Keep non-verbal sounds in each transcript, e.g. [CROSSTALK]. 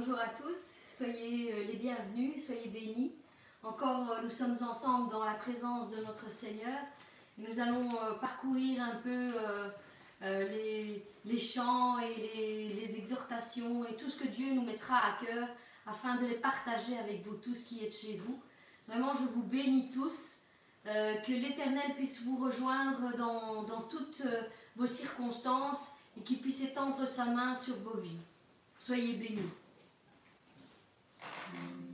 bonjour à tous, soyez euh, les bienvenus, soyez bénis. Encore, euh, nous sommes ensemble dans la présence de notre Seigneur. Nous allons euh, parcourir un peu les, chants et les, les, exhortations et tout ce que Dieu nous mettra à cœur afin de les partager avec vous tous qui êtes chez vous. Vraiment, je vous bénis tous. que l'Éternel puisse vous rejoindre dans, dans toutes vos circonstances et qu'il puisse étendre sa main sur vos vies. Soyez bénis. Thank you.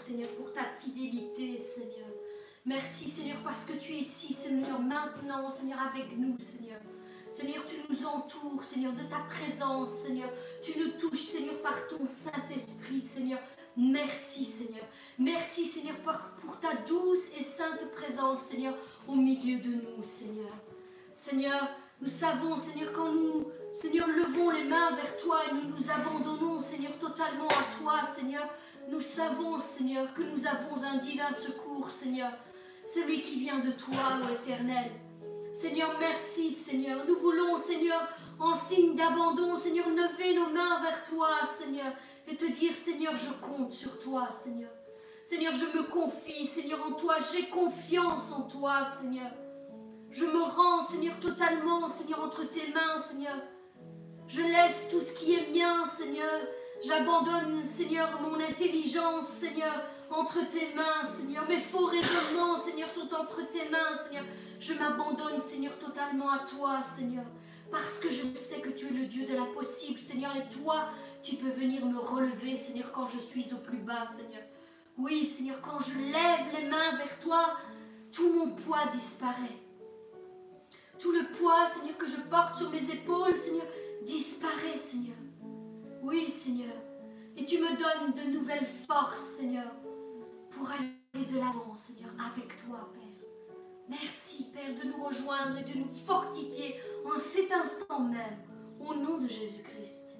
Seigneur, pour ta fidélité, Seigneur. Merci Seigneur parce que tu es ici, Seigneur, maintenant, Seigneur, avec nous, Seigneur. Seigneur, tu nous entoures, Seigneur, de ta présence, Seigneur. Tu nous touches, Seigneur, par ton Saint-Esprit, Seigneur. Merci, Seigneur. Merci, Seigneur, pour, pour ta douce et sainte présence, Seigneur, au milieu de nous, Seigneur. Seigneur, nous savons, Seigneur, quand nous, Seigneur, levons les mains vers toi et nous nous abandonnons, Seigneur, totalement à toi, Seigneur. Nous savons, Seigneur, que nous avons un divin secours, Seigneur, celui qui vient de toi, ô Éternel. Seigneur, merci, Seigneur. Nous voulons, Seigneur, en signe d'abandon, Seigneur, lever nos mains vers toi, Seigneur, et te dire, Seigneur, je compte sur toi, Seigneur. Seigneur, je me confie, Seigneur, en toi. J'ai confiance en toi, Seigneur. Je me rends, Seigneur, totalement, Seigneur, entre tes mains, Seigneur. Je laisse tout ce qui est mien, Seigneur. J'abandonne, Seigneur, mon intelligence, Seigneur, entre tes mains, Seigneur. Mes faux raisonnements, Seigneur, sont entre tes mains, Seigneur. Je m'abandonne, Seigneur, totalement à toi, Seigneur. Parce que je sais que tu es le Dieu de l'impossible, Seigneur. Et toi, tu peux venir me relever, Seigneur, quand je suis au plus bas, Seigneur. Oui, Seigneur, quand je lève les mains vers toi, tout mon poids disparaît. Tout le poids, Seigneur, que je porte sur mes épaules, Seigneur, disparaît, Seigneur. Oui, Seigneur. Et tu me donnes de nouvelles forces, Seigneur, pour aller de l'avant, Seigneur, avec toi, Père. Merci, Père, de nous rejoindre et de nous fortifier en cet instant même, au nom de Jésus-Christ.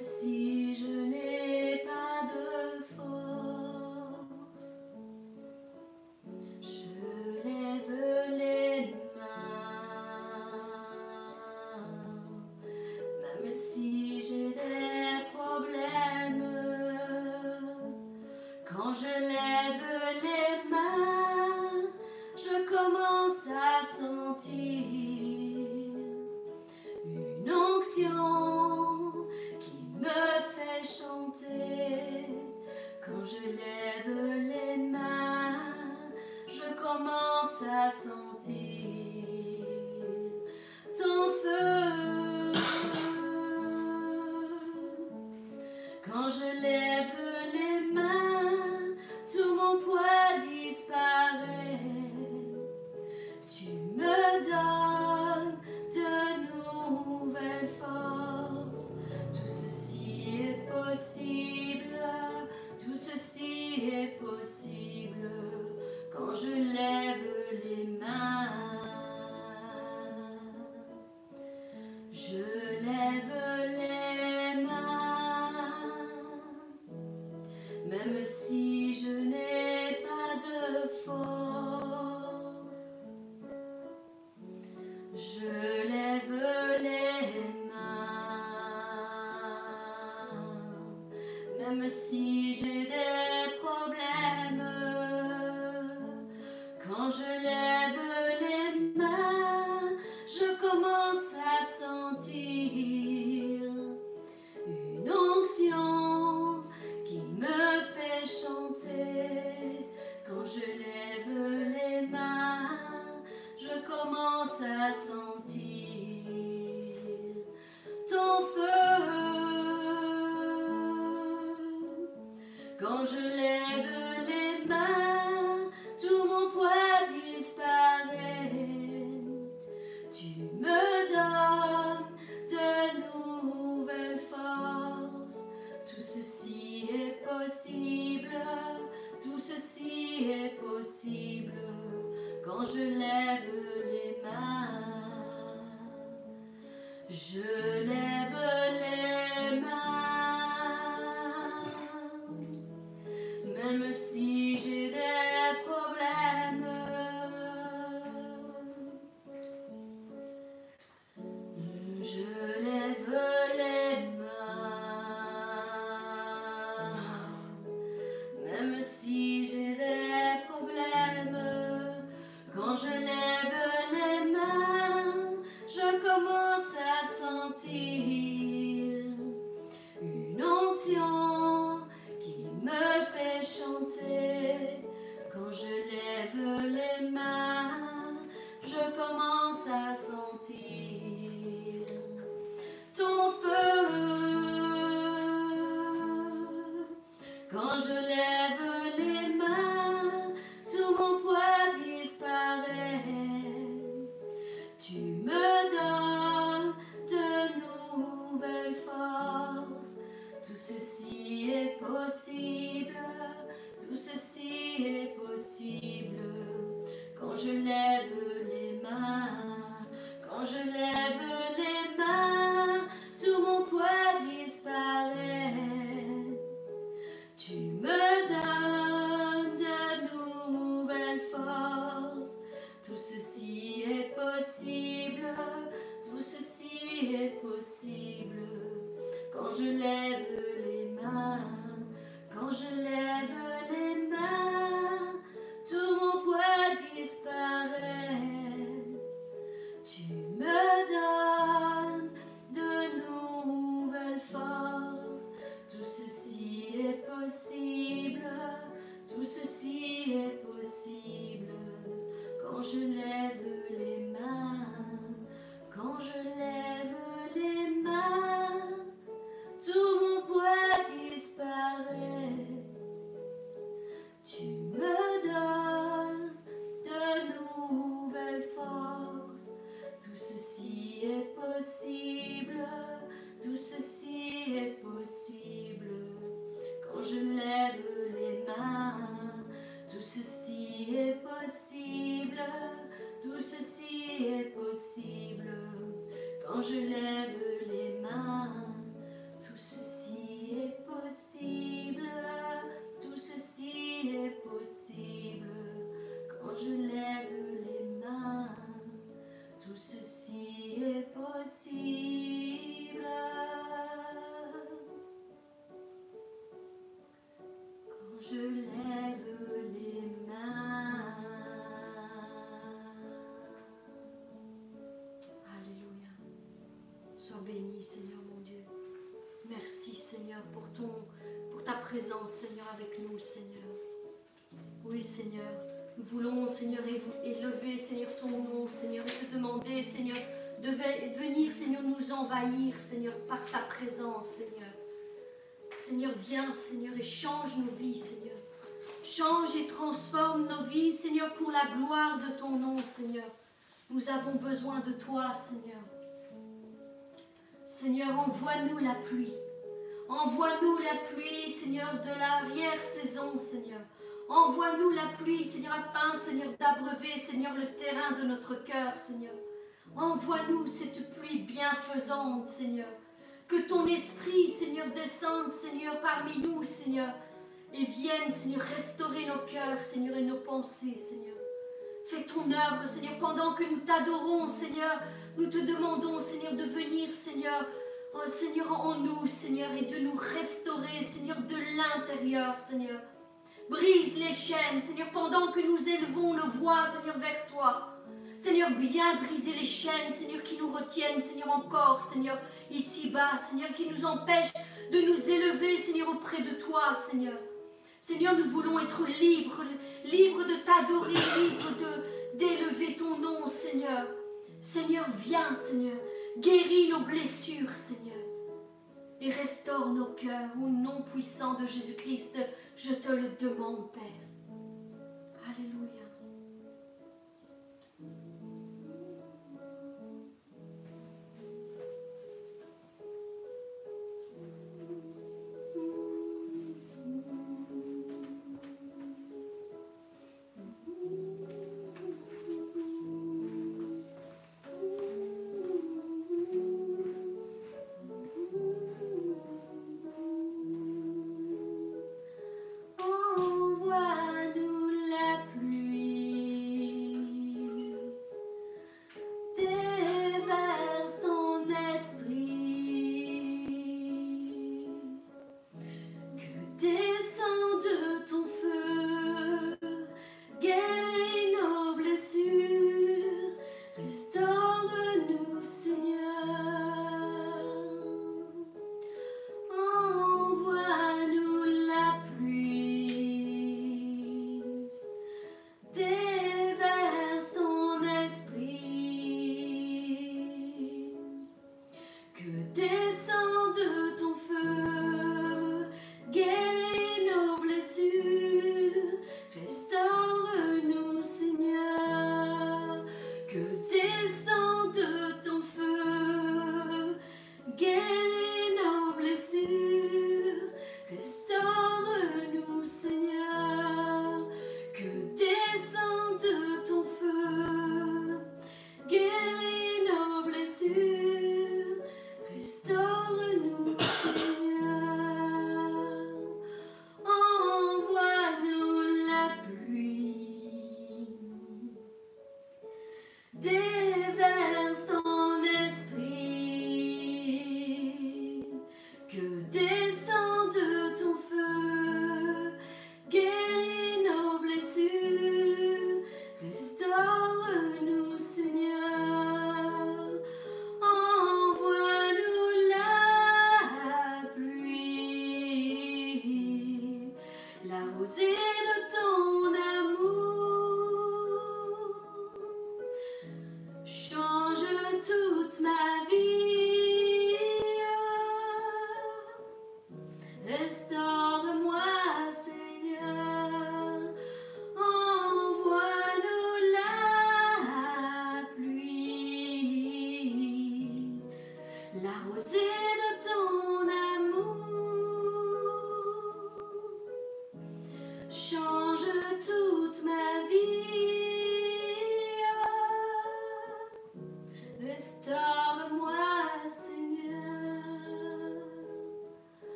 Je Quand je lève les mains, quand je lève les mains, tout mon poids disparaît. Tu me donnes de nouvelles forces. Tout ceci est possible. Tout ceci est possible. Quand je lève les mains, quand je lève est possible. Tout ceci est possible. Quand je lève les mains, tout ceci est possible. Tout ceci est possible. Quand je lève les mains, tout ceci est possible. Quand je Seigneur mon Dieu. Merci, Seigneur, pour pour ta présence, Seigneur, avec nous, Seigneur. Oui, Seigneur. Nous voulons, Seigneur, élever, Seigneur, ton nom, Seigneur, et te demander, Seigneur, de ve- venir, Seigneur, nous envahir, Seigneur, par ta présence, Seigneur. Seigneur, viens, Seigneur, et change nos vies, Seigneur. Change et transforme nos vies, Seigneur, pour la gloire de ton nom, Seigneur. Nous avons besoin de toi, Seigneur. Seigneur, envoie-nous la pluie. Envoie-nous la pluie, Seigneur, de l'arrière-saison, Seigneur. Envoie-nous la pluie, Seigneur, afin, Seigneur, d'abreuver, Seigneur, le terrain de notre cœur, Seigneur. Envoie-nous cette pluie bienfaisante, Seigneur. Que ton esprit, Seigneur, descende, Seigneur, parmi nous, Seigneur, et vienne, Seigneur, restaurer nos cœurs, Seigneur, et nos pensées, Seigneur. Fais ton œuvre, Seigneur, pendant que nous t'adorons, Seigneur. Nous te demandons, Seigneur, de venir, Seigneur, oh, Seigneur, en nous, Seigneur, et de nous restaurer, Seigneur, de l'intérieur, Seigneur. Brise les chaînes, Seigneur, pendant que nous élevons nos voix, Seigneur, vers toi. Seigneur, viens briser les chaînes, Seigneur, qui nous retiennent, Seigneur, encore, Seigneur, ici-bas, Seigneur, qui nous empêchent de nous élever, Seigneur, auprès de toi, Seigneur. Seigneur, nous voulons être libres, libres de t'adorer, libres d'élever ton nom, Seigneur. Seigneur, viens, Seigneur, guéris nos blessures, Seigneur, et restaure nos cœurs. Au nom puissant de Jésus-Christ, je te le demande, Père.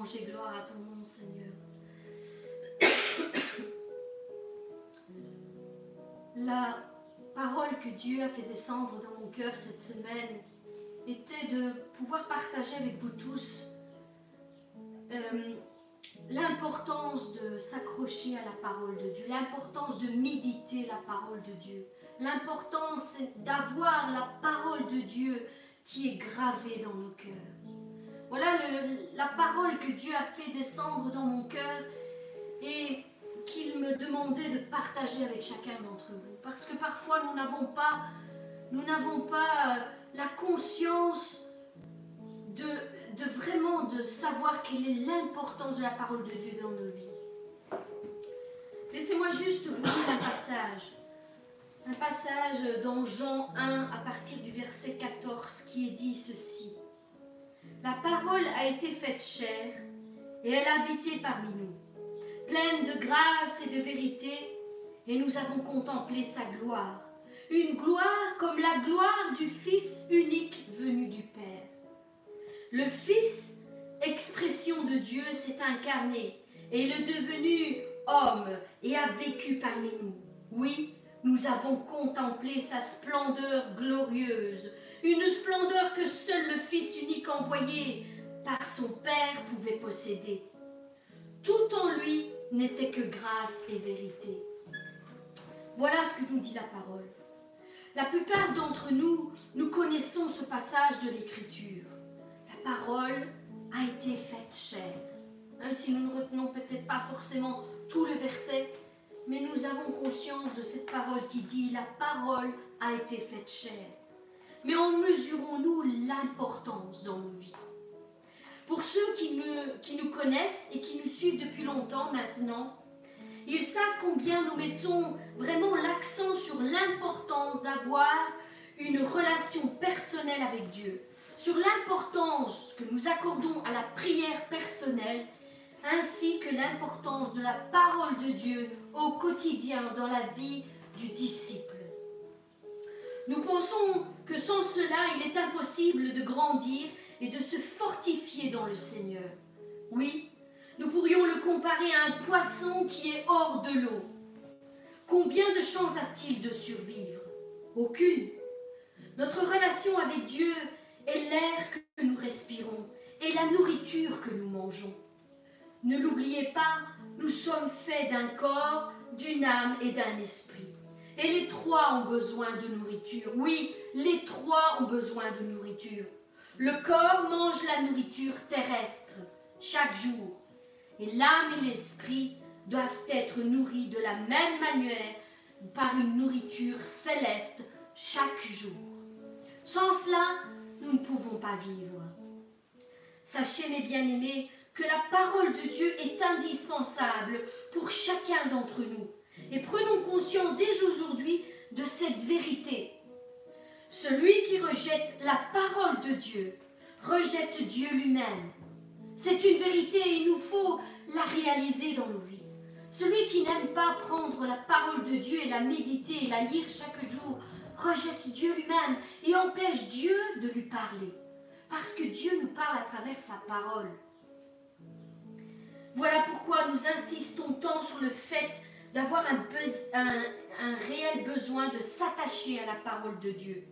Louange et gloire à ton nom, Seigneur. La parole que Dieu a fait descendre dans mon cœur cette semaine était de pouvoir partager avec vous tous euh, l'importance de s'accrocher à la parole de Dieu, l'importance de méditer la parole de Dieu, l'importance d'avoir la parole de Dieu qui est gravée dans nos cœurs. Voilà la parole que Dieu a fait descendre dans mon cœur et qu'il me demandait de partager avec chacun d'entre vous. Parce que parfois nous n'avons pas, euh, la conscience de, vraiment savoir quelle est l'importance de la parole de Dieu dans nos vies. Laissez-moi juste vous lire un passage. Un passage dans Jean 1 à partir du verset 14 qui est dit ceci. La parole a été faite chair et elle a habité parmi nous, pleine de grâce et de vérité, et nous avons contemplé sa gloire, une gloire comme la gloire du Fils unique venu du Père. Le Fils, expression de Dieu, s'est incarné et il est devenu homme et a vécu parmi nous. Oui, nous avons contemplé sa splendeur glorieuse, une splendeur que seul le Fils unique envoyé par son Père pouvait posséder. Tout en lui n'était que grâce et vérité. Voilà ce que nous dit la parole. La plupart d'entre nous, nous connaissons ce passage de l'Écriture. La parole a été faite chair. Même si nous ne retenons peut-être pas forcément tout le verset, mais nous avons conscience de cette parole qui dit la parole a été faite chair. Mais en mesurons-nous l'importance dans nos vies Pour ceux qui, nous connaissent et qui nous suivent depuis longtemps maintenant, ils savent combien nous mettons vraiment l'accent sur l'importance d'avoir une relation personnelle avec Dieu, sur l'importance que nous accordons à la prière personnelle, ainsi que l'importance de la parole de Dieu au quotidien dans la vie du disciple. Nous pensons que sans cela, il est impossible de grandir et de se fortifier dans le Seigneur. Oui, nous pourrions le comparer à un poisson qui est hors de l'eau. Combien de chances a-t-il de survivre? Aucune. Notre relation avec Dieu est l'air que nous respirons et la nourriture que nous mangeons. Ne l'oubliez pas, nous sommes faits d'un corps, d'une âme et d'un esprit. Et les trois ont besoin de nourriture. Oui, les trois ont besoin de nourriture. Le corps mange la nourriture terrestre chaque jour. Et l'âme et l'esprit doivent être nourris de la même manière par une nourriture céleste chaque jour. Sans cela, nous ne pouvons pas vivre. Sachez, mes bien-aimés, que la parole de Dieu est indispensable pour chacun d'entre nous. Et prenons conscience dès aujourd'hui de cette vérité. Celui qui rejette la parole de Dieu rejette Dieu lui-même. C'est une vérité et il nous faut la réaliser dans nos vies. Celui qui n'aime pas prendre la parole de Dieu et la méditer et la lire chaque jour rejette Dieu lui-même et empêche Dieu de lui parler. Parce que Dieu nous parle à travers sa parole. Voilà pourquoi nous insistons tant sur le fait d'avoir un, réel besoin de s'attacher à la parole de Dieu.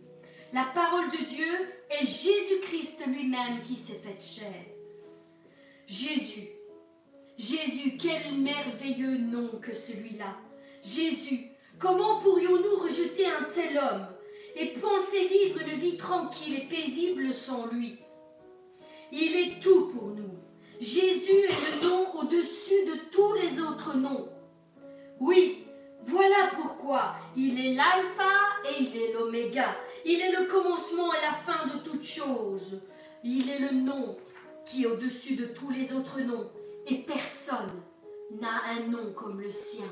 La parole de Dieu est Jésus-Christ lui-même qui s'est fait chair. Jésus. Jésus, quel merveilleux nom que celui-là. Jésus, comment pourrions-nous rejeter un tel homme et penser vivre une vie tranquille et paisible sans lui? Il est tout pour nous. Jésus est le nom au-dessus de tous les autres noms. Oui, voilà pourquoi il est l'alpha et il est l'oméga. Il est le commencement et la fin de toutes choses. Il est le nom qui est au-dessus de tous les autres noms. Et personne n'a un nom comme le sien.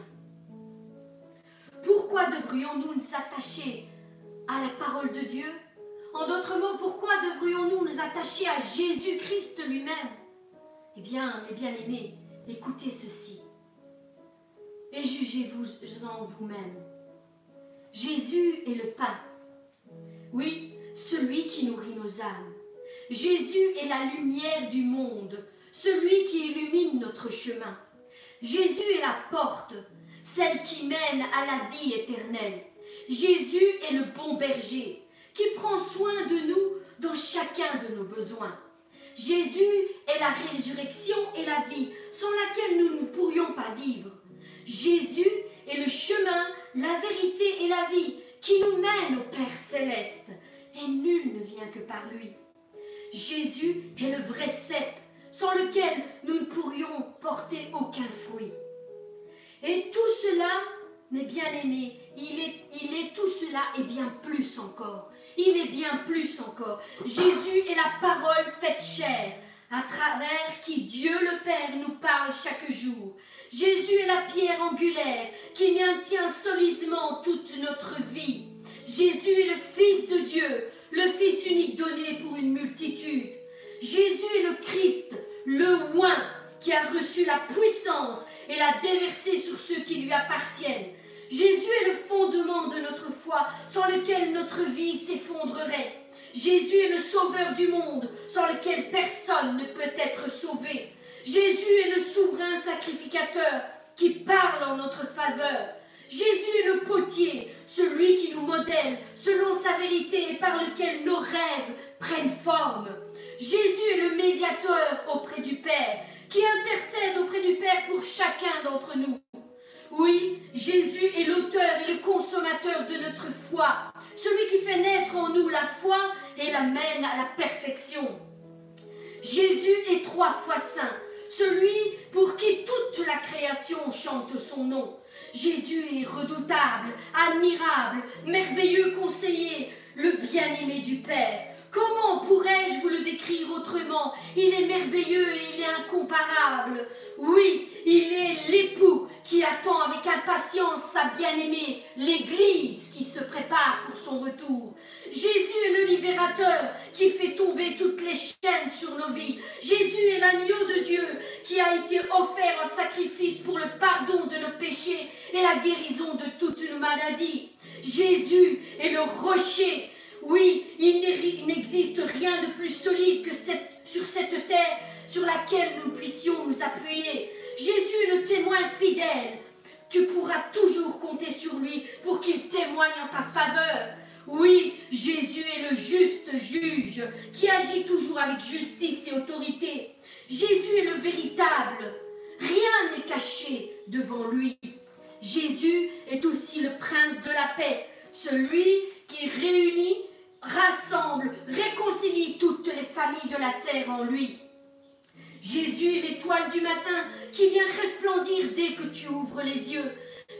Pourquoi devrions-nous nous attacher à la parole de Dieu? En d'autres mots, pourquoi devrions-nous nous attacher à Jésus-Christ lui-même? Eh bien, mes bien-aimés, écoutez ceci et jugez-vous en vous-même. Jésus est le pain. Oui, celui qui nourrit nos âmes. Jésus est la lumière du monde, celui qui illumine notre chemin. Jésus est la porte, celle qui mène à la vie éternelle. Jésus est le bon berger, qui prend soin de nous dans chacun de nos besoins. Jésus est la résurrection et la vie, sans laquelle nous ne pourrions pas vivre. Jésus est le chemin, la vérité et la vie qui nous mène au Père céleste, et nul ne vient que par lui. Jésus est le vrai cep, sans lequel nous ne pourrions porter aucun fruit. Et tout cela, mes bien-aimés, il est, il est tout cela et bien plus encore. Il est bien plus encore. Jésus est la parole faite chair, à travers qui Dieu le Père nous parle chaque jour. Jésus est la pierre angulaire qui maintient solidement toute notre vie. Jésus est le Fils de Dieu, le Fils unique donné pour une multitude. Jésus est le Christ, le oint qui a reçu la puissance et l'a déversé sur ceux qui lui appartiennent. Jésus est le fondement de notre foi, sans lequel notre vie s'effondrerait. Jésus est le sauveur du monde, sans lequel personne ne peut être sauvé. Jésus est le souverain sacrificateur qui parle en notre faveur. Jésus est le potier, celui qui nous modèle selon sa vérité et par lequel nos rêves prennent forme. Jésus est le médiateur auprès du Père, qui intercède auprès du Père pour chacun d'entre nous. Oui, Jésus est l'auteur et le consommateur de notre foi, celui qui fait naître en nous la foi et la mène à la perfection. Jésus est trois fois saint, celui pour qui toute la création chante son nom. Jésus est redoutable, admirable, merveilleux conseiller, le bien-aimé du Père. Comment pourrais-je vous le décrire autrement? Il est merveilleux et il est incomparable. Oui, il est l'époux qui attend avec impatience sa bien-aimée, l'Église qui se prépare pour son retour. Jésus est le libérateur qui fait tomber toutes les chaînes sur nos vies. Jésus est l'agneau de Dieu qui a été offert en sacrifice pour le pardon de nos péchés et la guérison de toute une maladie. Jésus est le rocher. Oui, il n'existe rien de plus solide que sur cette terre sur laquelle nous puissions nous appuyer. Jésus le témoin fidèle. Tu pourras toujours compter sur lui pour qu'il témoigne en ta faveur. Oui, Jésus est le juste juge qui agit toujours avec justice et autorité. Jésus est le véritable. Rien n'est caché devant lui. Jésus est aussi le prince de la paix, celui qui réunit, rassemble, réconcilie toutes les familles de la terre en lui. Jésus est l'étoile du matin qui vient resplendir dès que tu ouvres les yeux.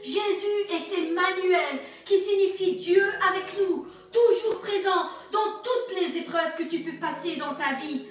Jésus est Emmanuel, qui signifie Dieu avec nous, toujours présent dans toutes les épreuves que tu peux passer dans ta vie.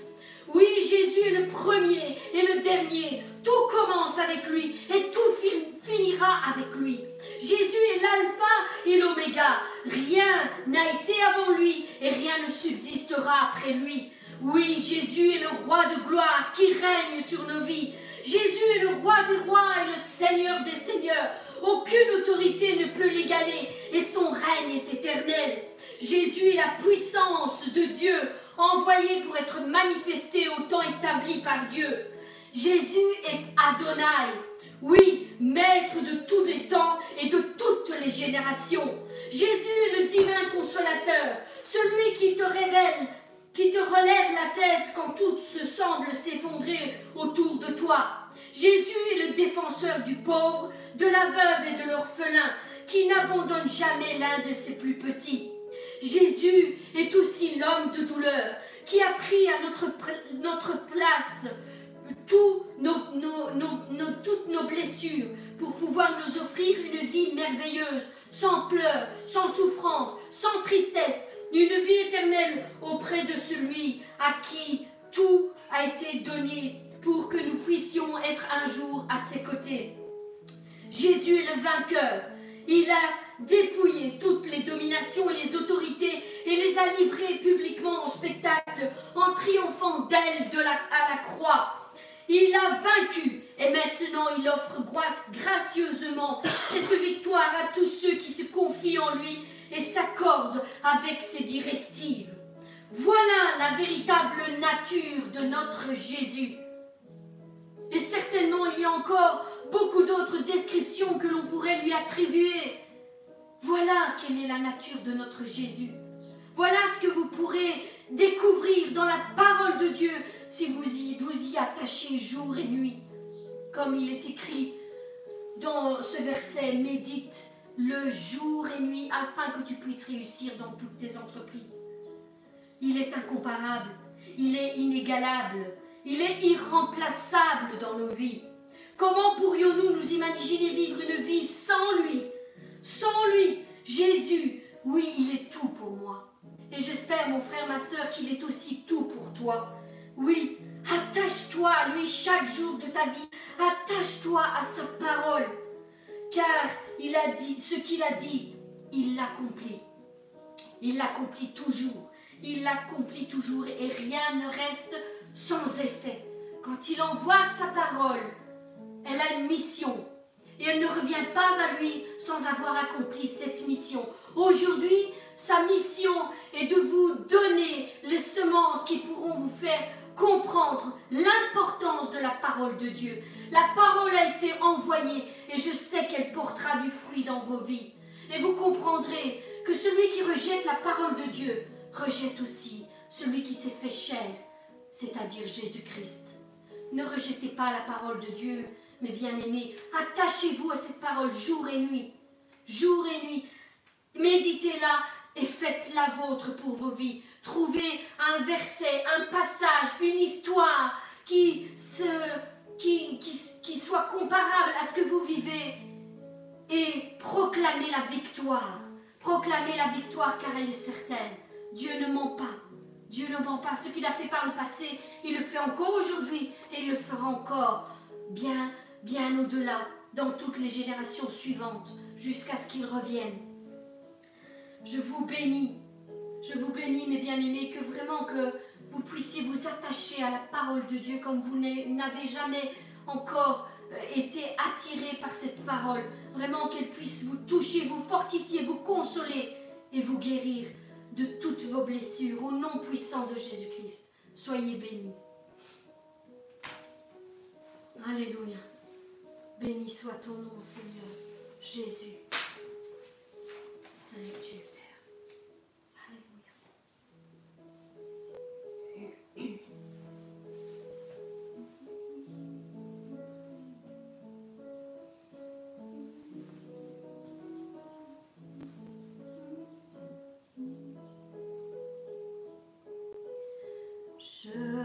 Oui, Jésus est le premier et le dernier. Tout commence avec lui et tout finira avec lui. Jésus est l'alpha et l'oméga. Rien n'a été avant lui et rien ne subsistera après lui. Oui, Jésus est le roi de gloire qui règne sur nos vies. Jésus est le roi des rois et le seigneur des seigneurs. Aucune autorité ne peut l'égaler et son règne est éternel. Jésus est la puissance de Dieu envoyé pour être manifesté au temps établi par Dieu. Jésus est Adonai, oui, maître de tous les temps et de toutes les générations. Jésus est le divin consolateur, celui qui te révèle, qui te relève la tête quand tout se semble s'effondrer autour de toi. Jésus est le défenseur du pauvre, de la veuve et de l'orphelin, qui n'abandonne jamais l'un de ses plus petits. Jésus est aussi l'homme de douleur qui a pris à notre place nos, toutes nos blessures pour pouvoir nous offrir une vie merveilleuse, sans pleurs, sans souffrance, sans tristesse, une vie éternelle auprès de celui à qui tout a été donné pour que nous puissions être un jour à ses côtés. Jésus est le vainqueur. Il a dépouillé toutes les dominations et les autorités et les a livrées publiquement en spectacle en triomphant d'elles de à la croix. Il a vaincu et maintenant il offre gracieusement cette victoire à tous ceux qui se confient en lui et s'accordent avec ses directives. Voilà la véritable nature de notre Jésus. Et certainement il y a encore beaucoup d'autres descriptions que l'on pourrait lui attribuer. Voilà quelle est la nature de notre Jésus. Voilà ce que vous pourrez découvrir dans la parole de Dieu si vous y, vous y attachez jour et nuit. Comme il est écrit dans ce verset, médite le jour et nuit afin que tu puisses réussir dans toutes tes entreprises. Il est incomparable, il est inégalable, il est irremplaçable dans nos vies. Comment pourrions-nous nous imaginer vivre une vie sans lui? Sans lui, Jésus, oui, il est tout pour moi. Et j'espère, mon frère, ma soeur, qu'il est aussi tout pour toi. Oui, attache-toi à lui chaque jour de ta vie. Attache-toi à sa parole. Car il a dit ce qu'il a dit, il l'accomplit. Il l'accomplit toujours. Il l'accomplit toujours et rien ne reste sans effet. Quand il envoie sa parole, elle a une mission. Et elle ne revient pas à lui sans avoir accompli cette mission. Aujourd'hui, sa mission est de vous donner les semences qui pourront vous faire comprendre l'importance de la parole de Dieu. La parole a été envoyée et je sais qu'elle portera du fruit dans vos vies. Et vous comprendrez que celui qui rejette la parole de Dieu rejette aussi celui qui s'est fait chair, c'est-à-dire Jésus-Christ. Ne rejetez pas la parole de Dieu, mais bien aimés, attachez-vous à cette parole jour et nuit. Jour et nuit. Méditez-la et faites la vôtre pour vos vies. Trouvez un verset, un passage, une histoire qui, se, qui, qui, qui soit comparable à ce que vous vivez et proclamez la victoire. Proclamez la victoire car elle est certaine. Dieu ne ment pas. Dieu ne ment pas. Ce qu'il a fait par le passé, il le fait encore aujourd'hui et il le fera encore bien, bien au-delà dans toutes les générations suivantes jusqu'à ce qu'il revienne. Je vous bénis. Je vous bénis, mes bien-aimés, que vraiment que vous puissiez vous attacher à la parole de Dieu comme vous n'avez jamais encore euh, été attiré par cette parole. Vraiment qu'elle puisse vous toucher, vous fortifier, vous consoler et vous guérir de toutes vos blessures au nom puissant de Jésus-Christ. Soyez bénis. Alléluia. Béni soit ton nom, Seigneur Jésus. Saint Dieu. Should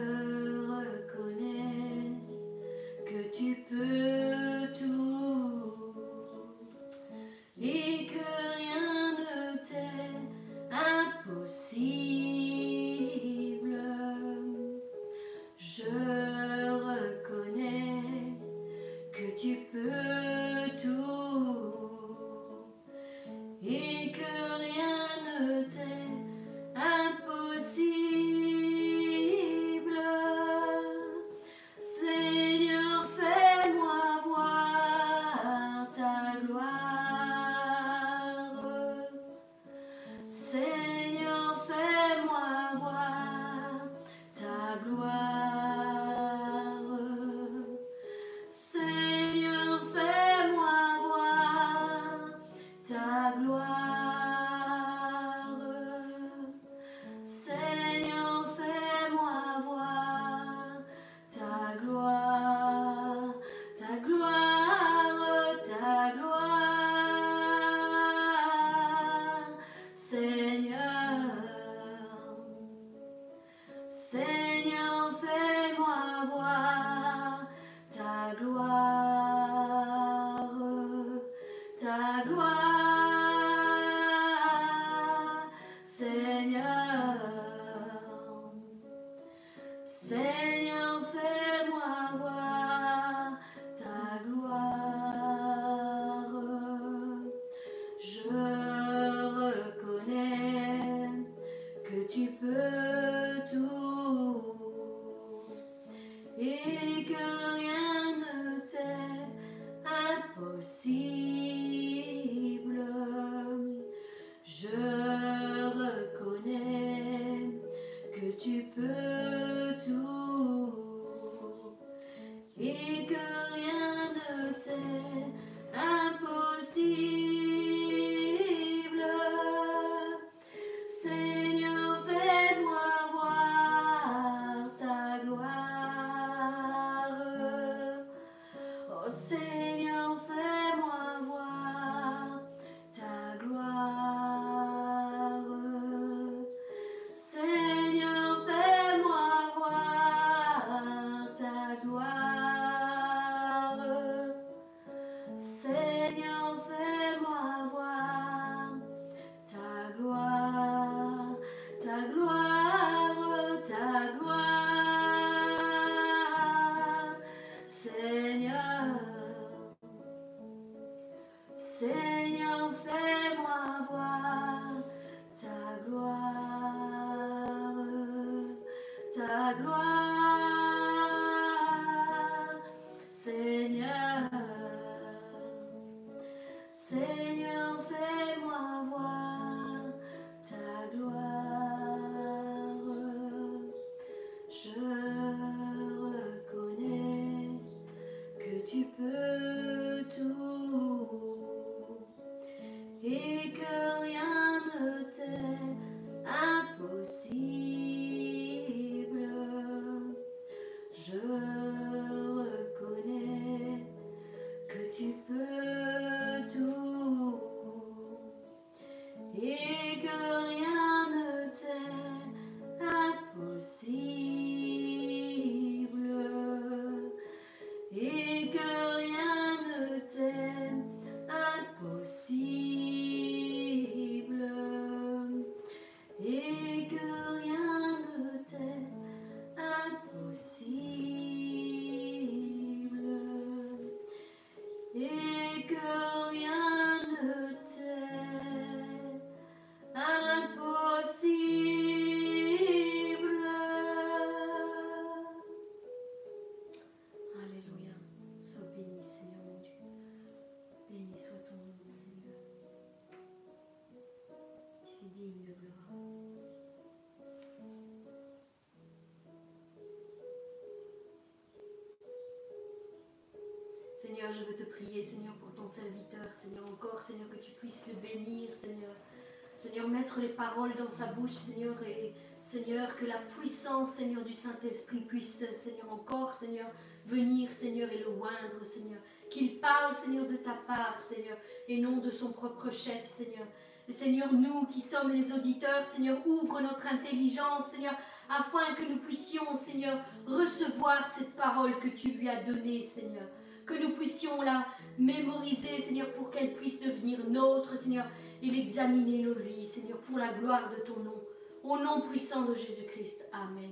paroles dans sa bouche, Seigneur, et Seigneur, que la puissance, Seigneur, du Saint-Esprit puisse, Seigneur, encore, Seigneur, venir, Seigneur, et le oindre, Seigneur. Qu'il parle, Seigneur, de ta part, Seigneur, et non de son propre chef, Seigneur. Et Seigneur, nous qui sommes les auditeurs, Seigneur, ouvre notre intelligence, Seigneur, afin que nous puissions, Seigneur, recevoir cette parole que tu lui as donnée, Seigneur. Que nous puissions la mémoriser, Seigneur, pour qu'elle puisse devenir nôtre, Seigneur, et l'examiner nos vies, Seigneur, pour la gloire de ton nom. Au nom puissant de Jésus-Christ. Amen.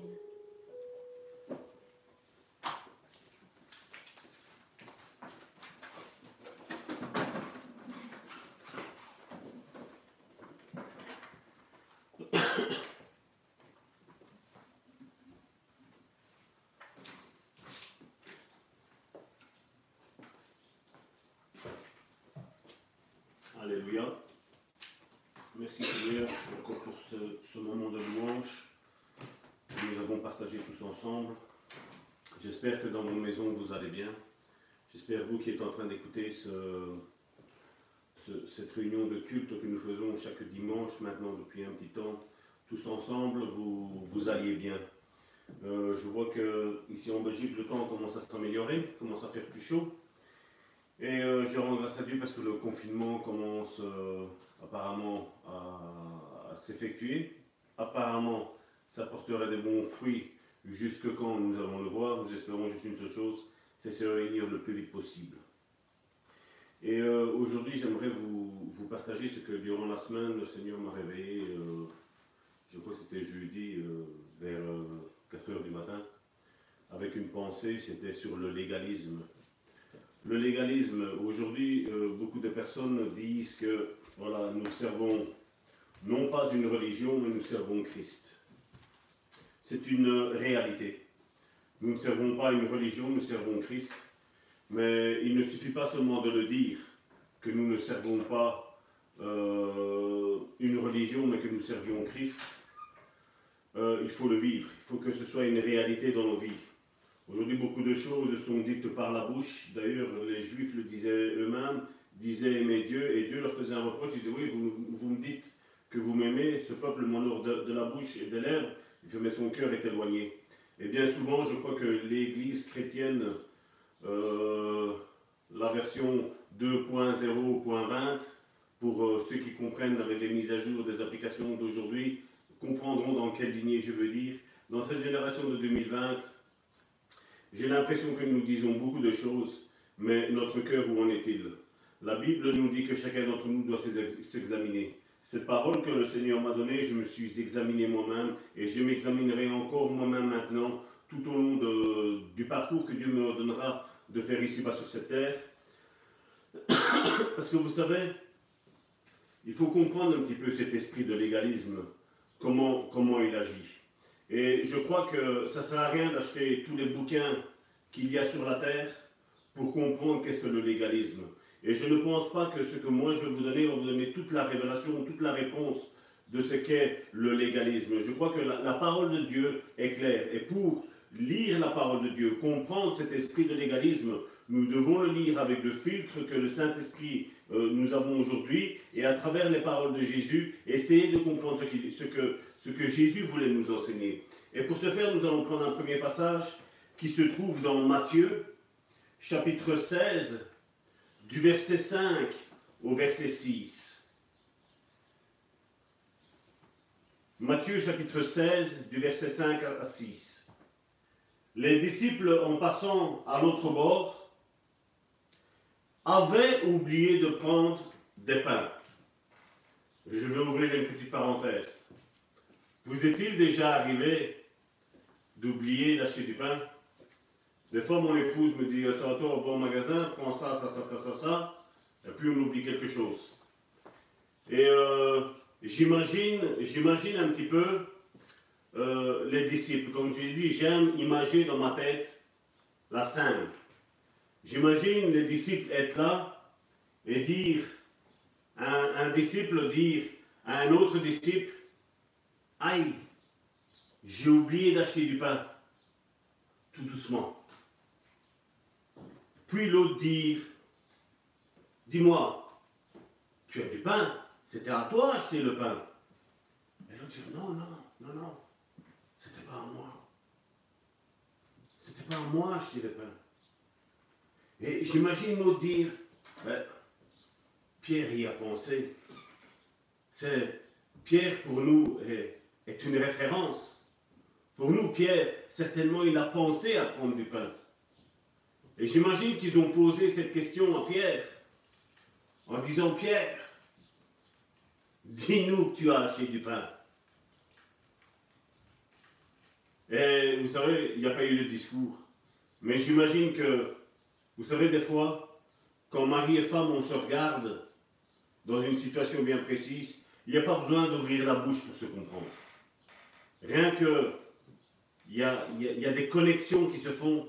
Alléluia. Merci Seigneur encore pour ce, ce moment de louange que nous avons partagé tous J'espère que dans vos maisons vous allez bien. J'espère vous qui êtes en train d'écouter ce- ce- cette réunion de culte que nous faisons chaque dimanche maintenant depuis un petit temps, tous ensemble, vous, alliez bien. Euh, je vois que ici en Belgique le temps commence à s'améliorer, commence à faire plus chaud. Et euh, je rends grâce à Dieu parce que le confinement commence euh, apparemment à, à s'effectuer. Apparemment, ça portera des bons fruits jusque quand nous allons le voir. Nous espérons juste une seule chose, c'est se réunir le plus vite possible. Et euh, aujourd'hui, j'aimerais vous, partager ce que durant la semaine, le Seigneur m'a réveillé, euh, je crois que c'était jeudi, euh, vers 4 heures du matin, avec une pensée, c'était sur le légalisme. Le légalisme, aujourd'hui, beaucoup de personnes disent que voilà, nous servons non pas une religion, mais nous servons Christ. C'est une réalité. Nous ne servons pas une religion, nous servons Christ. Mais il ne suffit pas seulement de le dire, que nous ne servons pas euh, une religion, mais que nous servions Christ. Euh, il faut le vivre. Il faut que ce soit une réalité dans nos vies. Aujourd'hui, beaucoup de choses sont dites par la bouche. D'ailleurs, les Juifs le disaient eux-mêmes, disaient aimer Dieu, et Dieu leur faisait un reproche. Il disait, oui, vous, me dites que vous m'aimez, ce peuple m'honore de, de, la bouche et des lèvres, mais son cœur est éloigné. Et bien souvent, je crois que l'Église chrétienne euh, la version 2.0.20, pour euh, ceux qui comprennent avec les mises à jour des applications d'aujourd'hui, comprendront dans quelle lignée je veux dire. Dans cette génération de 2020, j'ai l'impression que nous disons beaucoup de choses, mais notre cœur, où en est-il? La Bible nous dit que chacun d'entre nous doit s'examiner. Cette parole que le Seigneur m'a donnée, je me suis examiné moi-même et je m'examinerai encore moi-même maintenant tout au long du parcours que Dieu me donnera de faire ici-bas sur cette terre. [COUGHS] Parce que vous savez, il faut comprendre un petit peu cet esprit de légalisme, comment, comment il agit. Et je crois que ça ne sert à rien d'acheter tous les bouquins qu'il y a sur la terre pour comprendre qu'est-ce que le légalisme. Et je ne pense pas que ce que moi je vais vous donner va vous donner toute la révélation, toute la réponse de ce qu'est le légalisme. Je crois que la, parole de Dieu est claire. Et pour lire la parole de Dieu, comprendre cet esprit de légalisme, nous devons le lire avec le filtre que le Saint-Esprit euh, nous avons aujourd'hui et à travers les paroles de Jésus, essayer de comprendre ce que Jésus voulait nous enseigner. Et pour ce faire, nous allons prendre un premier passage qui se trouve dans Matthieu, chapitre 16, du verset 5 au verset 6. Matthieu chapitre 16, du verset 5 à 6 les disciples, en passant à l'autre bord, avaient oublié de prendre des pains. Je vais ouvrir une petite parenthèse. Vous est-il déjà arrivé d'oublier d'acheter du pain? Des fois, mon épouse me dit, ça va toi, on va au magasin, prends ça, ça, ça, ça, ça, ça, et puis on oublie quelque chose. Et euh, j'imagine, j'imagine un petit peu euh, les disciples. Comme je l'ai dit, j'aime imager dans ma tête la scène. J'imagine les disciples être là et dire, un disciple dire à un autre disciple, aïe, j'ai oublié d'acheter du pain, tout doucement. Puis l'autre dire, dis-moi, tu as du pain, c'était à toi d'acheter le pain. Et l'autre dit, non, non, non, non, pas à moi. C'était pas à moi acheter le pain. Et j'imagine nous dire, ben, Pierre y a pensé. C'est, Pierre pour nous est une référence. Pour nous, Pierre, certainement, il a pensé à prendre du pain. Et j'imagine qu'ils ont posé cette question à Pierre, en disant, Pierre, dis-nous que tu as acheté du pain. Et vous savez, il n'y a pas eu de discours. Mais j'imagine que, vous savez, des fois, quand mari et femme, on se regarde dans une situation bien précise, il n'y a pas besoin d'ouvrir la bouche pour se comprendre. Rien que, il y a, y a des connexions qui se font.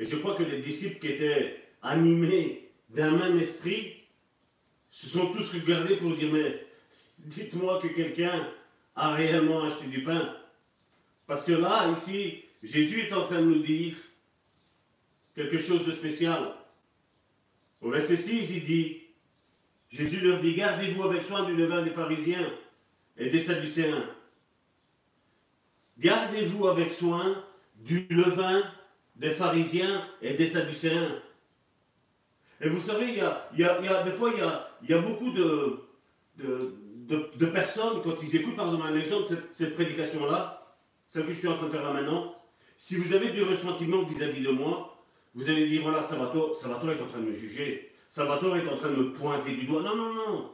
Et je crois que les disciples qui étaient animés d'un même esprit se sont tous regardés pour dire, mais dites-moi que quelqu'un a réellement acheté du pain. Parce que là, ici, Jésus est en train de nous dire quelque chose de spécial. Au verset 6, il dit, Jésus leur dit, gardez-vous avec soin du levain des pharisiens et des sadducéens. Gardez-vous avec soin du levain des pharisiens et des sadducéens. Et vous savez, il y a, il y a, des fois, il y a, il y a beaucoup de, de, de, personnes, quand ils écoutent par exemple cette, cette prédication-là, ce que je suis en train de faire là maintenant, si vous avez du ressentiment vis-à-vis de moi, vous allez dire, voilà, Salvatore, Salvatore est en train de me juger, Salvatore est en train de me pointer du doigt. Non, non, non.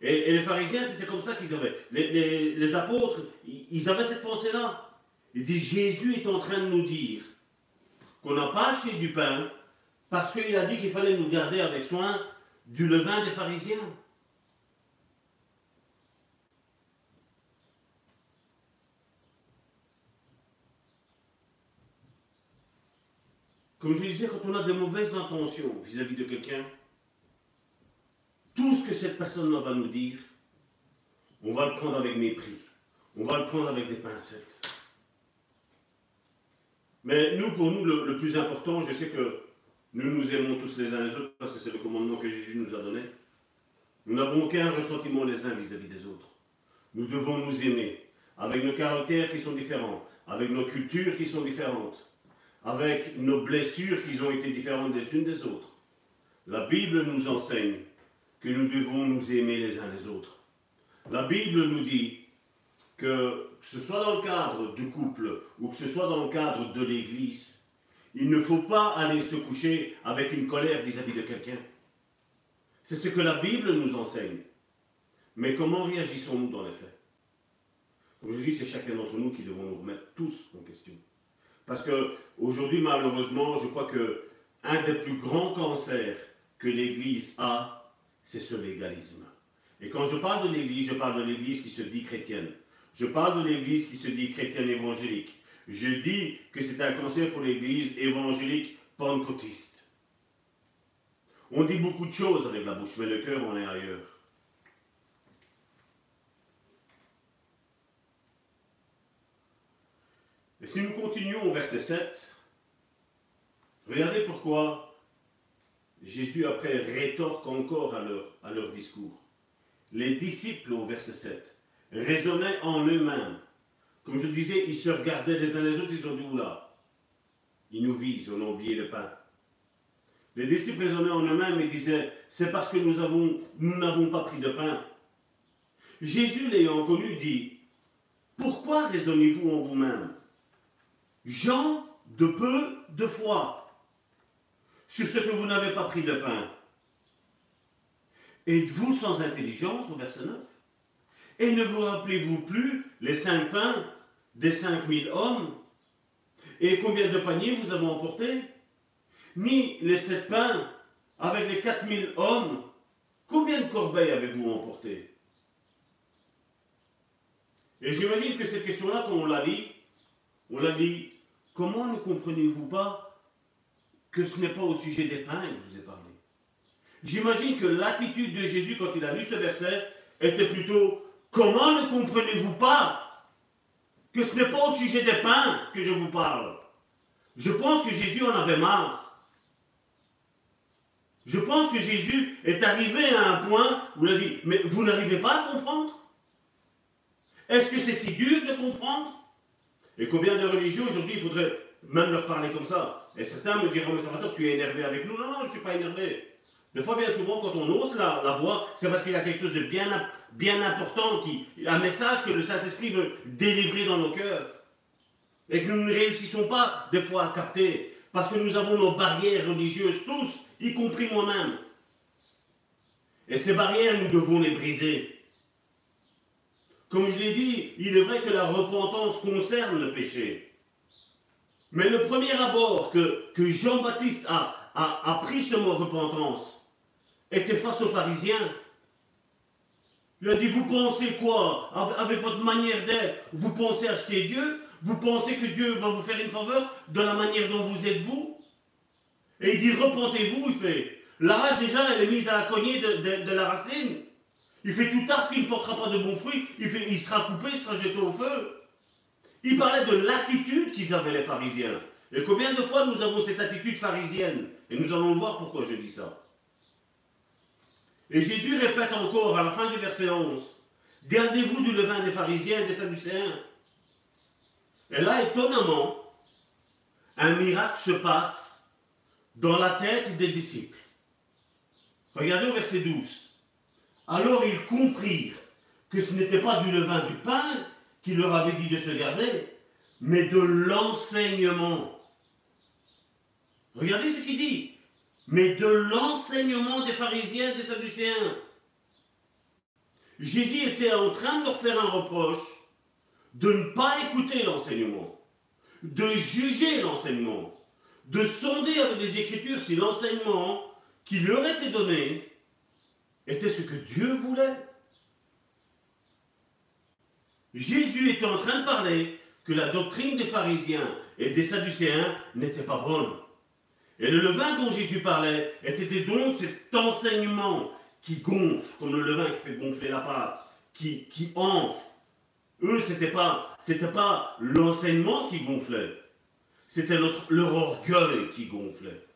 Et, les pharisiens, c'était comme ça qu'ils avaient. Les, apôtres, ils avaient cette pensée-là. Ils disent, Jésus est en train de nous dire qu'on n'a pas acheté du pain parce qu'il a dit qu'il fallait nous garder avec soin du levain des pharisiens. Comme je disais, quand on a des mauvaises intentions vis-à-vis de quelqu'un, tout ce que cette personne-là va nous dire, on va le prendre avec mépris. On va le prendre avec des pincettes. Mais nous, pour nous, le, plus important, je sais que nous nous aimons tous les uns les autres parce que c'est le commandement que Jésus nous a donné. Nous n'avons aucun ressentiment les uns vis-à-vis des autres. Nous devons nous aimer, avec nos caractères qui sont différents, avec nos cultures qui sont différentes, avec nos blessures qui ont été différentes des unes des autres. La Bible nous enseigne que nous devons nous aimer les uns les autres. La Bible nous dit que, que ce soit dans le cadre du couple ou que ce soit dans le cadre de l'Église, il ne faut pas aller se coucher avec une colère vis-à-vis de quelqu'un. C'est ce que la Bible nous enseigne. Mais comment réagissons-nous dans les faits? Comme je dis, c'est chacun d'entre nous qui devons nous remettre tous en question. Parce que aujourd'hui, malheureusement, je crois que un des plus grands cancers que l'Église a, c'est ce légalisme. Et quand je parle de l'Église, je parle de l'Église qui se dit chrétienne. Je parle de l'Église qui se dit chrétienne évangélique. Je dis que c'est un cancer pour l'Église évangélique pentecôtiste. On dit beaucoup de choses avec la bouche, mais le cœur en est ailleurs. Et si nous continuons au verset 7, regardez pourquoi Jésus après rétorque encore à leur, à leur discours. Les disciples au verset 7 raisonnaient en eux-mêmes. Comme je disais, ils se regardaient les uns les autres, ils ont dit, oula, ils nous visent, on a oublié le pain. Les disciples raisonnaient en eux-mêmes et disaient, c'est parce que nous avons, nous n'avons pas pris de pain. Jésus l'ayant connu dit, pourquoi raisonnez-vous en vous-même? Jean de peu de foi sur ce que vous n'avez pas pris de pain. Êtes-vous sans intelligence? Au verset 9 Et ne vous rappelez-vous plus les cinq pains des cinq mille hommes? Et combien de paniers vous avez emportés? Ni les sept pains avec les quatre mille hommes Combien de corbeilles avez-vous emporté Et j'imagine que cette question-là, quand on la lit, on la lit Comment ne comprenez-vous pas que ce n'est pas au sujet des pains que je vous ai parlé? J'imagine que l'attitude de Jésus quand il a lu ce verset était plutôt Comment ne comprenez-vous pas que ce n'est pas au sujet des pains que je vous parle? Je pense que Jésus en avait marre. Je pense que Jésus est arrivé à un point où il a dit Mais vous n'arrivez pas à comprendre? Est-ce que c'est si dur de comprendre? Et combien de religieux aujourd'hui, il faudrait même leur parler comme ça? Et certains me diront, mais tu es énervé avec nous? Non, non, je ne suis pas énervé. Des fois, bien souvent, quand on ose la, voix, c'est parce qu'il y a quelque chose de bien, bien important, qui, un message que le Saint-Esprit veut délivrer dans nos cœurs. Et que nous ne réussissons pas, des fois, à capter. Parce que nous avons nos barrières religieuses, tous, y compris moi-même. Et ces barrières, nous devons les briser. Comme je l'ai dit, il est vrai que la repentance concerne le péché. Mais le premier abord que, que Jean-Baptiste a, a, pris ce mot repentance était face aux pharisiens. Il a dit, vous pensez quoi Avec votre manière d'être, vous pensez acheter Dieu Vous pensez que Dieu va vous faire une faveur de la manière dont vous êtes vous Et il dit, repentez-vous, il fait. La rage déjà, elle est mise à la cognée de la racine. Il fait tout tard qu'il ne portera pas de bons fruits, il, il sera coupé, il sera jeté au feu. Il parlait de l'attitude qu'ils avaient les pharisiens. Et combien de fois nous avons cette attitude pharisienne? Et nous allons voir pourquoi je dis ça. Et Jésus répète encore à la fin du verset 11, Gardez-vous du levain des pharisiens et des sadducéens. Et là, étonnamment, un miracle se passe dans la tête des disciples. Regardez au verset 12. Alors ils comprirent que ce n'était pas du levain du pain qu'il leur avait dit de se garder, mais de l'enseignement. Regardez ce qu'il dit. Mais de l'enseignement des pharisiens, des sadducéens. Jésus était en train de leur faire un reproche de ne pas écouter l'enseignement, de juger l'enseignement, de sonder avec les Écritures si l'enseignement qui leur était donné était ce que Dieu voulait. Jésus était en train de parler que la doctrine des pharisiens et des sadducéens n'était pas bonne. Et le levain dont Jésus parlait était donc cet enseignement qui gonfle, comme le levain qui fait gonfler la pâte, qui, qui enfle. Eux, ce n'était pas, pas l'enseignement qui gonflait, c'était leur orgueil qui gonflait.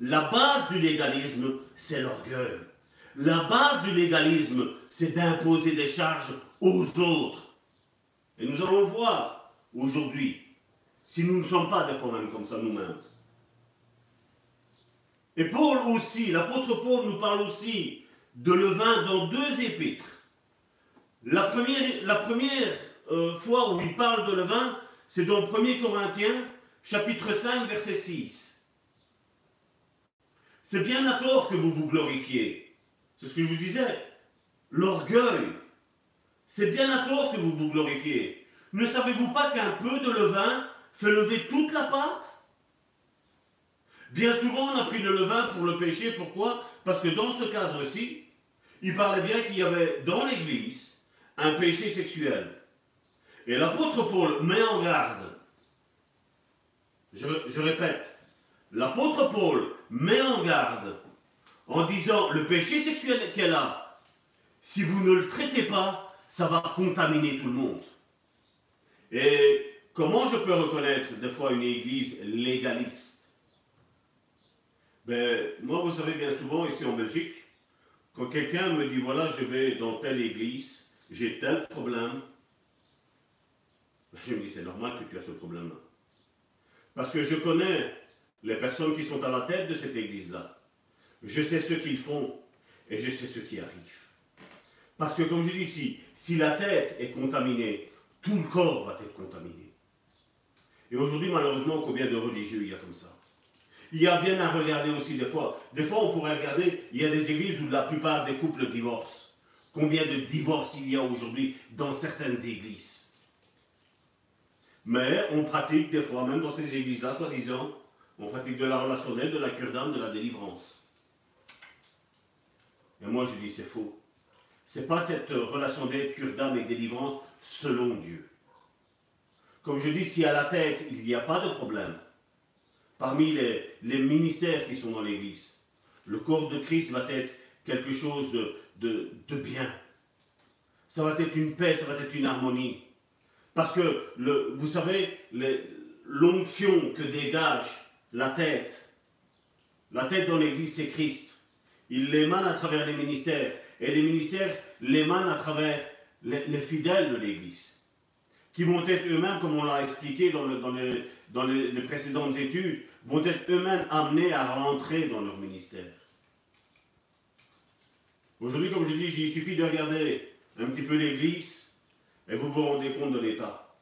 La base du légalisme, c'est l'orgueil. La base du légalisme, c'est d'imposer des charges aux autres. Et nous allons le voir aujourd'hui, si nous ne sommes pas des fois même comme ça nous-mêmes. Et Paul aussi, l'apôtre Paul nous parle aussi de levain dans deux épîtres. La première, euh, fois où il parle de levain, c'est dans 1 Corinthiens, chapitre 5, verset 6. C'est bien à tort que vous vous glorifiez. C'est ce que je vous disais. L'orgueil. C'est bien à tort que vous vous glorifiez. Ne savez-vous pas qu'un peu de levain fait lever toute la pâte? Bien souvent, on a pris le levain pour le péché. Pourquoi? Parce que dans ce cadre-ci, il parlait bien qu'il y avait dans l'Église un péché sexuel. Et l'apôtre Paul met en garde. Je, répète, l'apôtre Paul met en garde en disant le péché sexuel qu'elle a, si vous ne le traitez pas, ça va contaminer tout le monde. Et comment je peux reconnaître des fois une église légaliste? Ben, moi, vous savez, bien souvent, ici en Belgique, quand quelqu'un me dit, voilà, je vais dans telle église, j'ai tel problème, ben, je me dis, c'est normal que tu as ce problème-là. Parce que je connais les personnes qui sont à la tête de cette église-là. Je sais ce qu'ils font et je sais ce qui arrive. Parce que, comme je dis ici, si la tête est contaminée, tout le corps va être contaminé. Et aujourd'hui, malheureusement, combien de religieux il y a comme ça? Il y a bien à regarder aussi des fois. Des fois, on pourrait regarder, il y a des églises où la plupart des couples divorcent. Combien de divorces il y a aujourd'hui dans certaines églises? Mais on pratique des fois, même dans ces églises-là, soi-disant, on pratique de la relationnelle, de la cure d'âme, de la délivrance. Et moi, je dis, c'est faux. C'est pas cette relation d'aide, cure d'âme et délivrance selon Dieu. Comme je dis, si à la tête, il n'y a pas de problème, parmi les, ministères qui sont dans l'Église. Le corps de Christ va être quelque chose de, de, bien. Ça va être une paix, ça va être une harmonie. Parce que, le, vous savez, l'onction que dégage la tête, la tête dans l'Église, c'est Christ. Il l'émane à travers les ministères. Et les ministères l'émanent à travers les, fidèles de l'Église. Qui vont être eux-mêmes, comme on l'a expliqué dans, dans les précédentes études, vont être eux-mêmes amenés à rentrer dans leur ministère. Aujourd'hui, comme je dis, il suffit de regarder un petit peu l'Église et vous vous rendez compte de l'état.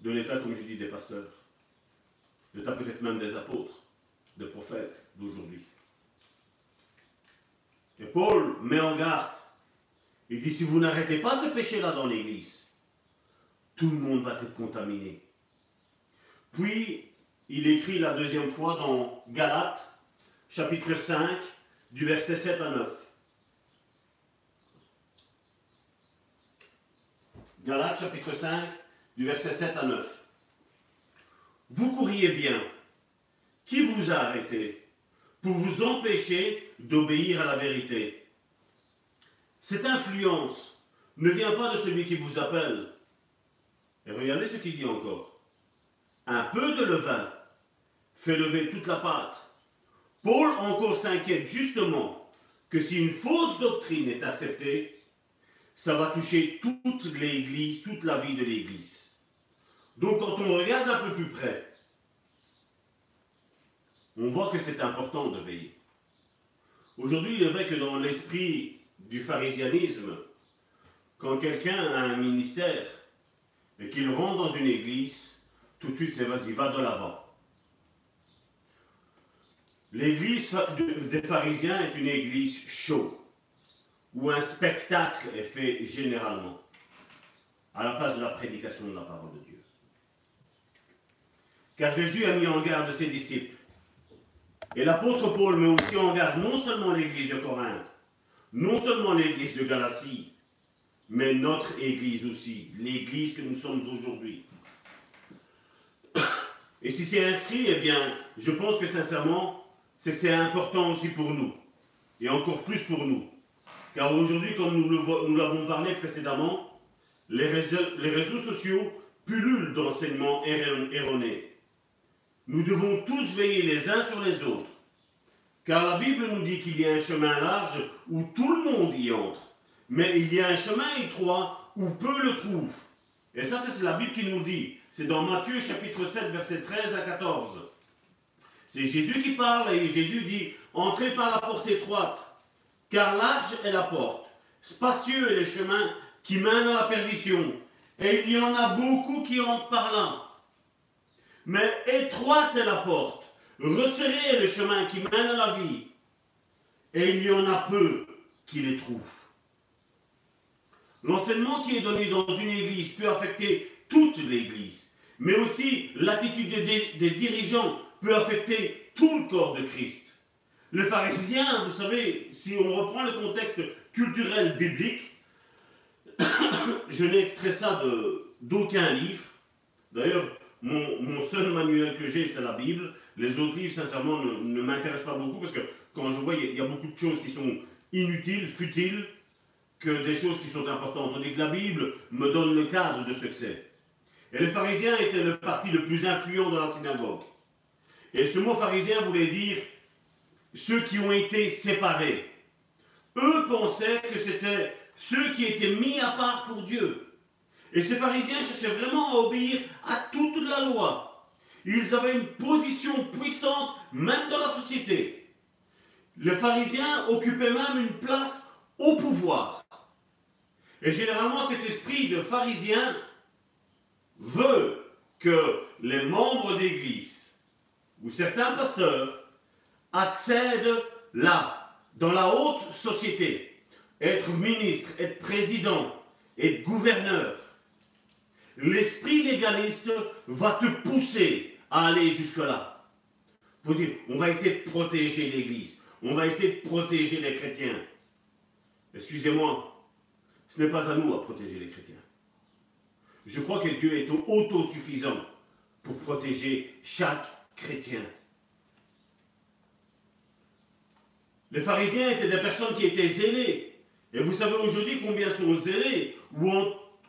De l'état, comme je dis, des pasteurs. L'état peut-être même des apôtres, des prophètes d'aujourd'hui. Et Paul met en garde. Il dit, si vous n'arrêtez pas ce péché-là dans l'Église, tout le monde va être contaminé. Puis, il écrit la deuxième fois dans Galates, chapitre 5, du verset 7 à 9. Galates, chapitre 5, du verset 7 à 9. Vous courriez bien. Qui vous a arrêté pour vous empêcher d'obéir à la vérité? Cette influence ne vient pas de celui qui vous appelle. Et regardez ce qu'il dit encore un peu de levain fait lever toute la pâte. Paul encore s'inquiète justement que si une fausse doctrine est acceptée, ça va toucher toute l'Église, toute la vie de l'Église. Donc quand on regarde un peu plus près, on voit que c'est important de veiller. Aujourd'hui, il est vrai que dans l'esprit du pharisianisme, quand quelqu'un a un ministère, et qu'il rentre dans une église, tout de suite c'est vas-y, va de l'avant. L'église des pharisiens est une église chaude, où un spectacle est fait généralement, à la place de la prédication de la parole de Dieu. Car Jésus a mis en garde ses disciples. Et l'apôtre Paul met aussi en garde non seulement l'église de Corinthe, non seulement l'église de Galatie, mais notre église aussi, l'église que nous sommes aujourd'hui. Et si c'est inscrit, eh bien, je pense que sincèrement, c'est que c'est important aussi pour nous. Et encore plus pour nous. Car aujourd'hui, comme nous l'avons parlé précédemment, les réseaux, sociaux pullulent d'enseignements erronés. Nous devons tous veiller les uns sur les autres. Car la Bible nous dit qu'il y a un chemin large où tout le monde y entre. Mais il y a un chemin étroit où peu le trouvent. Et ça, c'est la Bible qui nous dit. C'est dans Matthieu chapitre 7, verset 13 à 14. C'est Jésus qui parle et Jésus dit, entrez par la porte étroite, car large est la porte, spacieux est le chemin qui mène à la perdition, et il y en a beaucoup qui entrent par là. Mais étroite est la porte, resserré est le chemin qui mène à la vie, et il y en a peu qui les trouvent. L'enseignement qui est donné dans une église peut affecter toute l'église, mais aussi l'attitude des dirigeants peut affecter tout le corps de Christ. Le pharisien, vous savez, si on reprend le contexte culturel biblique, [COUGHS] je n'ai extrait ça d'aucun livre. D'ailleurs, mon, seul manuel que j'ai, c'est la Bible. Les autres livres, sincèrement, ne, m'intéressent pas beaucoup parce que quand je vois, il y, a beaucoup de choses qui sont inutiles, futiles, que des choses qui sont importantes. Tandis que la Bible me donne le cadre de ce que c'est. Et les pharisiens étaient le parti le plus influent dans la synagogue. Et ce mot pharisien voulait dire ceux qui ont été séparés. Eux pensaient que c'était ceux qui étaient mis à part pour Dieu. Et ces pharisiens cherchaient vraiment à obéir à toute la loi. Ils avaient une position puissante même dans la société. Les pharisiens occupaient même une place au pouvoir. Et généralement, cet esprit de pharisien veut que les membres d'Église où certains pasteurs accèdent là, dans la haute société, être ministre, être président, être gouverneur. L'esprit légaliste va te pousser à aller jusque-là. Pour dire, on va essayer de protéger l'Église, on va essayer de protéger les chrétiens. Excusez-moi, ce n'est pas à nous à protéger les chrétiens. Je crois que Dieu est autosuffisant pour protéger chaque Les pharisiens étaient des personnes qui étaient zélées. Et vous savez aujourd'hui combien sont zélés ou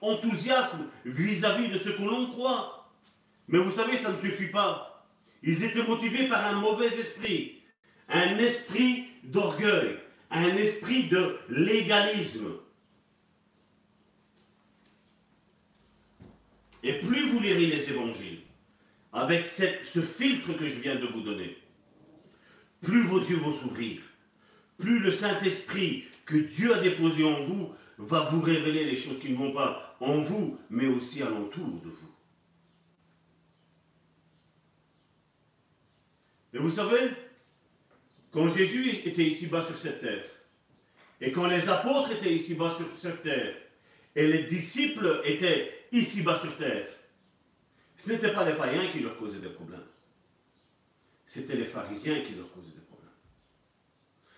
enthousiastes vis-à-vis de ce que l'on croit. Mais vous savez, ça ne suffit pas. Ils étaient motivés par un mauvais esprit, un esprit d'orgueil, un esprit de légalisme. Et plus vous lirez les évangiles, avec ce filtre que je viens de vous donner, plus vos yeux vont s'ouvrir, plus le Saint-Esprit que Dieu a déposé en vous va vous révéler les choses qui ne vont pas en vous, mais aussi alentour de vous. Et vous savez, quand Jésus était ici-bas sur cette terre, et quand les apôtres étaient ici-bas sur cette terre, et les disciples étaient ici-bas sur terre, ce n'étaient pas les païens qui leur causaient des problèmes. C'était les pharisiens qui leur causaient des problèmes.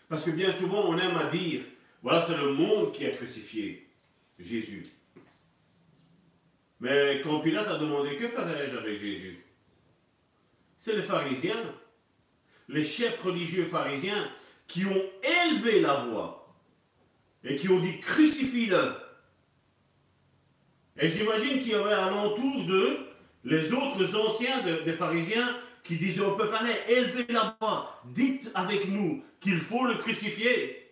Parce que bien souvent, on aime à dire, voilà, c'est le monde qui a crucifié Jésus. Mais quand Pilate a demandé, que ferais-je avec Jésus? C'est les pharisiens, les chefs religieux pharisiens, qui ont élevé la voix et qui ont dit, crucifie-le. Et j'imagine qu'il y avait alentour d'eux les autres anciens des pharisiens qui disaient au peuple, allez, élevez la voix, dites avec nous qu'il faut le crucifier.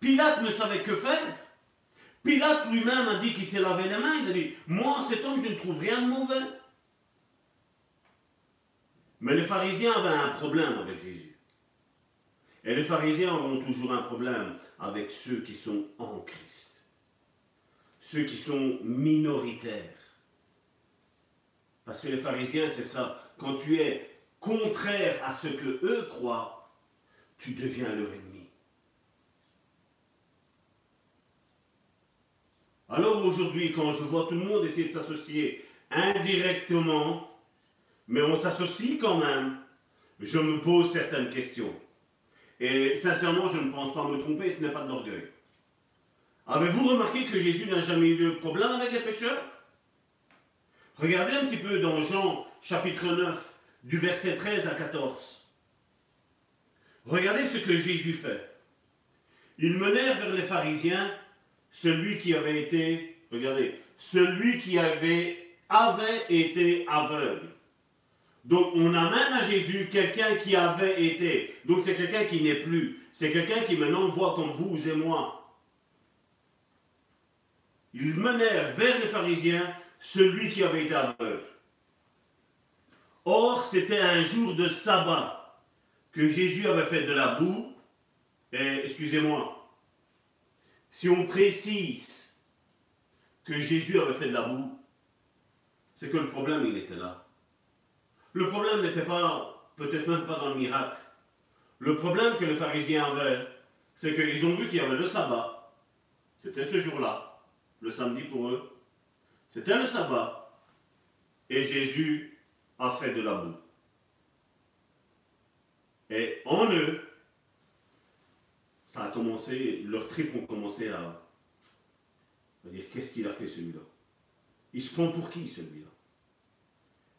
Pilate ne savait que faire. Pilate lui-même a dit qu'il s'est lavé les mains. Il a dit, moi, cet homme, je ne trouve rien de mauvais. Mais les pharisiens avaient un problème avec Jésus. Et les pharisiens auront toujours un problème avec ceux qui sont en Christ. Ceux qui sont minoritaires. Parce que les pharisiens, c'est ça. Quand tu es contraire à ce que eux croient, tu deviens leur ennemi. Alors aujourd'hui, quand je vois tout le monde essayer de s'associer indirectement, mais on s'associe quand même, je me pose certaines questions. Et sincèrement, je ne pense pas me tromper, ce n'est pas de l'orgueil. Avez-vous remarqué que Jésus n'a jamais eu de problème avec les pécheurs? Regardez un petit peu dans Jean chapitre 9, du verset 13 à 14. Regardez ce que Jésus fait. Il menèrent vers les pharisiens celui qui avait été, regardez, celui qui avait, avait été aveugle. Donc on amène à Jésus quelqu'un qui avait été. Donc c'est quelqu'un qui n'est plus. C'est quelqu'un qui maintenant voit comme vous et moi. Ils menèrent vers les pharisiens celui qui avait été aveugle. Or, c'était un jour de sabbat que Jésus avait fait de la boue. Et, excusez-moi, si on précise que Jésus avait fait de la boue, c'est que le problème, il était là. Le problème n'était pas, peut-être même pas dans le miracle. Le problème que les pharisiens avaient, c'est qu'ils ont vu qu'il y avait le sabbat. C'était ce jour-là, le samedi pour eux. C'était le sabbat. Et Jésus a fait de la boue. Et en eux, ça a commencé, leurs tripes ont commencé à, dire qu'est-ce qu'il a fait celui-là? Il se prend pour qui celui-là?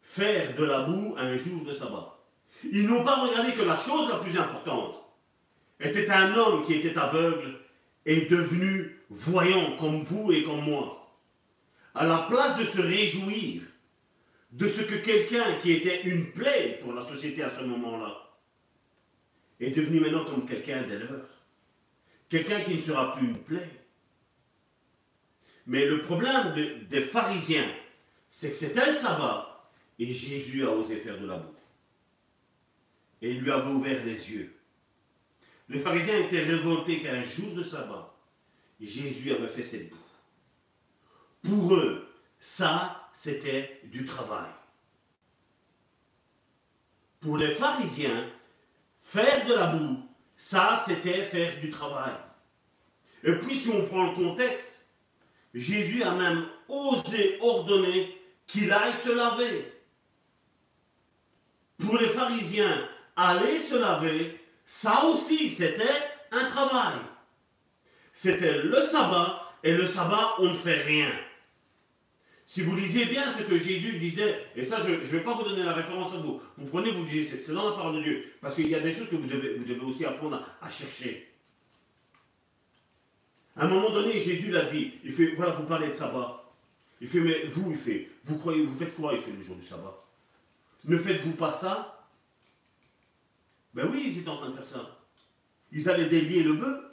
Faire de la boue un jour de sabbat. Ils n'ont pas regardé que la chose la plus importante était un homme qui était aveugle et devenu voyant comme vous et comme moi. À la place de se réjouir de ce que quelqu'un qui était une plaie pour la société à ce moment-là est devenu maintenant comme quelqu'un de leur. Quelqu'un qui ne sera plus une plaie. Mais le problème des pharisiens, c'est que c'était le sabbat et Jésus a osé faire de la boue. Et il lui avait ouvert les yeux. Les pharisiens étaient révoltés qu'un jour de sabbat, Jésus avait fait cette boue. Pour eux, ça, c'était du travail. Pour les pharisiens, faire de la boue, ça, c'était faire du travail. Et puis, si on prend le contexte, Jésus a même osé ordonner qu'il aille se laver. Pour les pharisiens, aller se laver, ça aussi, c'était un travail. C'était le sabbat, et le sabbat, on ne fait rien. Si vous lisez bien ce que Jésus disait, et ça je ne vais pas vous donner la référence à vous, vous prenez, vous lisez, c'est dans la parole de Dieu, parce qu'il y a des choses que vous devez, vous devez aussi apprendre à, chercher. À un moment donné, Jésus l'a dit, il fait, voilà, vous parlez de sabbat. Il fait, mais vous, il fait, vous croyez, vous faites quoi, il fait le jour du sabbat Ne faites-vous pas ça? Ben oui, ils étaient en train de faire ça. Ils allaient délier le bœuf.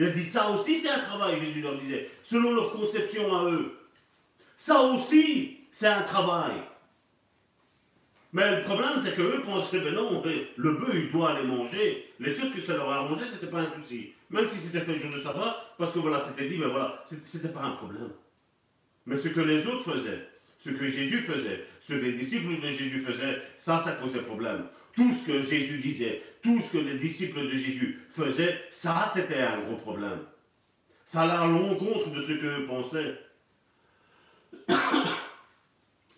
Il a dit, ça aussi c'est un travail, Jésus leur disait, selon leur conception à eux. Ça aussi, c'est un travail. Mais le problème, c'est qu'eux pensent que ben non, le bœuf, il doit aller manger. Les choses que ça leur a arrangé, ce n'était pas un souci. Même si c'était fait le jour de sabbat, parce que voilà, c'était dit, mais ben voilà, c'était pas un problème. Mais ce que les autres faisaient, ce que Jésus faisait, ce que les disciples de Jésus faisaient, ça, ça causait problème. Tout ce que Jésus disait, tout ce que les disciples de Jésus faisaient, ça, c'était un gros problème. Ça allait à l'encontre de ce que pensaient. [COUGHS]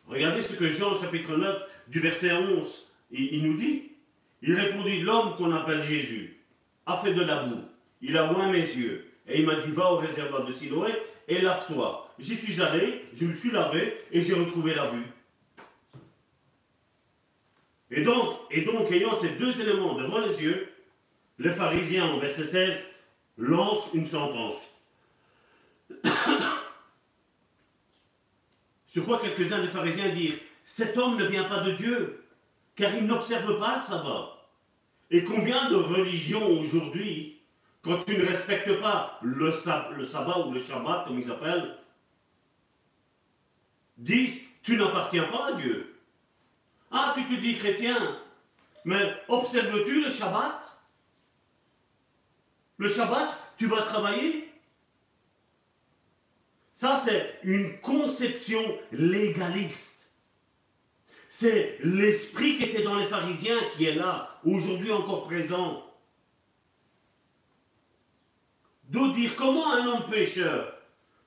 Regardez ce que Jean chapitre 9 du verset 11, il, nous dit. Il répondit, l'homme qu'on appelle Jésus a fait de la boue, il a oint mes yeux, et il m'a dit, va au réservoir de Siloé et lave-toi. J'y suis allé, je me suis lavé et j'ai retrouvé la vue. Et donc, ayant ces deux éléments devant les yeux, les pharisiens, au verset 16, lancent une sentence. [COUGHS] Sur quoi quelques-uns des pharisiens dirent Cet homme ne vient pas de Dieu, car il n'observe pas le sabbat. Et combien de religions aujourd'hui, quand tu ne respectes pas le, le sabbat ou le shabbat, comme ils appellent, disent Tu n'appartiens pas à Dieu. Ah, tu te dis chrétien, mais observes-tu le Shabbat? Le Shabbat, tu vas travailler? Ça, c'est une conception légaliste. C'est l'esprit qui était dans les pharisiens qui est là, aujourd'hui encore présent. D'où dire comment un homme pécheur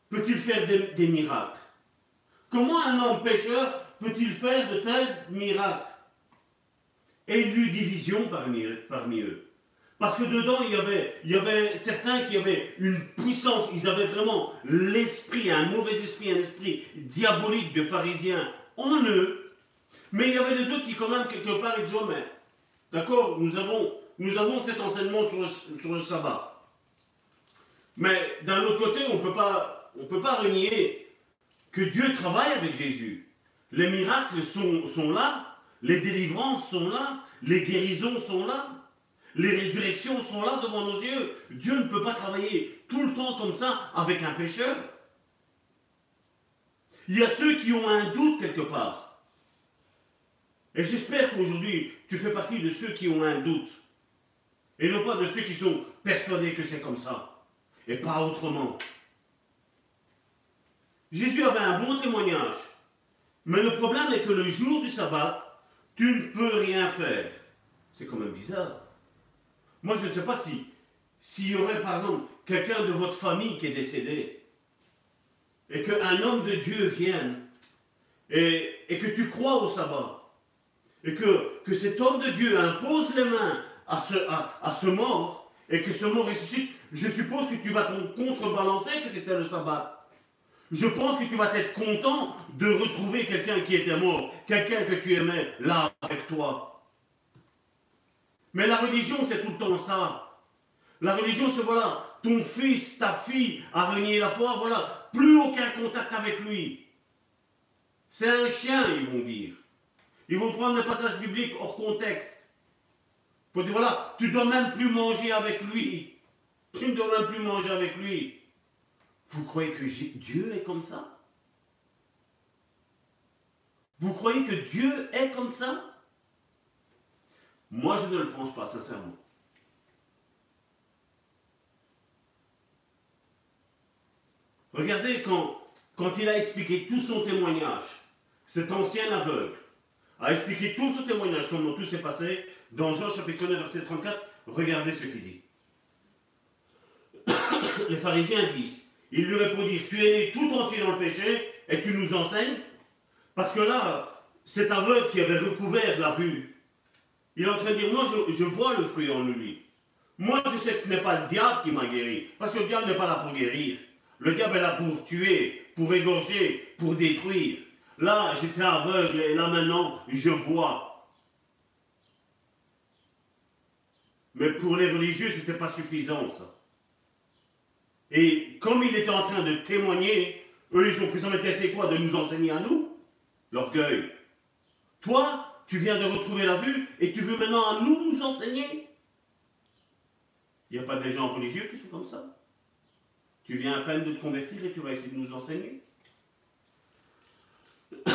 peut-il faire des, miracles? Comment un homme pécheur peut-il faire de tels miracles? Et il y eut division parmi, parmi eux. Parce que dedans, il y, avait, il y avait certains qui avaient une puissance, ils avaient vraiment l'esprit, un mauvais esprit, un esprit diabolique de pharisiens en eux. Mais il y avait des autres qui, quand même, quelque part, ils disaient, mais d'accord, nous avons, nous avons cet enseignement sur le, sur le sabbat. Mais d'un autre côté, on ne peut pas renier que Dieu travaille avec Jésus. Les miracles sont, là, les délivrances sont là, les guérisons sont là. Les résurrections sont là devant nos yeux. Dieu ne peut pas travailler tout le temps comme ça avec un pécheur. Il y a ceux qui ont un doute quelque part. Et j'espère qu'aujourd'hui, tu fais partie de ceux qui ont un doute. Et non pas de ceux qui sont persuadés que c'est comme ça. Et pas autrement. Jésus avait un bon témoignage. Mais le problème est que le jour du sabbat, tu ne peux rien faire. C'est quand même bizarre. Moi, je ne sais pas si, s'il y aurait, par exemple, quelqu'un de votre famille qui est décédé, et qu'un homme de Dieu vienne, et, que tu crois au sabbat, et que, cet homme de Dieu impose les mains à ce, à, ce mort, et que ce mort ressuscite, je suppose que tu vas contrebalancer que c'était le sabbat. Je pense que tu vas être content de retrouver quelqu'un qui était mort, quelqu'un que tu aimais là avec toi. Mais la religion, c'est tout le temps ça. La religion, c'est voilà, ton fils, ta fille a renié la foi, voilà, plus aucun contact avec lui. C'est un chien, ils vont dire. Ils vont prendre le passage biblique hors contexte. Pour dire, voilà, tu dois même plus manger avec lui. Tu ne dois même plus manger avec lui. Vous croyez que Dieu est comme ça? Vous croyez que Dieu est comme ça? Moi, je ne le pense pas, sincèrement. Regardez quand, il a expliqué tout son témoignage, cet ancien aveugle a expliqué tout son témoignage, comment tout s'est passé, dans Jean chapitre 9, verset 34, regardez ce qu'il dit. [COUGHS] Les pharisiens disent, ils lui répondirent, tu es né tout entier dans le péché et tu nous enseignes Parce que là, cet aveugle qui avait recouvert la vue, il est en train de dire, moi je, vois le fruit en lui. Moi je sais que ce n'est pas le diable qui m'a guéri. Parce que le diable n'est pas là pour guérir. Le diable est là pour tuer, pour égorger, pour détruire. Là, j'étais aveugle et là maintenant, je vois. Mais pour les religieux, ce n'était pas suffisant ça. Et comme il était en train de témoigner, eux, ils ont pris mais c'est quoi De nous enseigner à nous? L'orgueil. Toi, tu viens de retrouver la vue et tu veux maintenant à nous nous enseigner? Il n'y a pas des gens religieux qui sont comme ça? Tu viens à peine de te convertir et tu vas essayer de nous enseigner? [COUGHS]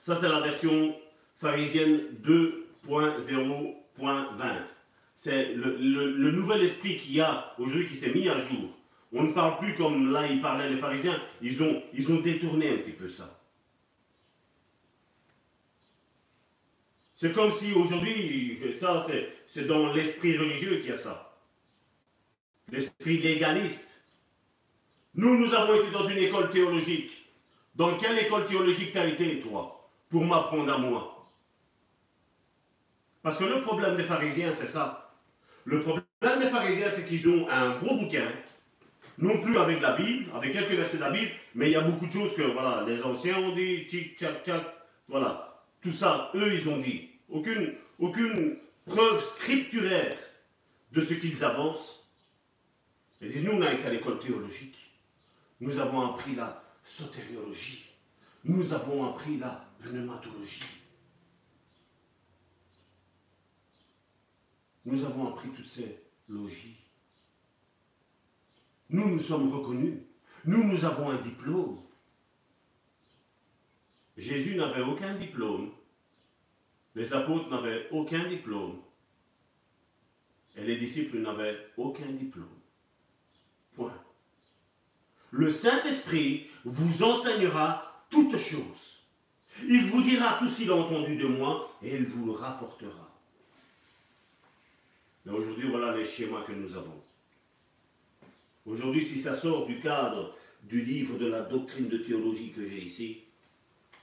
Ça, c'est la version pharisienne 2.0.20. C'est le, nouvel esprit qu'il y a aujourd'hui qui s'est mis à jour. On ne parle plus comme là, ils parlaient les pharisiens. Ils ont, détourné un petit peu ça. C'est comme si aujourd'hui, ça c'est dans l'esprit religieux qu'il y a ça. L'esprit légaliste. Nous, nous avons été dans une école théologique. Dans quelle école théologique tu as été, toi, pour m'apprendre à moi? Parce que le problème des pharisiens, c'est ça. Le problème des pharisiens, c'est qu'ils ont un gros bouquin, non plus avec la Bible, avec quelques versets de la Bible, mais il y a beaucoup de choses que voilà, les anciens ont dit, tchic, tchac, tchac, voilà. Tout ça, eux, ils ont dit. Aucune, aucune preuve scripturaire de ce qu'ils avancent. Et nous, on n'a été à l'école théologique. Nous avons appris la sotériologie. Nous avons appris la pneumatologie. Nous avons appris toutes ces logies. Nous, nous sommes reconnus. Nous, nous avons un diplôme. Jésus n'avait aucun diplôme. Les apôtres n'avaient aucun diplôme. Et les disciples n'avaient aucun diplôme. Point. le Saint-Esprit vous enseignera toutes choses. Il vous dira tout ce qu'il a entendu de moi et il vous le rapportera. Mais aujourd'hui, voilà les schémas que nous avons. Aujourd'hui, si ça sort du cadre du livre de la doctrine de théologie que j'ai ici,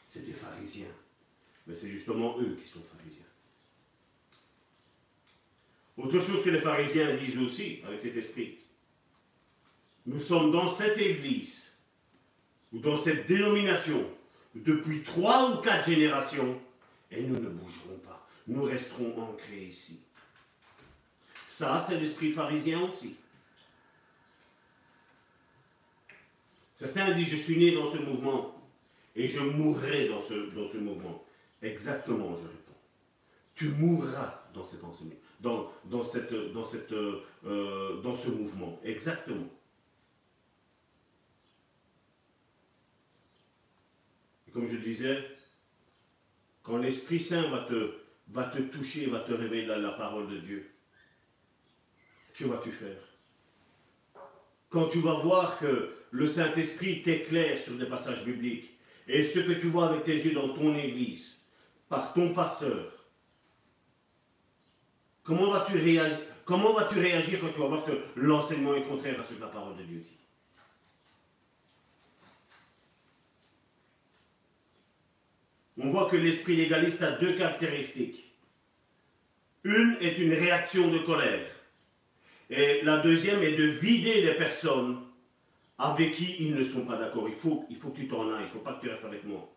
c'est des pharisiens. Mais c'est justement eux qui sont pharisiens. Autre chose que les pharisiens disent aussi avec cet esprit. Nous sommes dans cette église ou dans cette dénomination depuis trois ou quatre générations et nous ne bougerons pas. Nous resterons ancrés ici. Ça, c'est l'esprit pharisien aussi. Certains disent, je suis né dans ce mouvement et je mourrai dans ce, mouvement. Exactement, je réponds. Tu mourras dans cet enseignement, dans, euh, ce mouvement. Exactement. comme je disais, quand l'Esprit Saint va te, va te toucher, va te révéler la, parole de Dieu, que vas-tu faire? Quand tu vas voir que le Saint-Esprit t'éclaire sur des passages bibliques, et ce que tu vois avec tes yeux dans ton église, par ton pasteur, comment vas-tu réagir, quand tu vas voir que l'enseignement est contraire à ce que la parole de Dieu dit? On voit que l'esprit légaliste a deux caractéristiques. Une est une réaction de colère. Et la deuxième est de vider les personnes avec qui ils ne sont pas d'accord. Il faut, il faut que tu t'en ailles, il ne faut pas que tu restes avec moi.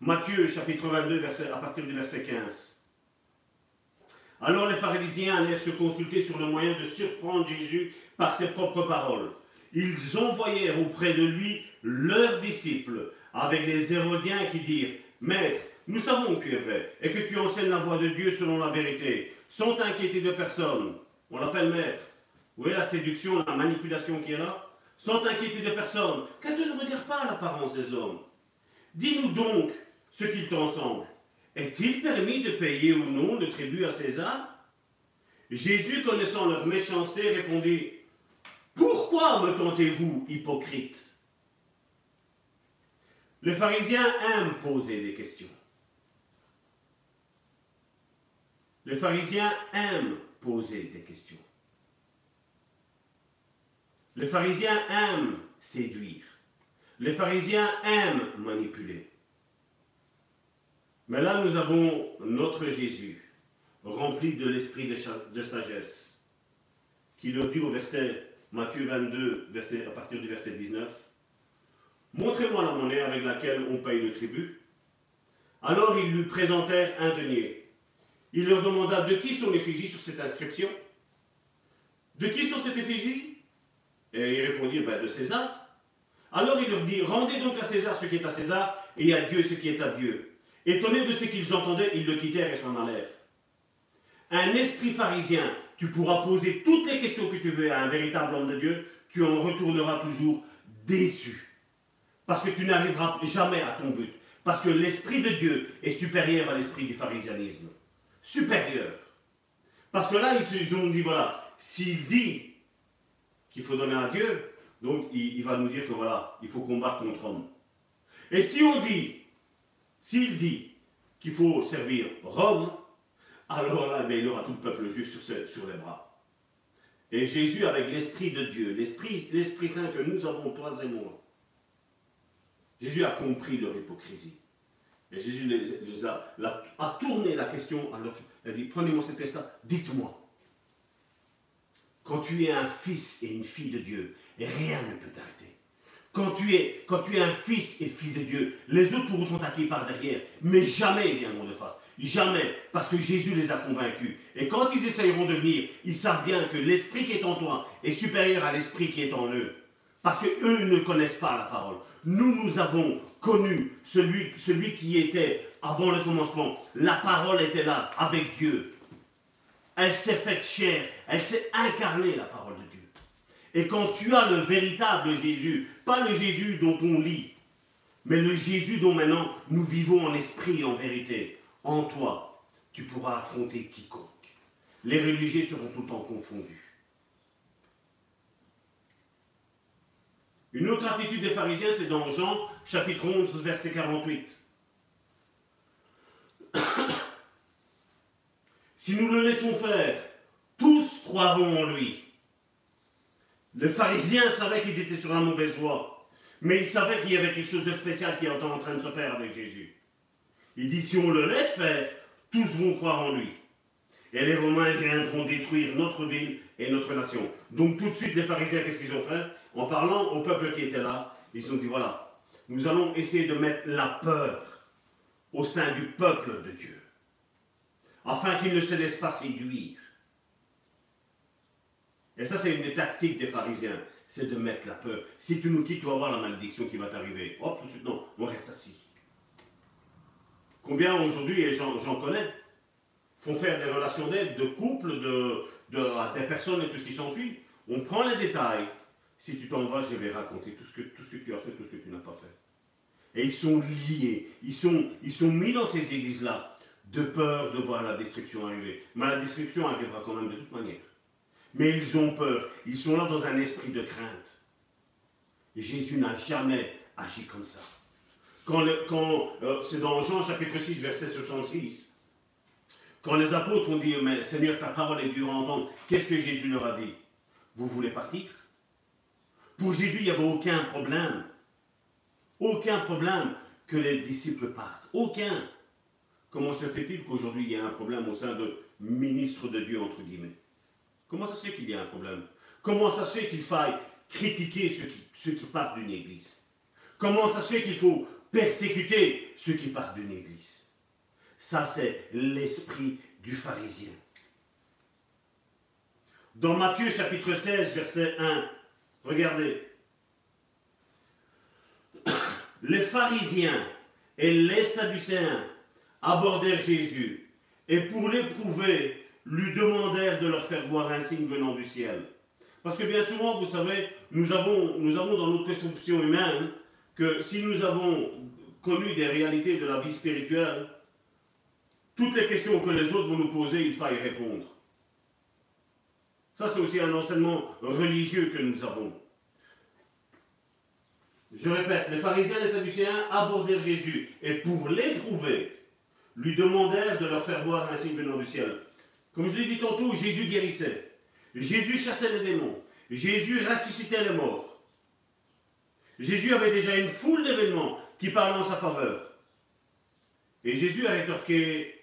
Matthieu chapitre 22, verset, à partir du verset 15. Alors les pharisiens allèrent se consulter sur le moyen de surprendre Jésus par ses propres paroles. Ils envoyèrent auprès de lui leurs disciples avec les Hérodiens qui dirent Maître, nous savons que tu es vrai et que tu enseignes la voie de Dieu selon la vérité, sans t'inquiéter de personne. On l'appelle maître. Vous voyez la séduction, la manipulation qui est là? Sans t'inquiéter de personne, car tu ne regardes pas l'apparence des hommes. Dis-nous donc ce qu'il t'ensemble. Est-il permis de payer ou non le tribut à César? Jésus, connaissant leur méchanceté, répondit Pourquoi me tentez-vous, hypocrite? Les pharisiens aiment poser des questions. Les pharisiens aiment poser des questions. Les pharisiens aiment séduire. Les pharisiens aiment manipuler. Mais là, nous avons notre Jésus, rempli de l'esprit de sagesse, qui leur dit au verset Matthieu 22, verset, à partir du verset 19, Montrez-moi la monnaie avec laquelle on paye le tribut. Alors ils lui présentèrent un denier. Il leur demanda de qui sont les effigies sur cette inscription De qui sont ces effigies Et ils répondirent ben, de César. Alors il leur dit Rendez donc à César ce qui est à César et à Dieu ce qui est à Dieu. Étonnés de ce qu'ils entendaient, ils le quittèrent et s'en allèrent. Un esprit pharisien, tu pourras poser toutes les questions que tu veux à un véritable homme de Dieu, tu en retourneras toujours déçu. Parce que tu n'arriveras jamais à ton but. Parce que l'Esprit de Dieu est supérieur à l'esprit du pharisianisme. Supérieur. Parce que là, ils ont dit, voilà, s'il dit qu'il faut donner à Dieu, donc il, va nous dire que voilà, il faut combattre contre homme. Et si on dit, s'il dit qu'il faut servir Rome, alors là, ben, il aura tout le peuple juif sur, sur les bras. Et Jésus, avec l'Esprit de Dieu, l'Esprit Saint que nous avons, toi et moi, Jésus a compris leur hypocrisie. Et Jésus les, a, tourné la question à leur... Il a dit, prenez-moi cette pièce-là, dites-moi. Quand tu es un fils et une fille de Dieu, rien ne peut t'arrêter. Quand tu, es, un fils et fille de Dieu, les autres pourront t'attaquer par derrière, mais jamais ils viendront de face. Jamais, parce que Jésus les a convaincus. Et quand ils essayeront de venir, ils savent bien que l'esprit qui est en toi est supérieur à l'esprit qui est en eux. Parce qu'eux ne connaissent pas la parole. Nous, nous avons connu celui, qui était avant le commencement. La parole était là, avec Dieu. Elle s'est faite chair, elle s'est incarnée, la parole de Dieu. Et quand tu as le véritable Jésus, pas le Jésus dont on lit, mais le Jésus dont maintenant nous vivons en esprit et en vérité, en toi, tu pourras affronter quiconque. Les religieux seront tout le temps confondus. Une autre attitude des pharisiens, c'est dans Jean chapitre 11, verset 48. [COUGHS] si nous le laissons faire, tous croiront en lui. Les pharisiens savaient qu'ils étaient sur la mauvaise voie, mais ils savaient qu'il y avait quelque chose de spécial qui était en train de se faire avec Jésus. Il dit, si on le laisse faire, tous vont croire en lui. Et les Romains viendront détruire notre ville et notre nation. Donc tout de suite, les pharisiens, qu'est-ce qu'ils ont fait? En parlant au peuple qui était là, ils ont dit, voilà, nous allons essayer de mettre la peur au sein du peuple de Dieu, afin qu'il ne se laisse pas séduire. Et ça, c'est une des tactiques des pharisiens, c'est de mettre la peur. Si tu nous quittes, tu vas voir la malédiction qui va t'arriver. Hop, tout de suite, non, on reste assis. Combien aujourd'hui, et j'en connais, font faire des relations d'aide, de couple, de, de, des personnes et tout ce qui s'ensuit. On prend les détails. Si tu t'en vas, je vais raconter tout ce, que, tu as fait, tout ce que tu n'as pas fait. Et ils sont liés, ils sont, mis dans ces églises-là de peur de voir la destruction arriver. Mais la destruction arrivera quand même de toute manière. Mais ils ont peur, ils sont là dans un esprit de crainte. Jésus n'a jamais agi comme ça. Quand, quand euh, c'est dans Jean chapitre 6, verset 66, quand les apôtres ont dit, mais Seigneur, ta parole est dure à entendre, qu'est-ce que Jésus leur a dit? Vous voulez partir? Pour Jésus, il n'y avait aucun problème. Aucun problème que les disciples partent. Aucun. Comment se fait-il qu'aujourd'hui il y a un problème au sein de ministres de Dieu, entre guillemets? Comment ça se fait qu'il y a un problème? Comment ça se fait qu'il faille critiquer ceux qui, ceux qui partent d'une église? Comment ça se fait qu'il faut persécuter ceux qui partent d'une église? Ça, c'est l'esprit du pharisien. Dans Matthieu chapitre 16, verset 1, regardez. [COUGHS] Les pharisiens et les sadducéens abordèrent Jésus et pour l'éprouver, lui demandèrent de leur faire voir un signe venant du ciel. Parce que bien souvent, vous savez, nous avons, nous avons dans notre conception humaine que si nous avons connu des réalités de la vie spirituelle, toutes les questions que les autres vont nous poser, il y répondre. Ça, c'est aussi un enseignement religieux que nous avons. Je répète, les pharisiens et les sadducéens abordèrent Jésus et pour l'éprouver, lui demandèrent de leur faire voir un signe venant du ciel. Comme je l'ai dit tantôt, Jésus guérissait. Jésus chassait les démons. Jésus ressuscitait les morts. Jésus avait déjà une foule d'événements qui parlaient en sa faveur. Et Jésus a rétorqué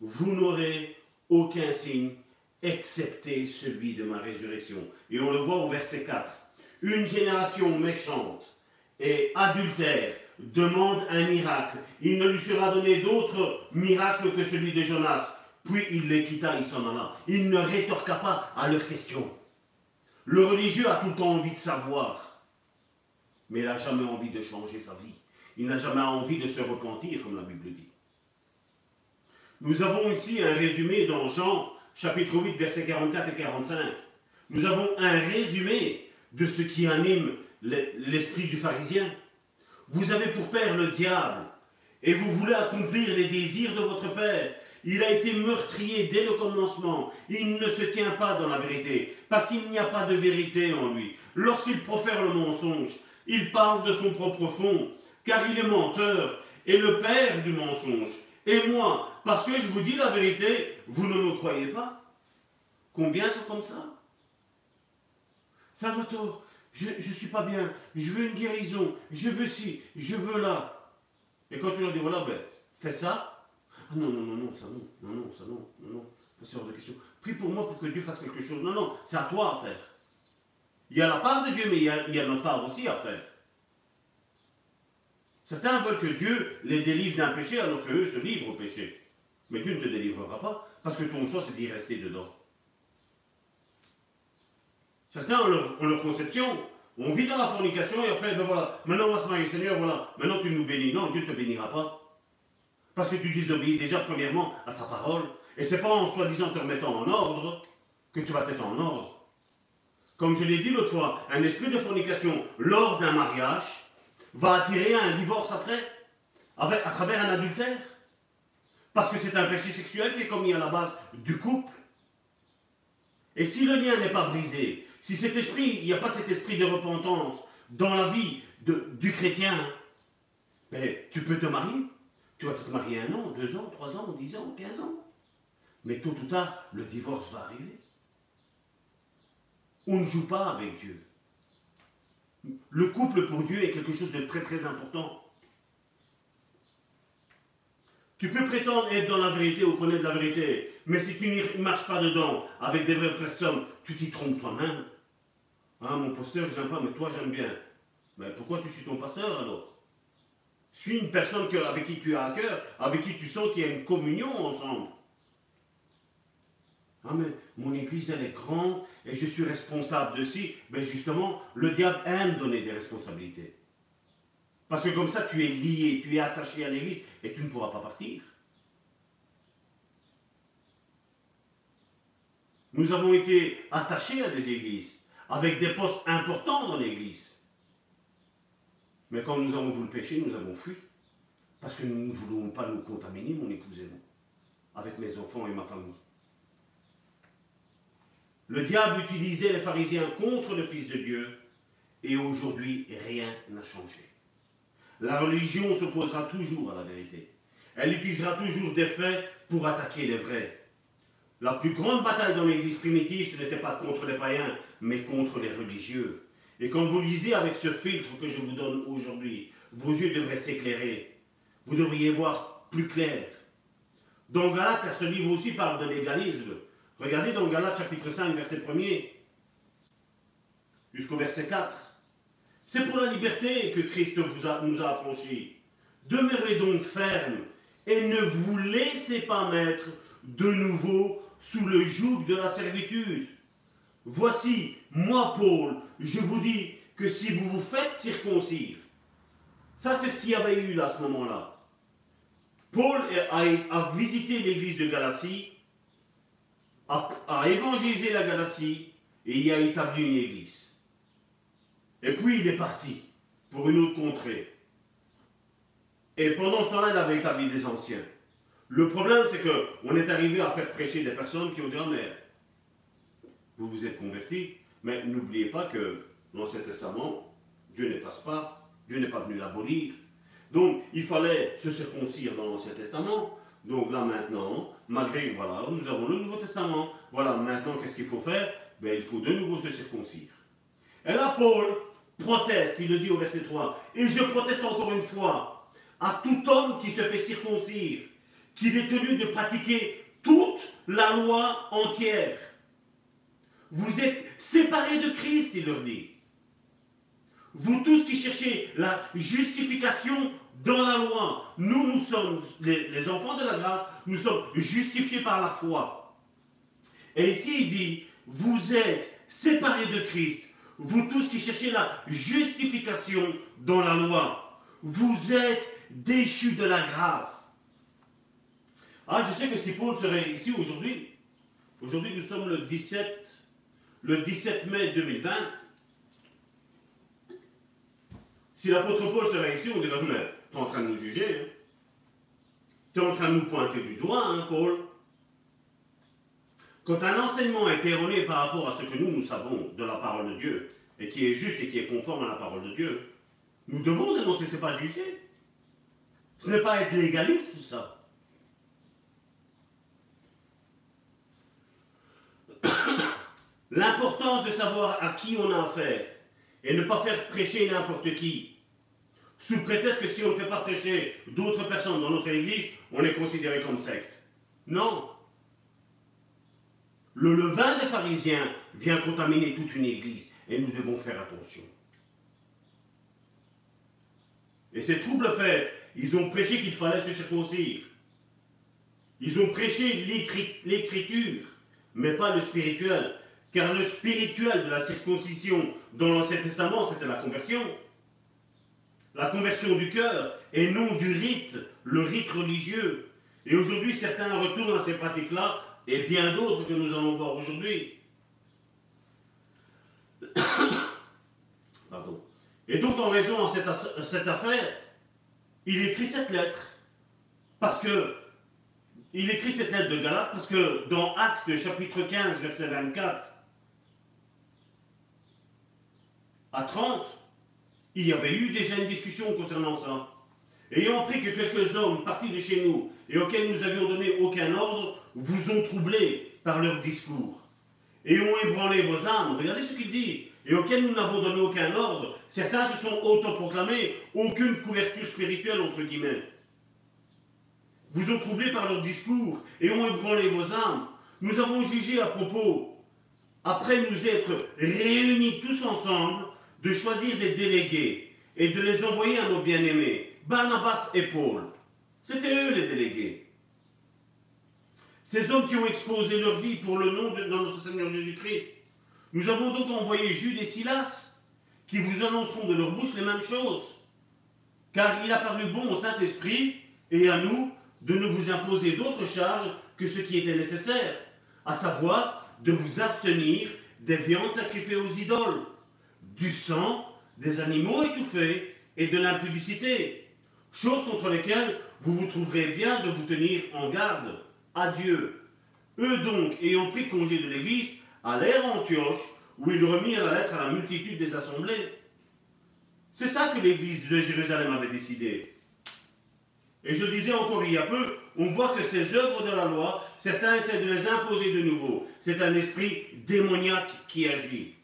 vous n'aurez aucun signe excepté celui de ma résurrection. Et on le voit au verset 4. Une génération méchante et adultère demande un miracle. Il ne lui sera donné d'autre miracle que celui de Jonas. Puis il les quitta, il s'en alla. Il ne rétorqua pas à leurs questions. Le religieux a tout le temps envie de savoir, mais il n'a jamais envie de changer sa vie. Il n'a jamais envie de se repentir, comme la Bible dit. Nous avons ici un résumé dans Jean chapitre 8 versets 44 et 45. Nous avons un résumé de ce qui anime l'esprit du pharisien. Vous avez pour père le diable et vous voulez accomplir les désirs de votre père. Il a été meurtrier dès le commencement. Il ne se tient pas dans la vérité parce qu'il n'y a pas de vérité en lui. Lorsqu'il profère le mensonge, il parle de son propre fond car il est menteur et le père du mensonge. Et moi, parce que je vous dis la vérité, vous ne me croyez pas Combien sont comme ça? Salvatore, je ne suis pas bien, je veux une guérison, je veux ci, je veux là. Et quand tu leur dis, voilà, ben, fais ça. Ah non, non, non, non, ça non, non, non, ça non, non, non, c'est hors de question. Prie pour moi pour que Dieu fasse quelque chose. Non, non, c'est à toi à faire. Il y a la part de Dieu, mais il y a, il y a notre part aussi à faire. Certains veulent que Dieu les délivre d'un péché alors qu'eux se livrent au péché. Mais Dieu ne te délivrera pas, parce que ton choix, c'est d'y rester dedans. Certains ont leur, conception, on vit dans la fornication et après, ben voilà, maintenant on va se marier, Seigneur, voilà, maintenant tu nous bénis. Non, Dieu ne te bénira pas. Parce que tu désobéis déjà premièrement à sa parole. Et c'est pas en soi-disant te remettant en ordre que tu vas être en ordre. Comme je l'ai dit l'autre fois, un esprit de fornication lors d'un mariage va attirer un divorce après, à travers un adultère. Parce que c'est un péché sexuel qui est commis à la base du couple. Et si le lien n'est pas brisé, si cet esprit, il n'y a pas cet esprit de repentance dans la vie du chrétien, ben, tu peux te marier. Tu vas te marier un an, deux ans, trois ans, dix ans, quinze ans. Mais tôt ou tard, le divorce va arriver. On ne joue pas avec Dieu. Le couple pour Dieu est quelque chose de très très important. Tu peux prétendre être dans la vérité ou connaître la vérité, mais si tu ne marches pas dedans avec des vraies personnes, tu t'y trompes toi-même. Ah, mon pasteur, je n'aime pas, mais toi, j'aime bien. Mais pourquoi tu suis ton pasteur alors? Suis une personne avec qui tu as à cœur, avec qui tu sens qu'il y a une communion ensemble. Ah, mais mon église, elle est grande et je suis responsable de ci. Mais justement, le diable aime donner des responsabilités. Parce que comme ça, tu es lié, tu es attaché à l'église et tu ne pourras pas partir. Nous avons été attachés à des églises, avec des postes importants dans l'église. Mais quand nous avons vu le péché, nous avons fui. Parce que nous ne voulons pas nous contaminer, mon épouse et moi, avec mes enfants et ma famille. Le diable utilisait les pharisiens contre le Fils de Dieu, et aujourd'hui, rien n'a changé. La religion s'opposera toujours à la vérité. Elle utilisera toujours des faits pour attaquer les vrais. La plus grande bataille dans l'Église primitive, n'était pas contre les païens, mais contre les religieux. Et quand vous lisez avec ce filtre que je vous donne aujourd'hui, vos yeux devraient s'éclairer. Vous devriez voir plus clair. Dans Galates, ce livre aussi parle de l'égalisme. Regardez dans Galates chapitre 5, verset 1er, jusqu'au verset 4. C'est pour la liberté que Christ nous a affranchis. Demeurez donc fermes et ne vous laissez pas mettre de nouveau sous le joug de la servitude. Voici, moi Paul, je vous dis que si vous vous faites circoncire, ça c'est ce qu'il y avait eu à ce moment-là. Paul a, visité l'église de Galatie, a, a évangélisé la Galatie et y a établi une église. Et puis il est parti pour une autre contrée. Et pendant ce temps-là, il avait établi des anciens. Le problème, c'est qu'on est arrivé à faire prêcher des personnes qui ont dit, oh, mais vous vous êtes convertis, mais n'oubliez pas que l'Ancien Testament, Dieu n'efface pas, Dieu n'est pas venu l'abolir. Donc, il fallait se circoncire dans l'Ancien Testament. Donc là maintenant, malgré, voilà, nous avons le Nouveau Testament. Voilà, maintenant, qu'est-ce qu'il faut faire? Ben, Il faut de nouveau se circoncire. Et là, Paul proteste, il le dit au verset 3. Et je proteste encore une fois à tout homme qui se fait circoncire, qu'il est tenu de pratiquer toute la loi entière. Vous êtes séparés de Christ, il leur dit. Vous tous qui cherchez la justification dans la loi, nous, nous sommes les, les enfants de la grâce, nous sommes justifiés par la foi. Et ici, il dit, vous êtes séparés de Christ, vous tous qui cherchez la justification dans la loi, vous êtes déchus de la grâce. Ah, je sais que si Paul serait ici aujourd'hui, aujourd'hui nous sommes le 17, le 17 mai 2020, si l'apôtre Paul serait ici, on dirait, mais tu es en train de nous juger, hein. tu es en train de nous pointer du doigt, hein, Paul. Quand un enseignement est erroné par rapport à ce que nous, nous savons de la parole de Dieu, et qui est juste et qui est conforme à la parole de Dieu, nous devons dénoncer, ce n'est pas juger. Ce n'est pas être légaliste, ça. L'importance de savoir à qui on a affaire et ne pas faire prêcher n'importe qui. Sous prétexte que si on ne fait pas prêcher d'autres personnes dans notre église, on est considéré comme secte. Non, le levain des pharisiens vient contaminer toute une église et nous devons faire attention. Et ces troubles faits, ils ont prêché qu'il fallait se circoncire. Ils ont prêché l'écriture, mais pas le spirituel. Car le spirituel de la circoncision dans l'Ancien Testament, c'était la conversion. La conversion du cœur et non du rite, le rite religieux. Et aujourd'hui, certains retournent à ces pratiques-là et bien d'autres que nous allons voir aujourd'hui. [COUGHS] Pardon. Et donc, en raison de cette, cette, affaire, il écrit cette lettre. Parce que, il écrit cette lettre de Galate parce que dans Actes chapitre 15, verset 24 à 30, il y avait eu déjà une discussion concernant ça. Ayant appris que quelques hommes partis de chez nous et auxquels nous avions donné aucun ordre vous ont troublés par leur discours et ont ébranlé vos âmes. Regardez ce qu'il dit. Et auxquels nous n'avons donné aucun ordre. Certains se sont autoproclamés aucune couverture spirituelle, entre guillemets. Vous ont troublés par leur discours et ont ébranlé vos âmes. Nous avons jugé à propos, après nous être réunis tous ensemble, de choisir des délégués et de les envoyer à nos bien-aimés, Barnabas et Paul. C'était eux les délégués. Ces hommes qui ont exposé leur vie pour le nom de notre Seigneur Jésus-Christ. Nous avons donc envoyé Jude et Silas, qui vous annonceront de leur bouche les mêmes choses. Car il a paru bon au Saint-Esprit et à nous de ne vous imposer d'autres charges que ce qui était nécessaire, à savoir de vous abstenir des viandes sacrifiées aux idoles, du sang, des animaux étouffés et de l'impudicité, choses contre lesquelles vous vous trouverez bien de vous tenir en garde. Adieu. Eux donc, ayant pris congé de l'Église, allèrent à Antioche, où ils remirent la lettre à la multitude des assemblées. C'est ça que l'Église de Jérusalem avait décidé. Et je disais encore il y a peu, on voit que ces œuvres de la loi, certains essaient de les imposer de nouveau. C'est un esprit démoniaque qui agit.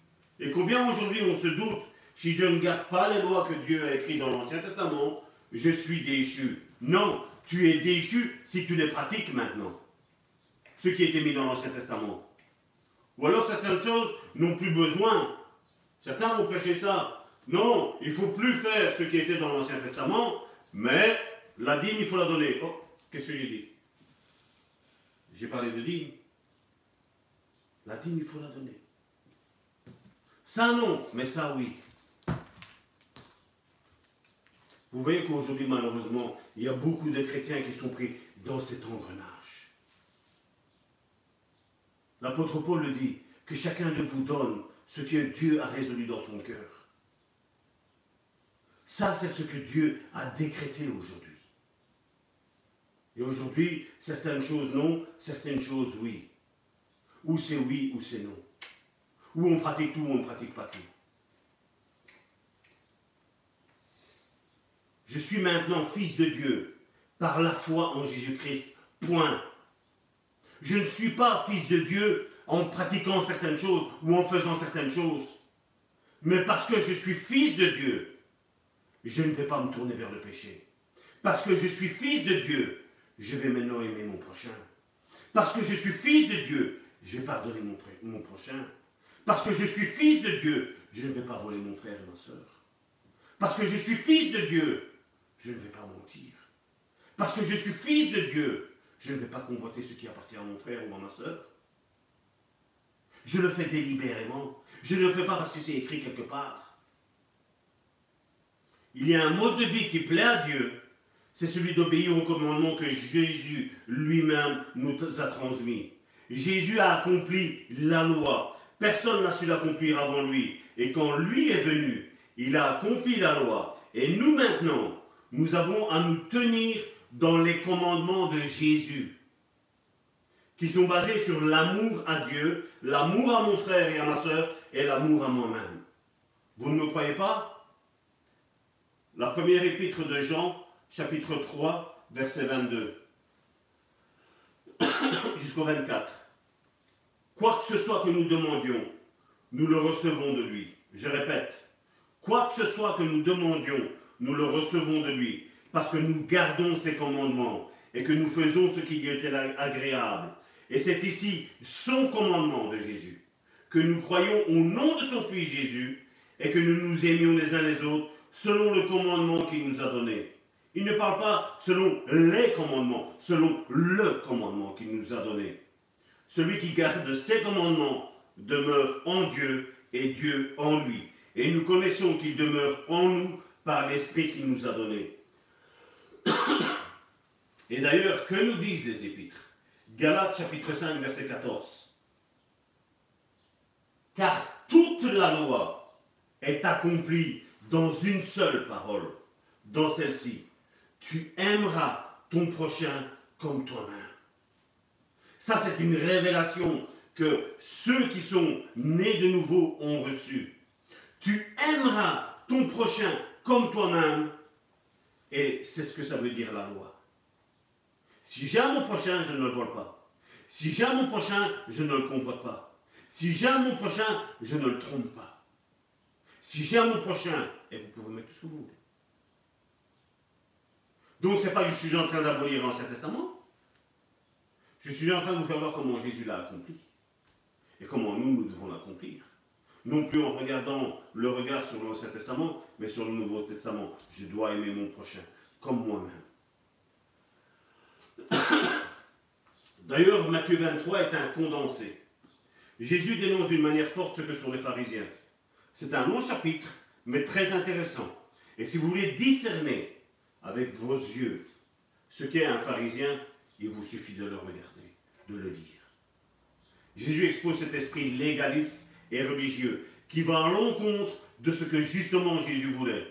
Et combien aujourd'hui on se doute, si je ne garde pas les lois que Dieu a écrites dans l'Ancien Testament, je suis déchu. Non, tu es déchu si tu les pratiques maintenant. Ce qui était mis dans l'Ancien Testament. Ou alors certaines choses n'ont plus besoin. Certains vont prêcher ça. Non, il ne faut plus faire ce qui était dans l'Ancien Testament, mais la dîme, il faut la donner. Oh, qu'est-ce que j'ai dit? J'ai parlé de dîme. La dîme, il faut la donner. Ça non, mais ça oui. Vous voyez qu'aujourd'hui, malheureusement, il y a beaucoup de chrétiens qui sont pris dans cet engrenage. L'apôtre Paul le dit, que chacun de vous donne ce que Dieu a résolu dans son cœur. Ça, c'est ce que Dieu a décrété aujourd'hui. Et aujourd'hui, certaines choses non, certaines choses oui. Ou c'est oui ou c'est non. Ou on pratique tout ou on ne pratique pas tout. Je suis maintenant fils de Dieu par la foi en Jésus-Christ. Point. Je ne suis pas fils de Dieu en pratiquant certaines choses ou en faisant certaines choses. Mais parce que je suis fils de Dieu, je ne vais pas me tourner vers le péché. Parce que je suis fils de Dieu, je vais maintenant aimer mon prochain. Parce que je suis fils de Dieu, je vais pardonner mon, mon prochain. Parce que je suis fils de Dieu, je ne vais pas voler mon frère et ma soeur. Parce que je suis fils de Dieu, je ne vais pas mentir. Parce que je suis fils de Dieu, je ne vais pas convoiter ce qui appartient à mon frère ou à ma soeur. Je le fais délibérément. Je ne le fais pas parce que c'est écrit quelque part. Il y a un mode de vie qui plaît à Dieu. C'est celui d'obéir au commandement que Jésus lui-même nous a transmis. Jésus a accompli la loi. Personne n'a su l'accomplir avant lui. Et quand lui est venu, il a accompli la loi. Et nous maintenant, nous avons à nous tenir dans les commandements de Jésus, qui sont basés sur l'amour à Dieu, l'amour à mon frère et à ma soeur, et l'amour à moi-même. Vous ne me croyez pas? La première épître de Jean, chapitre 3, verset 22 [COUGHS] jusqu'au 24. Quoi que ce soit que nous demandions, nous le recevons de lui. Je répète, quoi que ce soit que nous demandions, nous le recevons de lui, parce que nous gardons ses commandements et que nous faisons ce qui lui était agréable. Et c'est ici son commandement de Jésus, que nous croyons au nom de son Fils Jésus et que nous nous aimions les uns les autres selon le commandement qu'il nous a donné. Il ne parle pas selon les commandements, selon le commandement qu'il nous a donné. Celui qui garde ses commandements demeure en Dieu et Dieu en lui. Et nous connaissons qu'il demeure en nous par l'Esprit qu'il nous a donné. Et d'ailleurs, que nous disent les épîtres? Galates chapitre 5, verset 14. Car toute la loi est accomplie dans une seule parole, dans celle-ci. Tu aimeras ton prochain comme toi-même. Ça, c'est une révélation que ceux qui sont nés de nouveau ont reçue. Tu aimeras ton prochain comme toi-même. Et c'est ce que ça veut dire la loi. Si j'aime mon prochain, je ne le vole pas. Si j'aime mon prochain, je ne le convoite pas. Si j'aime mon prochain, je ne le trompe pas. Si j'aime mon prochain, et vous pouvez mettre tout ce que vous voulez. Donc, ce n'est pas que je suis en train d'abolir l'Ancien Testament. Je suis en train de vous faire voir comment Jésus l'a accompli. Et comment nous, nous devons l'accomplir. Non plus en regardant le regard sur l'Ancien Testament, mais sur le Nouveau Testament. Je dois aimer mon prochain, comme moi-même. [COUGHS] D'ailleurs, Matthieu 23 est un condensé. Jésus dénonce d'une manière forte ce que sont les pharisiens. C'est un long chapitre, mais très intéressant. Et si vous voulez discerner avec vos yeux ce qu'est un pharisien, il vous suffit de le regarder, de le lire. Jésus expose cet esprit légaliste et religieux qui va à l'encontre de ce que justement Jésus voulait.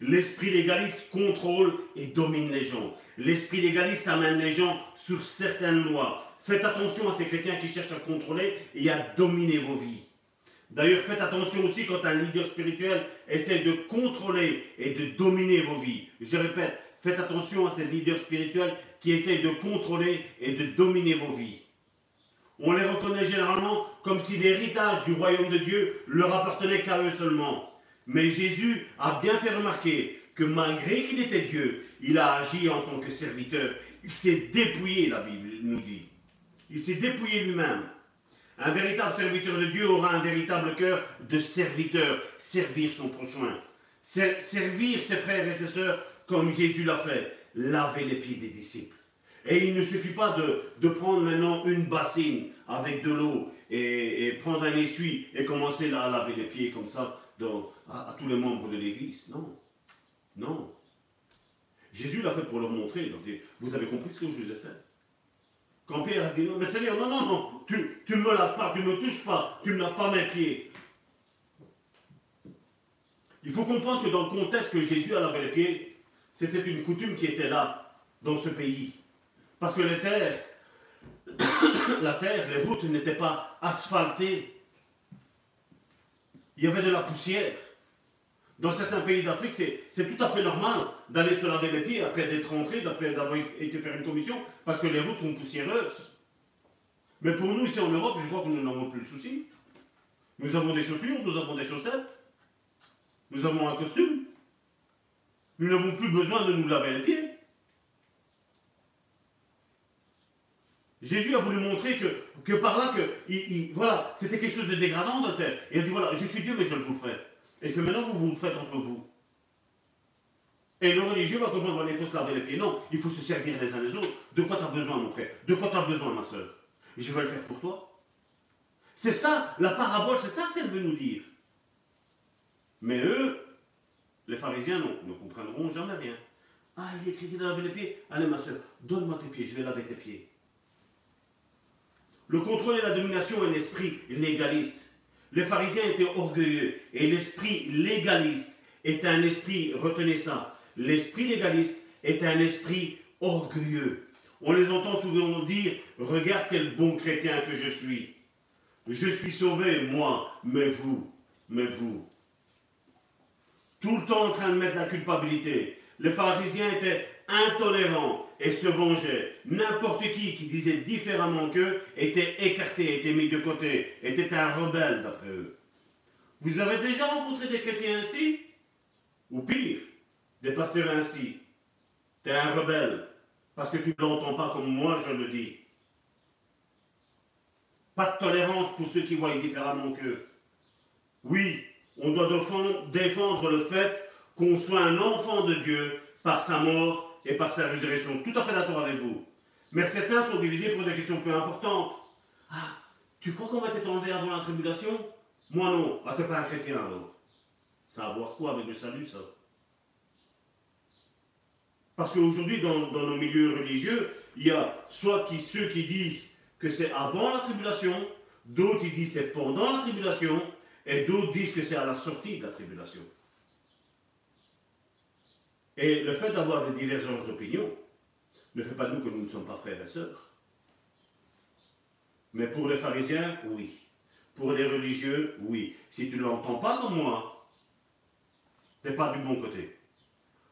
L'esprit légaliste contrôle et domine les gens. L'esprit légaliste amène les gens sur certaines lois. Faites attention à ces chrétiens qui cherchent à contrôler et à dominer vos vies. D'ailleurs, faites attention aussi quand un leader spirituel essaie de contrôler et de dominer vos vies. Je répète, faites attention à ces leaders spirituels qui essayent de contrôler et de dominer vos vies. On les reconnaît généralement comme si l'héritage du royaume de Dieu leur appartenait qu'à eux seulement. Mais Jésus a bien fait remarquer que malgré qu'il était Dieu, il a agi en tant que serviteur. Il s'est dépouillé, la Bible nous dit. Il s'est dépouillé lui-même. Un véritable serviteur de Dieu aura un véritable cœur de serviteur, servir son prochain. Servir ses frères et ses sœurs comme Jésus l'a fait, laver les pieds des disciples. Et il ne suffit pas de, prendre maintenant une bassine avec de l'eau et, prendre un essuie et commencer à laver les pieds comme ça à, tous les membres de l'Église. Non. Non. Jésus l'a fait pour leur montrer. vous avez compris ce que je vous ai fait. Quand Pierre a dit non, mais Seigneur, non, non, non, tu ne me laves pas, tu ne me touches pas, tu ne me laves pas mes pieds. Il faut comprendre que dans le contexte que Jésus a lavé les pieds, c'était une coutume qui était là, dans ce pays. Parce que les terres, [COUGHS] la terre, les routes n'étaient pas asphaltées. Il y avait de la poussière. Dans certains pays d'Afrique, c'est tout à fait normal d'aller se laver les pieds après d'être rentré, après d'avoir été faire une commission, parce que les routes sont poussiéreuses. Mais pour nous, ici en Europe, je crois que nous n'avons plus le souci. Nous avons des chaussures, nous avons des chaussettes, nous avons un costume. Nous n'avons plus besoin de nous laver les pieds. Jésus a voulu montrer que, que par là, que, voilà, c'était quelque chose de dégradant de le faire. Il a dit, voilà, je suis Dieu, mais je ne vous le fais. Et que maintenant, vous vous le faites entre vous. Et le religieux va comprendre, il faut se laver les pieds. Non, il faut se servir les uns les autres. De quoi tu as besoin, mon frère? De quoi tu as besoin, ma soeur? Je vais le faire pour toi. C'est ça, la parabole, c'est ça qu'elle veut nous dire. Mais eux, les pharisiens, non, ne comprendront jamais rien. Ah, il est écrit de laver les pieds. Allez, ma soeur, donne-moi tes pieds, je vais laver tes pieds. Le contrôle et la domination est l'esprit légaliste. Les pharisiens étaient orgueilleux et l'esprit légaliste est un esprit, retenez ça, l'esprit légaliste est un esprit orgueilleux. On les entend souvent dire, regarde quel bon chrétien que je suis. Je suis sauvé, moi, mais vous, mais vous. Tout le temps en train de mettre la culpabilité. Les pharisiens étaient intolérants et se vengeaient. N'importe qui qui disait différemment qu'eux était écarté, était mis de côté, était un rebelle d'après eux. Vous avez déjà rencontré des chrétiens ainsi? Ou pire, des pasteurs ainsi? Tu es un rebelle parce que tu ne l'entends pas comme moi je le dis. Pas de tolérance pour ceux qui voient différemment qu'eux. Oui, on doit défendre le fait qu'on soit un enfant de Dieu par sa mort et par sa résurrection. Tout à fait d'accord avec vous. Mais certains sont divisés pour des questions peu importantes. Ah, tu crois qu'on va être enlevé avant la tribulation? Moi non. Ah, t'es pas un chrétien alors. Ça a à voir quoi avec le salut, ça? Parce qu'aujourd'hui, dans, dans, nos milieux religieux, il y a soit qui, ceux qui disent que c'est avant la tribulation, d'autres qui disent c'est pendant la tribulation, et d'autres disent que c'est à la sortie de la tribulation. Et le fait d'avoir des divergences d'opinion ne fait pas nous que nous ne sommes pas frères et sœurs. Mais pour les pharisiens, oui. Pour les religieux, oui. Si tu ne l'entends pas comme moi, tu n'es pas du bon côté.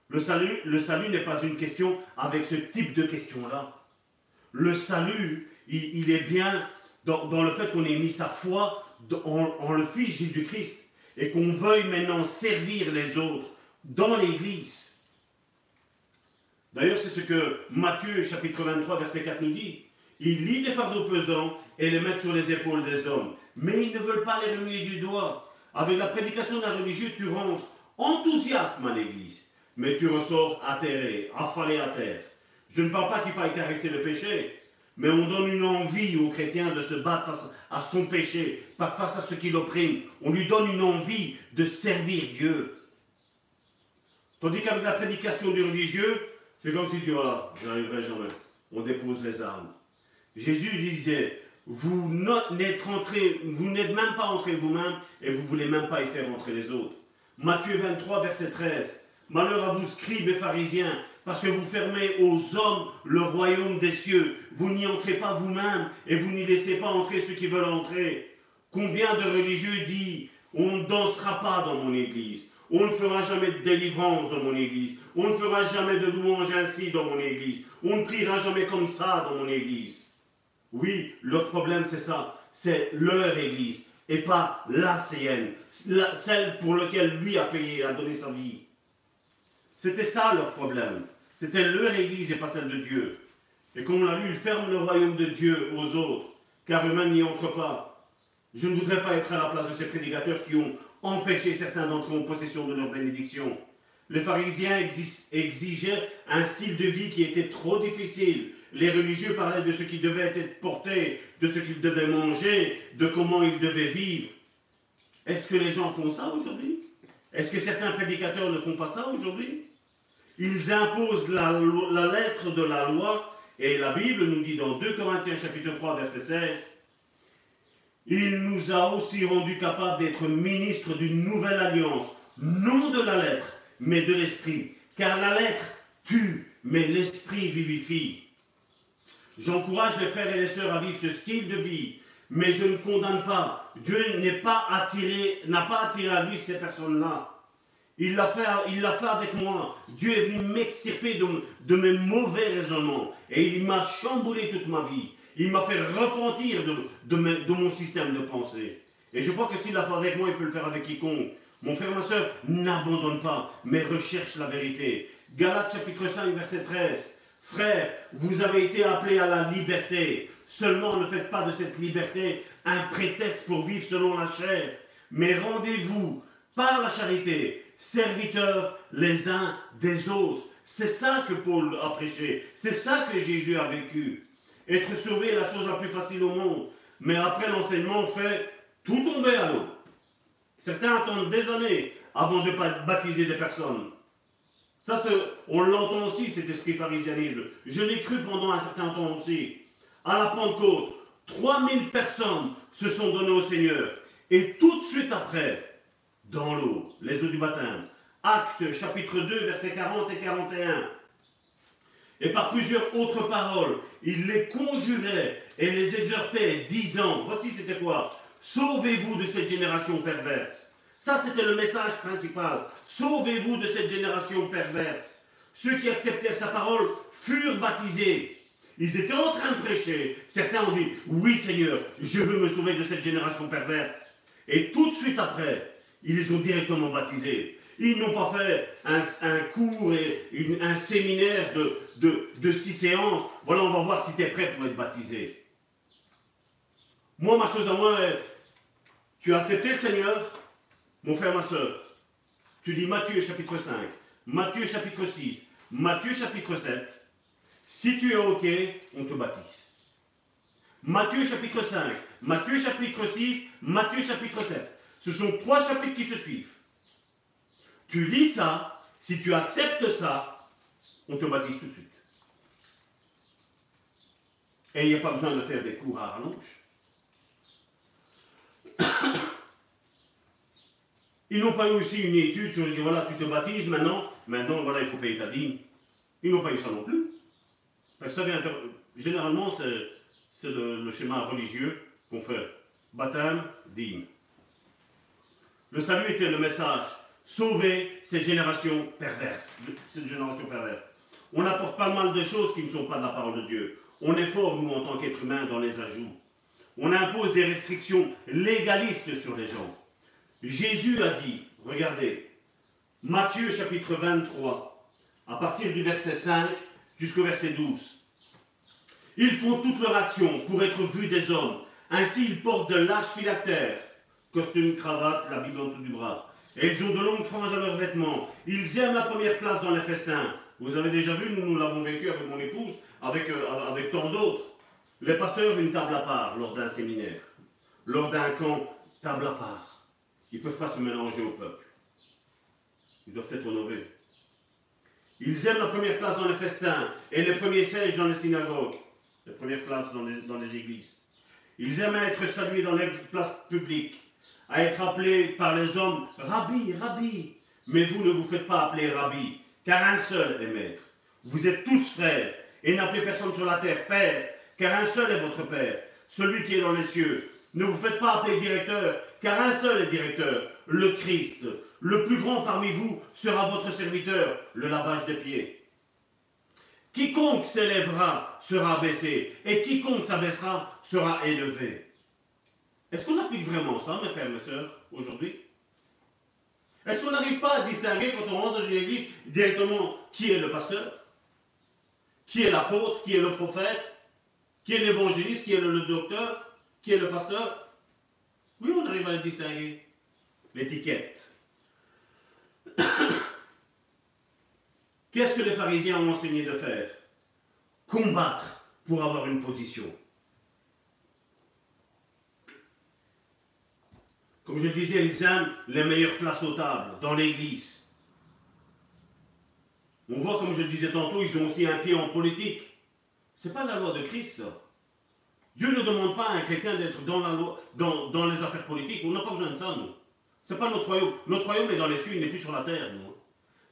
Le salut, le salut n'est pas une question avec ce type de question-là. Le salut, il, est bien dans, le fait qu'on ait mis sa foi en, le Fils Jésus-Christ et qu'on veuille maintenant servir les autres dans l'Église. D'ailleurs, c'est ce que Matthieu chapitre 23, verset 4 nous dit. Il lit des fardeaux pesants et les met sur les épaules des hommes. Mais ils ne veulent pas les remuer du doigt. Avec la prédication d'un religieux, tu rentres enthousiaste à l'église, mais tu ressors atterré, affalé à terre. Je ne parle pas qu'il faille caresser le péché, mais on donne une envie aux chrétiens de se battre face à son péché, pas face à ce qui l'opprime. On lui donne une envie de servir Dieu. Tandis qu'avec la prédication du religieux, c'est comme si dit voilà, j'arriverai jamais. On dépose les armes. Jésus disait, vous n'êtes même pas entré vous-même et vous voulez même pas y faire entrer les autres. Matthieu 23, verset 13. Malheur à vous, scribes et pharisiens, parce que vous fermez aux hommes le royaume des cieux. Vous n'y entrez pas vous-même et vous n'y laissez pas entrer ceux qui veulent entrer. Combien de religieux disent on ne dansera pas dans mon église, on ne fera jamais de délivrance dans mon église, on ne fera jamais de louange ainsi dans mon église, on ne priera jamais comme ça dans mon église. Oui, leur problème c'est ça, c'est leur église et pas la sienne, celle pour laquelle lui a payé, a donné sa vie. C'était ça leur problème. C'était leur église et pas celle de Dieu. Et comme on l'a lu, ils ferment le royaume de Dieu aux autres, car eux-mêmes n'y entrent pas. Je ne voudrais pas être à la place de ces prédicateurs qui ont empêché certains d'entrer en possession de leur bénédiction. Les pharisiens exigeaient un style de vie qui était trop difficile, les religieux parlaient de ce qui devait être porté, de ce qu'ils devaient manger, de comment ils devaient vivre. Est-ce que les gens font ça aujourd'hui? Est-ce que certains prédicateurs ne font pas ça aujourd'hui? Ils imposent la, la, lettre de la loi, et la Bible nous dit dans 2 Corinthiens chapitre 3 verset 16, il nous a aussi rendus capables d'être ministres d'une nouvelle alliance, non de la lettre, mais de l'esprit. Car la lettre tue, mais l'esprit vivifie. J'encourage les frères et les sœurs à vivre ce style de vie, mais je ne condamne pas. Dieu n'a pas attiré à lui ces personnes-là. Il l'a fait avec moi. Dieu est venu m'extirper de, mes mauvais raisonnements et il m'a chamboulé toute ma vie. Il m'a fait repentir de, de, mon système de pensée. Et je crois que s'il l'a fait avec moi, il peut le faire avec quiconque. Mon frère, ma soeur, n'abandonne pas, mais recherche la vérité. Galates chapitre 5, verset 13. Frères, vous avez été appelés à la liberté. Seulement ne faites pas de cette liberté un prétexte pour vivre selon la chair, mais rendez-vous par la charité, serviteurs les uns des autres. C'est ça que Paul a prêché, c'est ça que Jésus a vécu. Être sauvé est la chose la plus facile au monde, mais après l'enseignement, fait tout tomber à l'eau. Certains attendent des années avant de baptiser des personnes. Ça, on l'entend aussi, cet esprit pharisianisme. Je l'ai cru pendant un certain temps aussi. À la Pentecôte, 3000 personnes se sont données au Seigneur. Et tout de suite après, dans l'eau, les eaux du baptême. Actes chapitre 2, versets 40 et 41. Et par plusieurs autres paroles, il les conjurait et les exhortait, disant, voici c'était quoi Sauvez-vous de cette génération perverse. Ça, c'était le message principal. Sauvez-vous de cette génération perverse. Ceux qui acceptèrent sa parole furent baptisés. Ils étaient en train de prêcher. Certains ont dit, oui Seigneur, je veux me sauver de cette génération perverse. Et tout de suite après, ils les ont directement baptisés. Ils n'ont pas fait un, cours et un séminaire de, six séances. Voilà, on va voir si tu es prêt pour être baptisé. Moi, ma chose à moi, tu as accepté le Seigneur, mon frère, ma soeur, tu dis Matthieu chapitre 5, Matthieu chapitre 6, Matthieu chapitre 7. Si tu es OK, on te baptise. Matthieu chapitre 5, Matthieu chapitre 6, Matthieu chapitre 7. Ce sont trois chapitres qui se suivent. Tu lis ça, si tu acceptes ça, on te baptise tout de suite. Et il n'y a pas besoin de faire des cours à rallonge. [COUGHS] Ils n'ont pas eu aussi une étude sur le voilà, tu te baptises maintenant, maintenant, voilà, il faut payer ta dîme. Ils n'ont pas eu ça non plus. Parce que généralement, c'est le, schéma religieux qu'on fait. Baptême, dîme. Le salut était le message. Sauver cette génération perverse, cette génération perverse. On apporte pas mal de choses qui ne sont pas de la parole de Dieu. On est fort, nous, en tant qu'êtres humains, dans les ajouts. On impose des restrictions légalistes sur les gens. Jésus a dit, regardez, Matthieu chapitre 23, à partir du verset 5 jusqu'au verset 12. Ils font toute leur action pour être vus des hommes. Ainsi, ils portent de larges phylactères, costume, cravate, la Bible en dessous du bras. Et ils ont de longues franges à leurs vêtements. Ils aiment la première place dans les festins. Vous avez déjà vu, nous, l'avons vécu avec mon épouse, avec, euh, avec tant d'autres. Les pasteurs, une table à part lors d'un séminaire. Lors d'un camp, table à part. Ils ne peuvent pas se mélanger au peuple. Ils doivent être honorés. Ils aiment la première place dans les festins et les premiers sièges dans les synagogues, les premières places dans les, dans les églises. Ils aiment être salués dans les places publiques, à être appelés par les hommes Rabbi, Rabbi. Mais vous ne vous faites pas appeler Rabbi, car un seul est maître. Vous êtes tous frères, et n'appelez personne sur la terre Père, car un seul est votre Père, celui qui est dans les cieux. Ne vous faites pas appeler directeur, car un seul est directeur, le Christ. Le plus grand parmi vous sera votre serviteur, le lavage des pieds. Quiconque s'élèvera sera abaissé, et quiconque s'abaissera sera élevé. Est-ce qu'on applique vraiment ça, mes frères et mes sœurs, aujourd'hui? Est-ce qu'on n'arrive pas à distinguer quand on rentre dans une église directement qui est le pasteur Qui est l'apôtre Qui est le prophète Qui est l'évangéliste Qui est le docteur Qui est le pasteur? Oui, on arrive à le distinguer. L'étiquette. [COUGHS] Qu'est-ce que les pharisiens ont enseigné de faire? Combattre pour avoir une position. Comme je disais, ils aiment les meilleures places aux tables, dans l'église. On voit, comme je disais tantôt, ils ont aussi un pied en politique. Ce n'est pas la loi de Christ, ça. Dieu ne demande pas à un chrétien d'être dans, les affaires politiques. On n'a pas besoin de ça, nous. Ce n'est pas notre royaume. Notre royaume est dans les cieux, il n'est plus sur la terre. Nous.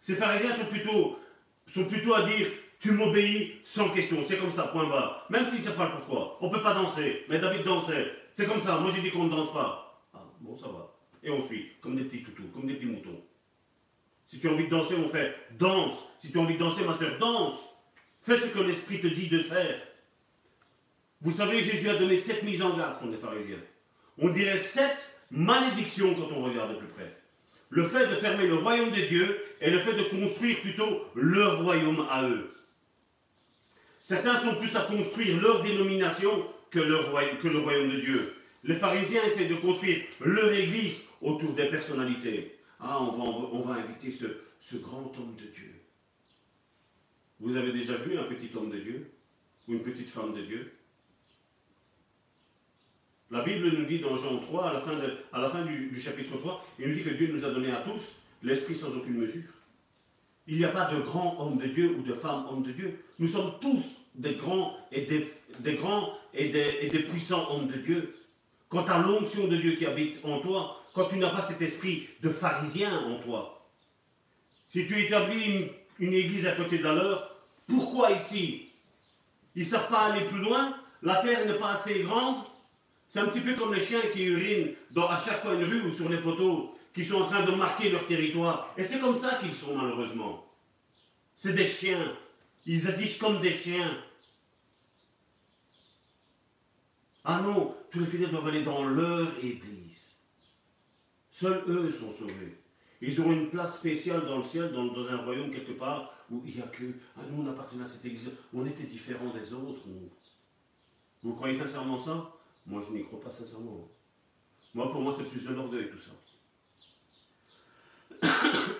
Ces pharisiens sont plutôt, à dire Tu m'obéis sans question. C'est comme ça, point bas. Même s'ils ne savent pas pourquoi. On ne peut pas danser. Mais David dansait. C'est comme ça. Moi, j'ai dit qu'on ne danse pas. Bon, ça va. Et on suit, comme des petits toutous, comme des petits moutons. Si tu as envie de danser, mon frère, danse. Si tu as envie de danser, ma soeur, danse. Fais ce que l'Esprit te dit de faire. Vous savez, Jésus a donné sept mises en garde contre les pharisiens. On dirait sept malédiction quand on regarde de plus près. Le fait de fermer le royaume des dieux et le fait de construire plutôt leur royaume à eux. Certains sont plus à construire leur dénomination que, que le royaume de Dieu. Les pharisiens essaient de construire leur église autour des personnalités. Ah, on va, on va inviter ce, ce grand homme de Dieu. Vous avez déjà vu un petit homme de Dieu ou une petite femme de Dieu? La Bible nous dit dans Jean 3, à la fin, à la fin du, chapitre 3, il nous dit que Dieu nous a donné à tous l'esprit sans aucune mesure. Il n'y a pas de grands hommes de Dieu ou de femmes hommes de Dieu. Nous sommes tous des grands et des, grands et des, puissants hommes de Dieu. Quant à l'onction de Dieu qui habite en toi, quand tu n'as pas cet esprit de pharisien en toi, si tu établis une, église à côté de la pourquoi ici? Ils ne savent pas aller plus loin La terre n'est pas assez grande c'est un petit peu comme les chiens qui urinent dans, à chaque coin de rue ou sur les poteaux, qui sont en train de marquer leur territoire. Et c'est comme ça qu'ils sont malheureusement. C'est des chiens. Ils agissent comme des chiens. Ah non, tous les fidèles doivent aller dans leur église. Seuls eux sont sauvés. Ils ont une place spéciale dans le ciel, dans, un royaume quelque part, où il n'y a que. Ah, nous, on appartenait à cette église. On était différents des autres, Vous croyez sincèrement ça? Moi, je n'y crois pas sincèrement. Moi, pour moi, c'est plus de l'orgueil, tout ça.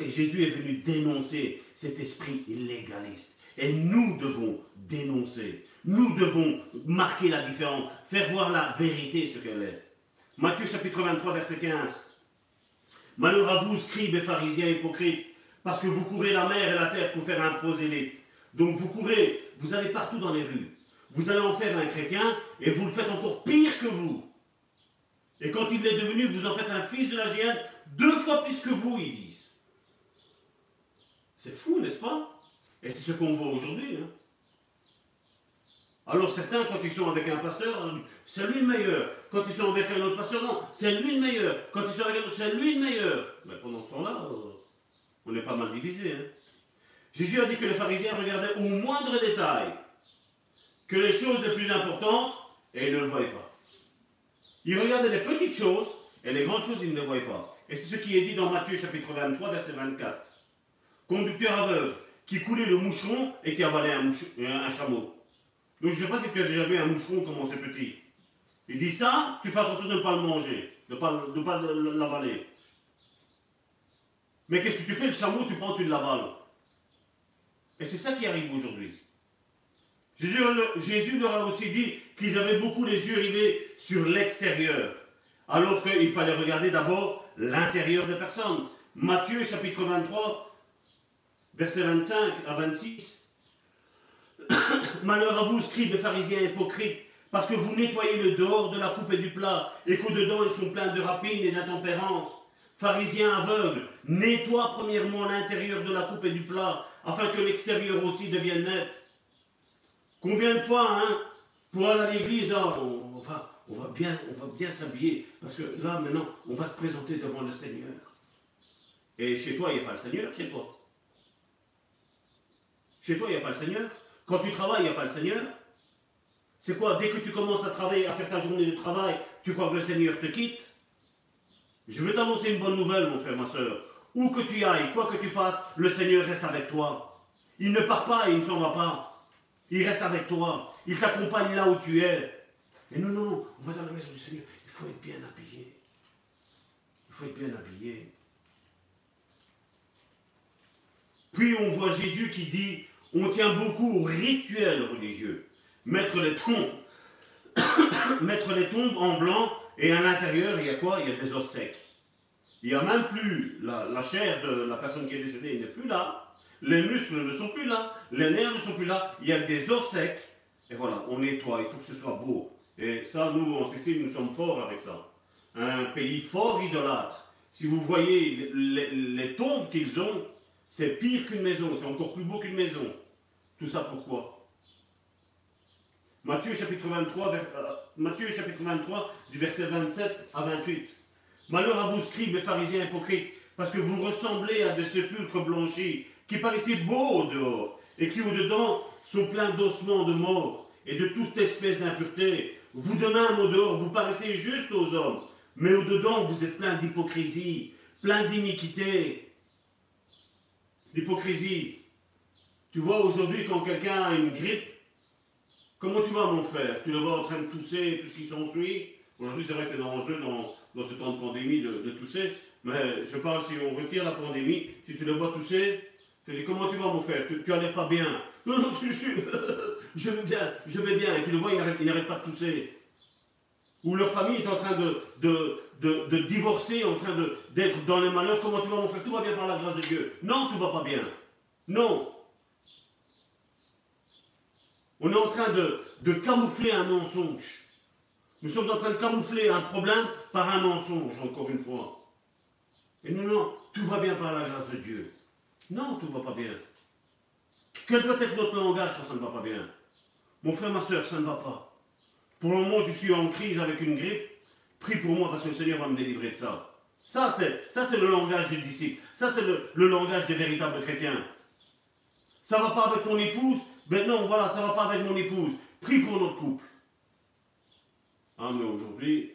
Et Jésus est venu dénoncer cet esprit légaliste. Et nous devons dénoncer. Nous devons marquer la différence, faire voir la vérité ce qu'elle est. Matthieu chapitre 23, verset 15. Malheur à vous, scribes et pharisiens hypocrites, parce que vous courez la mer et la terre pour faire un prosélyte. Donc vous courez, vous allez partout dans les rues vous allez en faire un chrétien et vous le faites encore pire que vous. Et quand il est devenu, vous en faites un fils de la géante deux fois plus que vous, ils disent. C'est fou, n'est-ce pas? Et c'est ce qu'on voit aujourd'hui. Hein. Alors certains, quand ils sont avec un pasteur, c'est lui le meilleur. Quand ils sont avec un autre pasteur, non, c'est lui le meilleur. Quand ils sont avec un autre, c'est lui le meilleur. Mais pendant ce temps-là, On est pas mal divisé. Hein. Jésus a dit que les pharisiens regardaient au moindre détail que les choses les plus importantes et ils ne le voyaient pas. Ils regardaient les petites choses et les grandes choses, ils ne les voyaient pas. Et c'est ce qui est dit dans Matthieu chapitre 23, verset 24. Conducteur aveugle qui coulait le moucheron et qui avalait un chameau. Donc je ne sais pas si tu as déjà vu un moucheron comment c'est petit. Il dit ça, tu fais attention de ne pas le manger, de ne pas, l'avaler. Mais qu'est-ce que tu fais Le chameau, tu prends, tu l'avales. Et c'est ça qui arrive aujourd'hui. Jésus, leur a aussi dit qu'ils avaient beaucoup les yeux rivés sur l'extérieur, alors qu'il fallait regarder d'abord l'intérieur des personnes. Matthieu chapitre 23, versets 25 à 26. [COUGHS] Malheur à vous, scribes pharisiens hypocrites, parce que vous nettoyez le dehors de la coupe et du plat, et qu'au-dedans ils sont pleins de rapines et d'intempérance. Pharisiens aveugles, nettoie premièrement l'intérieur de la coupe et du plat, afin que l'extérieur aussi devienne net. Combien de fois, hein, pour aller à l'église, on va bien, on va bien s'habiller, parce que là, maintenant, on va se présenter devant le Seigneur. Et chez toi, il n'y a pas le Seigneur, chez toi. Chez toi, il n'y a pas le Seigneur. Quand tu travailles, il n'y a pas le Seigneur. C'est quoi Dès que tu commences à travailler, à faire ta journée de travail, tu crois que le Seigneur te quitte? Je veux t'annoncer une bonne nouvelle, mon frère, ma soeur. Où que tu ailles, quoi que tu fasses, le Seigneur reste avec toi. Il ne part pas et il ne s'en va pas. Il reste avec toi. Il t'accompagne là où tu es. Et non, non, non, on va dans la maison du Seigneur. Il faut être bien habillé. Il faut être bien habillé. Puis on voit Jésus qui dit, on tient beaucoup aux rituels religieux [COUGHS] mettre les tombes, en blanc, et à l'intérieur, il y a quoi? Il y a des os secs. Il n'y a même plus la, chair de la personne qui est décédée, n'est plus là. Les muscles ne sont plus là. Les nerfs ne sont plus là. Il y a des os secs. Et voilà, on nettoie. Il faut que ce soit beau. Et ça, nous, en Sicile, nous sommes forts avec ça. Un pays fort idolâtre. Si vous voyez les tombes qu'ils ont, c'est pire qu'une maison. C'est encore plus beau qu'une maison. Tout ça pourquoi Matthieu chapitre 23, euh, chapitre 23, du verset 27 à 28. Malheur à vous, scribes et pharisiens hypocrites, parce que vous ressemblez à des sépulcres blanchis, qui paraissaient beaux au dehors, et qui au-dedans sont pleins d'ossements de mort et de toute espèce d'impureté. Vous de même au dehors, vous paraissez juste aux hommes, mais au-dedans, vous êtes plein d'hypocrisie, plein d'iniquité. L'hypocrisie. Tu vois, aujourd'hui, quand quelqu'un a une grippe, Comment tu vas, mon frère? Tu le vois en train de tousser, tout ce qui s'ensuit? Aujourd'hui, c'est vrai que c'est dangereux dans, dans ce temps de pandémie de, tousser, mais je parle si on retire la pandémie, si tu le vois tousser, tu dis Comment tu vas, mon frère? Tu, tu l'air pas bien. [LAUGHS] Non, non, je, suis, [LAUGHS] je vais bien, je vais bien. Et tu le vois, il n'arrête pas de tousser. Ou leur famille est en train de, de, de, de divorcer, en train d'être dans les malheurs. Comment tu vas, mon frère? Tout va bien par la grâce de Dieu. Non, tout va pas bien. Non, on est en train de, camoufler un mensonge. Nous sommes en train de camoufler un problème par un mensonge, encore une fois. Et nous, non, tout va bien par la grâce de Dieu. Non, tout ne va pas bien. Quel doit être notre langage quand ça ne va pas bien? Mon frère, ma soeur, ça ne va pas. Pour le moment, je suis en crise avec une grippe. Prie pour moi parce que le Seigneur va me délivrer de ça. Ça, c'est, le langage des disciples. Ça, c'est le, le langage des véritables chrétiens. Ça ne va pas avec ton épouse, mais non, voilà, ça ne va pas avec mon épouse. Prie pour notre couple. Ah, mais aujourd'hui,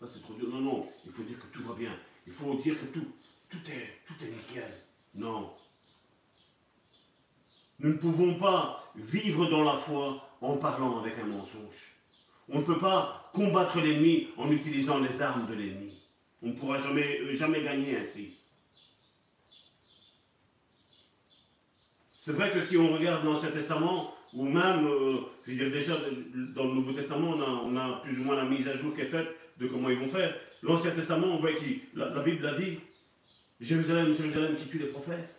ça c'est trop dur. Non, non, il faut dire que tout va bien. Il faut dire que tout, tout, est, tout est nickel. Non. Nous ne pouvons pas vivre dans la foi en parlant avec un mensonge. On ne peut pas combattre l'ennemi en utilisant les armes de l'ennemi. On ne pourra jamais, jamais gagner ainsi. C'est vrai que si on regarde l'Ancien Testament, ou même, euh, je veux dire déjà dans le Nouveau Testament, on a, plus ou moins la mise à jour qui est faite de comment ils vont faire. L'Ancien Testament, on voit que la, Bible a dit, Jérusalem, Jérusalem qui tue les prophètes.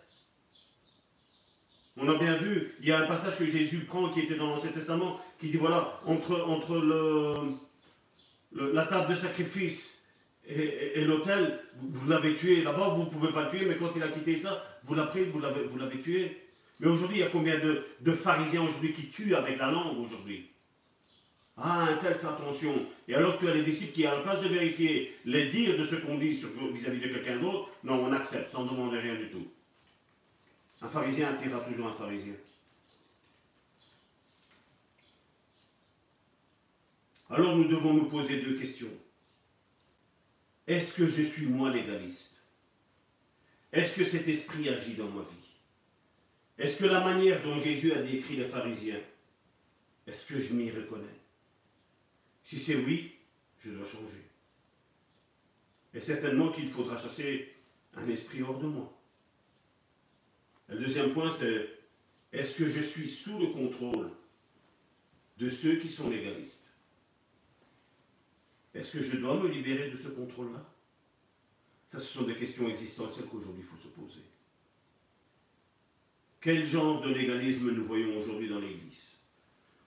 On a bien vu, il y a un passage que Jésus prend qui était dans l'Ancien Testament, qui dit voilà, entre, entre le, la table de sacrifice et, l'autel, vous, l'avez tué. Là-bas, vous ne pouvez pas le tuer, mais quand il a quitté ça, vous l'avez vous l'avez tué. Mais aujourd'hui, il y a combien de, pharisiens aujourd'hui qui tuent avec la langue aujourd'hui? Ah, un tel, fais attention. Et alors tu as les disciples qui, à la place de vérifier les dires de ce qu'on dit vis-à-vis de quelqu'un d'autre, non, on accepte sans demander rien du tout. Un pharisien attirera toujours un pharisien. Alors nous devons nous poser deux questions. Est-ce que je suis moi légaliste? Est-ce que cet esprit agit dans ma vie? Est-ce que la manière dont Jésus a décrit les pharisiens, est-ce que je m'y reconnais? Si c'est oui, je dois changer. Et certainement qu'il faudra chasser un esprit hors de moi. Le deuxième point, c'est est-ce que je suis sous le contrôle de ceux qui sont légalistes? Est-ce que je dois me libérer de ce contrôle-là? Ça, ce sont des questions existentielles qu'aujourd'hui il faut se poser. Quel genre de légalisme nous voyons aujourd'hui dans l'Église?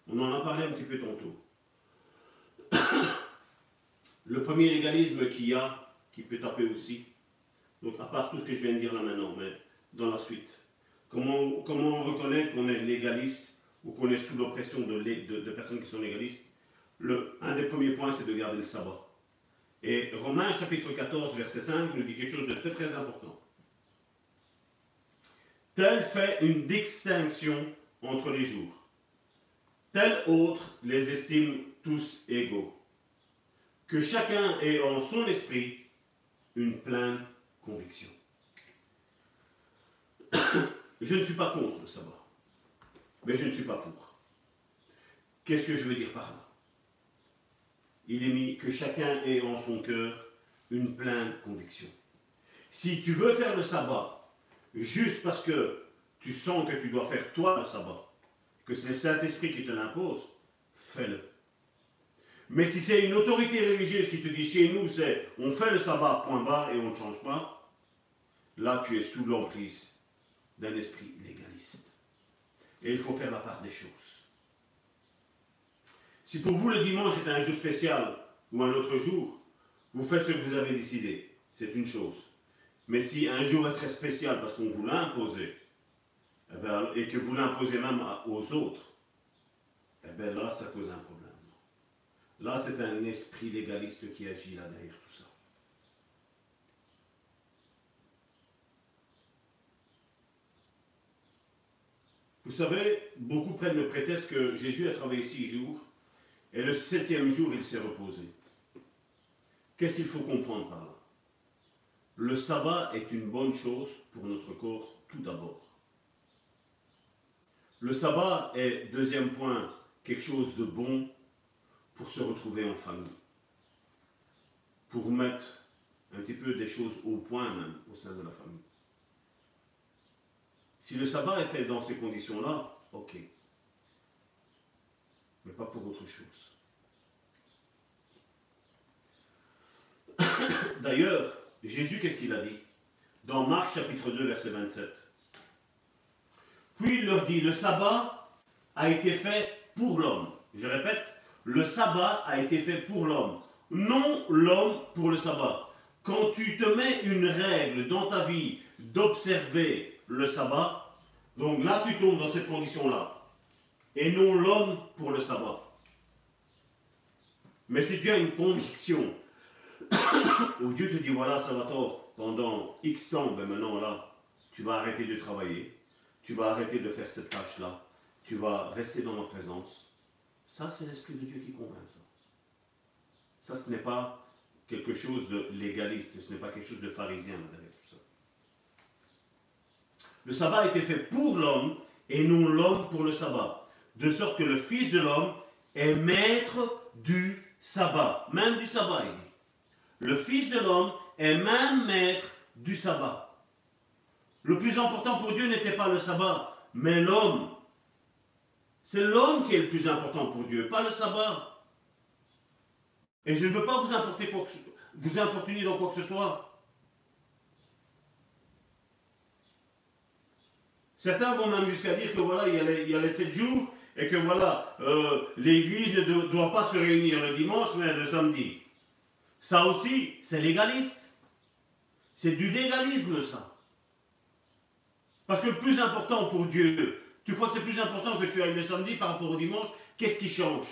On en a parlé un petit peu tantôt. [COUGHS] Le premier légalisme qu'il y a, qui peut taper aussi, donc à part tout ce que je viens de dire là maintenant, mais dans la suite, Comment, comment on reconnaît qu'on est légaliste ou qu'on est sous l'oppression de, personnes qui sont légalistes? Le, Un des premiers points, c'est de garder le sabbat. Et Romains chapitre 14, verset 5 nous dit quelque chose de très très important. Tel fait une distinction entre les jours. Tel autre les estime tous égaux. Que chacun ait en son esprit une pleine conviction. [COUGHS] Je ne suis pas contre le sabbat, mais je ne suis pas pour. Qu'est-ce que je veux dire par là? Il est mis que chacun ait en son cœur une pleine conviction. Si tu veux faire le sabbat juste parce que tu sens que tu dois faire toi le sabbat, que c'est le Saint-Esprit qui te l'impose, fais-le. Mais si c'est une autorité religieuse qui te dit chez nous, c'est on fait le sabbat, point barre, et on ne change pas, là tu es sous l'emprise d'un esprit légaliste. Et il faut faire la part des choses. Si pour vous le dimanche est un jour spécial ou un autre jour, vous faites ce que vous avez décidé. C'est une chose. Mais si un jour est très spécial parce qu'on vous l'a imposé, eh ben, et que vous l'imposez même aux autres, eh bien là, ça cause un problème. Là, c'est un esprit légaliste qui agit là derrière tout ça. Vous savez, beaucoup prennent le prétexte que Jésus a travaillé six jours et le septième jour il s'est reposé. Qu'est-ce qu'il faut comprendre par là? Le sabbat est une bonne chose pour notre corps tout d'abord. Le sabbat est, deuxième point, quelque chose de bon pour se retrouver en famille. Pour mettre un petit peu des choses au point même au sein de la famille. Si le sabbat est fait dans ces conditions-là, ok. Mais pas pour autre chose. [COUGHS] D'ailleurs, Jésus, qu'est-ce qu'il a dit? Dans Marc chapitre 2, verset 27. Puis il leur dit, le sabbat a été fait pour l'homme. Je répète, le sabbat a été fait pour l'homme, non l'homme pour le sabbat. Quand tu te mets une règle dans ta vie d'observer le sabbat, donc là tu tombes dans cette condition-là, et non l'homme pour le sabbat. Mais tu as une conviction [COUGHS] où Dieu te dit voilà, ça va tort, pendant X temps, ben maintenant là, tu vas arrêter de travailler, tu vas arrêter de faire cette tâche-là, tu vas rester dans ma présence. Ça, c'est l'Esprit de Dieu qui convainc ça. Ça, ce n'est pas quelque chose de légaliste, ce n'est pas quelque chose de pharisien derrière tout ça. Le sabbat a été fait pour l'homme et non l'homme pour le sabbat. De sorte que le Fils de l'homme est maître du sabbat, même du sabbat. Le Fils de l'homme est même maître du sabbat. Le plus important pour Dieu n'était pas le sabbat, mais l'homme. C'est l'homme qui est le plus important pour Dieu, pas le sabbat. Et je ne veux pas vous, importer vous importuner dans quoi que ce soit. Certains vont même jusqu'à dire que voilà, il y a les, sept jours et que voilà, euh, l'Église ne doit pas se réunir le dimanche, mais le samedi. Ça aussi, c'est légaliste. C'est du légalisme, ça. Parce que le plus important pour Dieu, tu crois que c'est plus important que tu ailles le samedi par rapport au dimanche? Qu'est-ce qui change?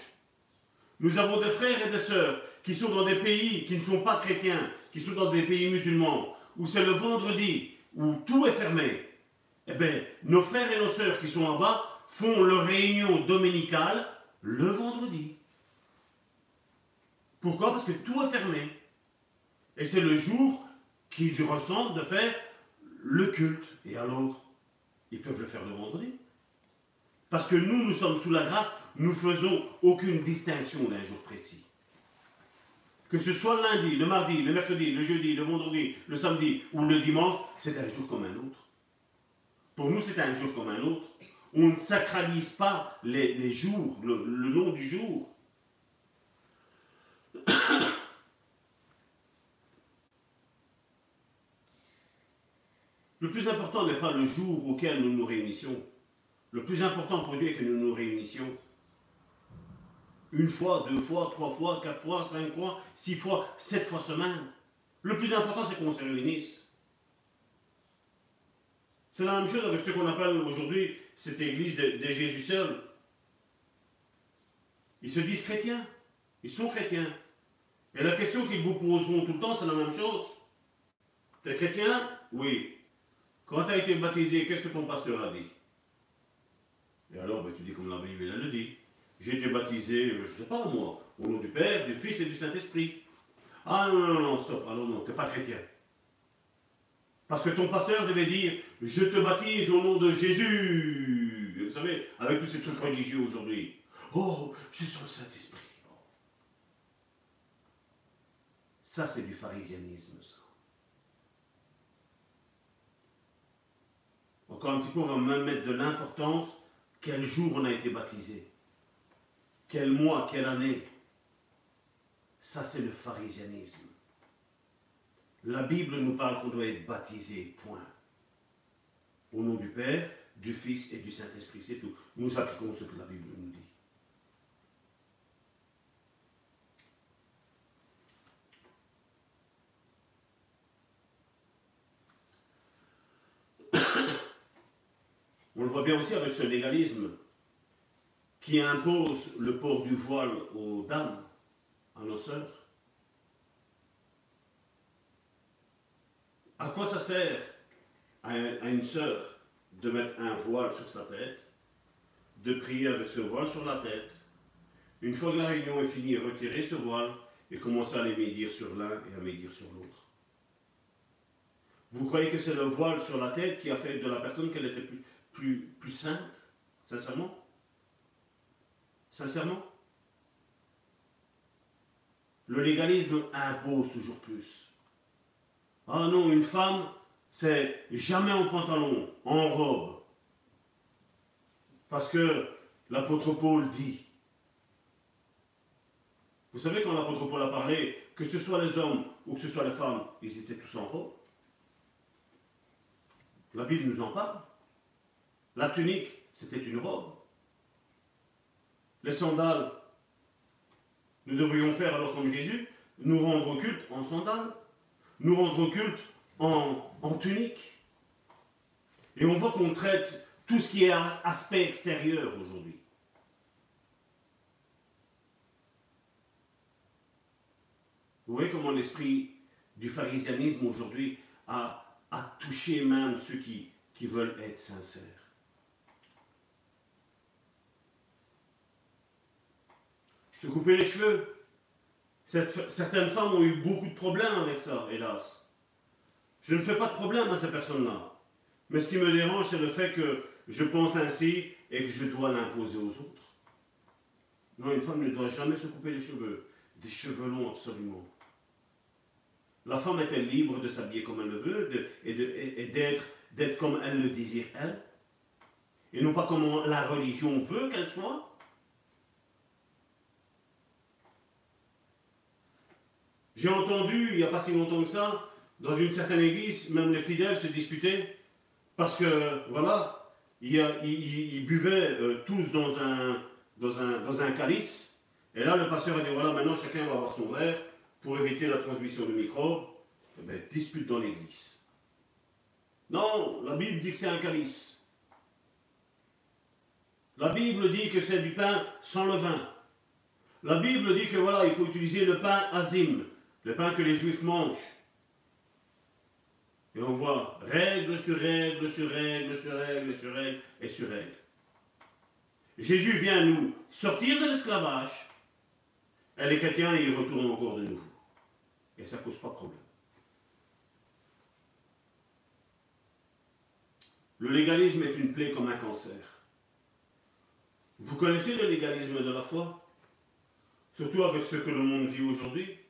Nous avons des frères et des sœurs qui sont dans des pays qui ne sont pas chrétiens, qui sont dans des pays musulmans, où c'est le vendredi, où tout est fermé, Eh bien, nos frères et nos sœurs qui sont en bas font leur réunion dominicale le vendredi. Pourquoi? Parce que tout est fermé. Et c'est le jour qu'ils ressentent de faire le culte. Et alors, ils peuvent le faire le vendredi. Parce que nous, nous sommes sous la grâce, nous ne faisons aucune distinction d'un jour précis. Que ce soit lundi, le mardi, le mercredi, le jeudi, le vendredi, le samedi ou le dimanche, c'est un jour comme un autre. Pour nous, c'est un jour comme un autre. On ne sacralise pas les, jours, le, le nom du jour. [COUGHS] Le plus important n'est pas le jour auquel nous nous réunissions. Le plus important pour Dieu est que nous nous réunissions. Une fois, deux fois, trois fois, quatre fois, cinq fois, six fois, sept fois semaine. Le plus important, c'est qu'on se réunisse. C'est la même chose avec ce qu'on appelle aujourd'hui cette église des Jésus seuls. Ils se disent chrétiens. Ils sont chrétiens. Et la question qu'ils vous poseront tout le temps, c'est la même chose. Tu es chrétien? Oui. Quand tu as été baptisé, qu'est-ce que ton pasteur a dit? Et alors, ben, tu dis comme la Bible le dit. J'ai été baptisé, euh, je ne sais pas moi, au nom du Père, du Fils et du Saint-Esprit. Ah non, non, non, stop, alors non, tu n'es pas chrétien. Parce que ton pasteur devait dire, je te baptise au nom de Jésus. Vous savez, avec tous ces trucs religieux aujourd'hui. Oh, je sens le Saint-Esprit. Ça, c'est du pharisianisme. Encore un petit peu, on va même mettre de l'importance quel jour on a été baptisé? Quel mois, quelle année? Ça, c'est le pharisianisme. La Bible nous parle qu'on doit être baptisé, point. Au nom du Père, du Fils et du Saint-Esprit, c'est tout. Nous appliquons ce que la Bible nous dit. On le voit bien aussi avec ce légalisme qui impose le port du voile aux dames, à nos sœurs. À quoi ça sert à une sœur de mettre un voile sur sa tête, de prier avec ce voile sur la tête, une fois que la réunion est finie, retirer ce voile et commencer à les médire sur l'un et à médire sur l'autre Vous croyez que c'est le voile sur la tête qui a fait de la personne qu'elle était plus, plus, plus sainte Sincèrement Sincèrement Le légalisme impose toujours plus. Ah non, une femme, c'est jamais en pantalon, en robe. Parce que l'apôtre Paul dit. Vous savez, quand l'apôtre Paul a parlé, que ce soit les hommes ou que ce soit les femmes, ils étaient tous en robe. La Bible nous en parle. La tunique, c'était une robe les sandales, nous devrions faire alors comme Jésus, nous rendre culte en sandales, nous rendre culte en, en tunique. Et on voit qu'on traite tout ce qui est aspect extérieur aujourd'hui. Vous voyez comment l'esprit du pharisianisme aujourd'hui a, a, touché même ceux qui, qui veulent être sincères. Se couper les cheveux. certaines femmes ont eu beaucoup de problèmes avec ça, hélas. Je ne fais pas de problème à ces personnes-là. Mais ce qui me dérange, c'est le fait que je pense ainsi et que je dois l'imposer aux autres. Non, une femme ne doit jamais se couper les cheveux. Des cheveux longs, absolument. La femme est-elle libre de s'habiller comme elle le veut et d'être comme elle le désire, elle? Et non pas comme la religion veut qu'elle soit? J'ai entendu, il n'y a pas si longtemps que ça, dans une certaine église, même les fidèles se disputaient parce que, voilà, ils, buvaient euh, tous dans un, dans, un, dans un calice. Et là, le pasteur a dit, voilà, maintenant chacun va avoir son verre pour éviter la transmission de microbes. Eh bien, dispute dans l'église. Non, la Bible dit que c'est un calice. La Bible dit que c'est du pain sans levain. La Bible dit que voilà, il faut utiliser le pain azim, le pain que les Juifs mangent. Et on voit règle sur règle sur règle sur règle sur règle et sur règle. Jésus vient nous sortir de l'esclavage. Et les chrétiens, ils retournent encore de nouveau. Et ça ne cause pas de problème. Le légalisme est une plaie comme un cancer. Vous connaissez le légalisme de la foi? Surtout avec ce que le monde vit aujourd'hui.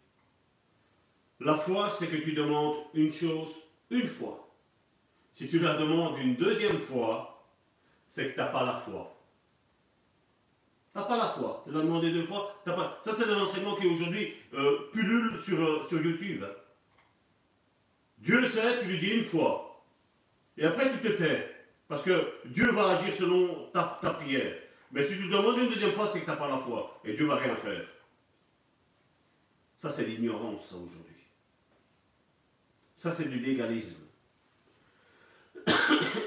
La foi, c'est que tu demandes une chose une fois. Si tu la demandes une deuxième fois, c'est que tu n'as pas la foi. Tu n'as pas la foi. Tu l'as demandé deux fois, pas... Ça, c'est un enseignement qui aujourd'hui euh, pullule sur, euh, YouTube. Dieu le sait, tu lui dis une fois. Et après, tu te tais. Parce que Dieu va agir selon ta, ta prière. Mais si tu demandes une deuxième fois, c'est que tu n'as pas la foi. Et Dieu va rien faire. Ça, c'est l'ignorance, aujourd'hui. Ça, c'est du légalisme. [COUGHS]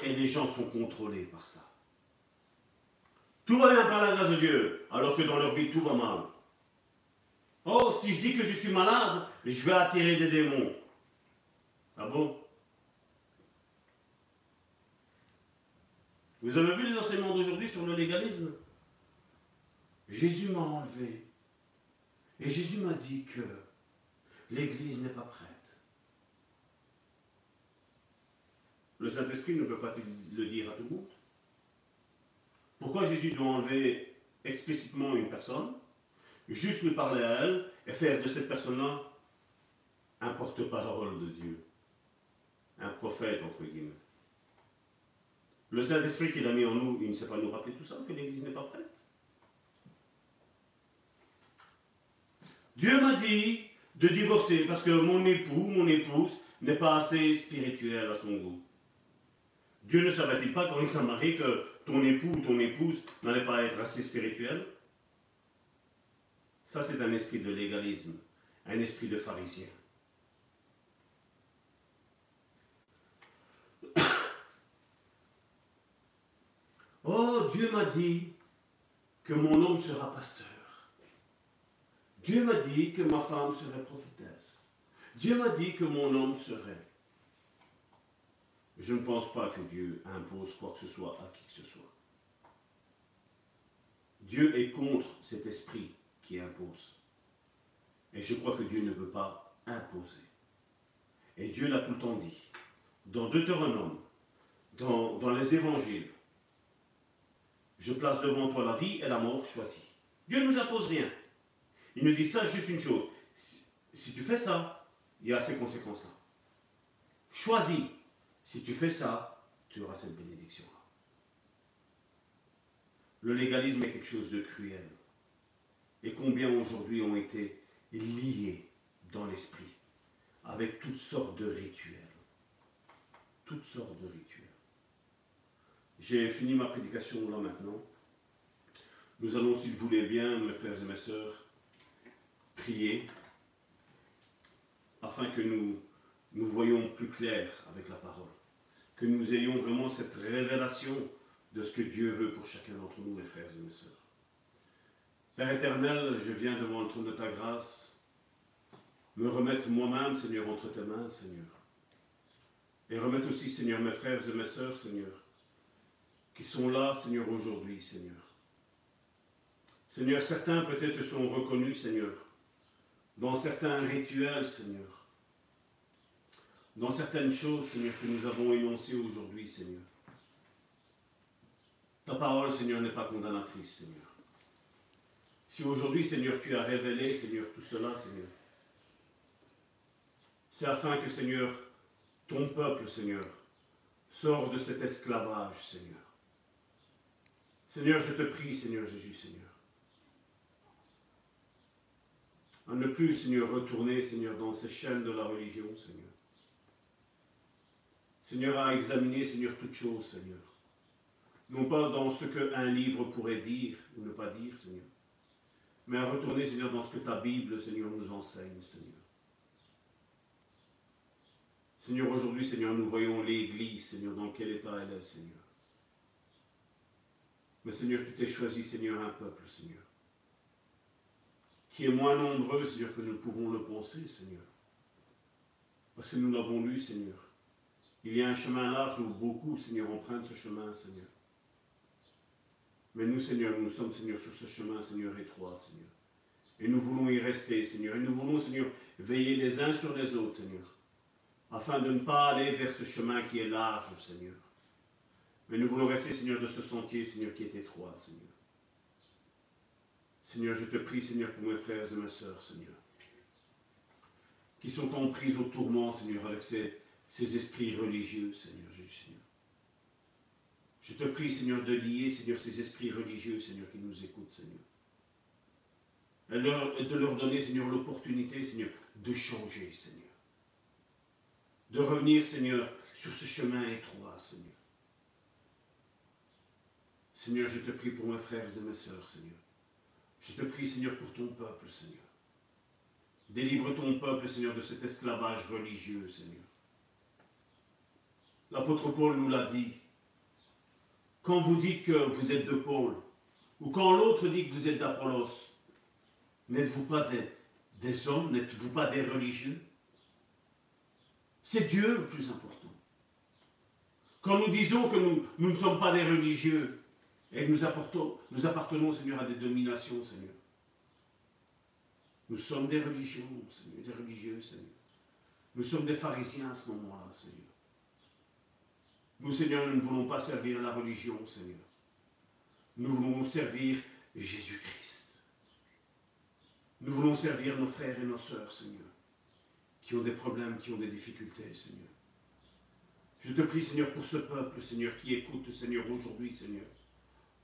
Et les gens sont contrôlés par ça. Tout va bien par la grâce de Dieu, alors que dans leur vie, tout va mal. Oh, si je dis que je suis malade, je vais attirer des démons. Ah bon? Vous avez vu les enseignements d'aujourd'hui sur le légalisme? Jésus m'a enlevé. Et Jésus m'a dit que l'Église n'est pas prête. Le Saint-Esprit ne peut pas le dire à tout le monde. Pourquoi Jésus doit enlever explicitement une personne, juste lui parler à elle et faire de cette personne-là un porte-parole de Dieu, un prophète entre guillemets? Le Saint-Esprit qu'il a mis en nous, il ne sait pas nous rappeler tout ça, que l'Église n'est pas prête? Dieu m'a dit de divorcer parce que mon époux, mon épouse n'est pas assez spirituel à son goût. Dieu ne savait-il pas quand il t'a marié que ton époux ou ton épouse n'allait pas être assez spirituel? Ça, c'est un esprit de légalisme, un esprit de pharisien. [COUGHS] Oh, Dieu m'a dit que mon homme sera pasteur. Dieu m'a dit que ma femme serait prophétesse. Dieu m'a dit que mon homme serait. Je ne pense pas que Dieu impose quoi que ce soit à qui que ce soit. Dieu est contre cet esprit qui impose. Et je crois que Dieu ne veut pas imposer. Et Dieu l'a tout le temps dit. Dans Deutéronome, dans, dans les évangiles, je place devant toi la vie et la mort choisie. Dieu ne nous impose rien. Il nous dit ça juste une chose. Si, tu fais ça, il y a ces conséquences-là. Choisis si tu fais ça, tu auras cette bénédiction-là. Le légalisme est quelque chose de cruel. Et combien aujourd'hui ont été liés dans l'esprit avec toutes sortes de rituels. Toutes sortes de rituels. J'ai fini ma prédication là maintenant. Nous allons, s'il vous plaît bien, mes frères et mes sœurs, prier afin que nous, nous voyons plus clair avec la parole que nous ayons vraiment cette révélation de ce que Dieu veut pour chacun d'entre nous, mes frères et mes sœurs. Père éternel, je viens devant le trône de ta grâce, me remettre moi-même, Seigneur, entre tes mains, Seigneur. Et remettre aussi, Seigneur, mes frères et mes sœurs, Seigneur, qui sont là, Seigneur, aujourd'hui, Seigneur. Seigneur, certains peut-être se sont reconnus, Seigneur, dans certains rituels, Seigneur dans certaines choses, Seigneur, que nous avons énoncées aujourd'hui, Seigneur. Ta parole, Seigneur, n'est pas condamnatrice, Seigneur. Si aujourd'hui, Seigneur, tu as révélé, Seigneur, tout cela, Seigneur, c'est afin que, Seigneur, ton peuple, Seigneur, sorte de cet esclavage, Seigneur. Seigneur, je te prie, Seigneur Jésus, Seigneur. À ne plus, Seigneur, retourner, Seigneur, dans ces chaînes de la religion, Seigneur. Seigneur, à examiner, Seigneur, toutes choses, Seigneur. Non pas dans ce qu'un livre pourrait dire ou ne pas dire, Seigneur, mais à retourner, Seigneur, dans ce que ta Bible, Seigneur, nous enseigne, Seigneur. Seigneur, aujourd'hui, Seigneur, nous voyons l'Église, Seigneur, dans quel état elle est, Seigneur. Mais Seigneur, tu t'es choisi, Seigneur, un peuple, Seigneur, qui est moins nombreux, Seigneur, que nous pouvons le penser, Seigneur. Parce que nous l'avons lu, Seigneur Il y a un chemin large où beaucoup, Seigneur, empruntent ce chemin, Seigneur. Mais nous, Seigneur, nous sommes, Seigneur, sur ce chemin, Seigneur, étroit, Seigneur. Et nous voulons y rester, Seigneur. Et nous voulons, Seigneur, veiller les uns sur les autres, Seigneur. Afin de ne pas aller vers ce chemin qui est large, Seigneur. Mais nous voulons rester, Seigneur, de ce sentier, Seigneur, qui est étroit, Seigneur. Seigneur, je te prie, Seigneur, pour mes frères et mes sœurs, Seigneur, qui sont en prise au tourment, Seigneur, avec ces, ces esprits religieux, Seigneur Jésus, Seigneur. Je te prie, Seigneur, de lier, Seigneur, ces esprits religieux, Seigneur, qui nous écoutent, Seigneur. Et de leur donner, Seigneur, l'opportunité, Seigneur, de changer, Seigneur. De revenir, Seigneur, sur ce chemin étroit, Seigneur. Seigneur, je te prie pour mes frères et mes sœurs, Seigneur. Je te prie, Seigneur, pour ton peuple, Seigneur. Délivre ton peuple, Seigneur, de cet esclavage religieux, Seigneur. L'apôtre Paul nous l'a dit. Quand vous dites que vous êtes de Paul, ou quand l'autre dit que vous êtes d'Apollos, n'êtes-vous pas des, hommes, n'êtes-vous pas des religieux? C'est Dieu le plus important. Quand nous disons que nous, ne sommes pas des religieux, et nous, apportons, nous appartenons, Seigneur, à des dominations, Seigneur. Nous sommes des religions, Seigneur, des religieux, Seigneur. Nous sommes des pharisiens à ce moment-là, Seigneur. Nous, Seigneur, nous ne voulons pas servir la religion, Seigneur. Nous voulons servir Jésus-Christ. Nous voulons servir nos frères et nos sœurs, Seigneur, qui ont des problèmes, qui ont des difficultés, Seigneur. Je te prie, Seigneur, pour ce peuple, Seigneur, qui écoute, Seigneur, aujourd'hui, Seigneur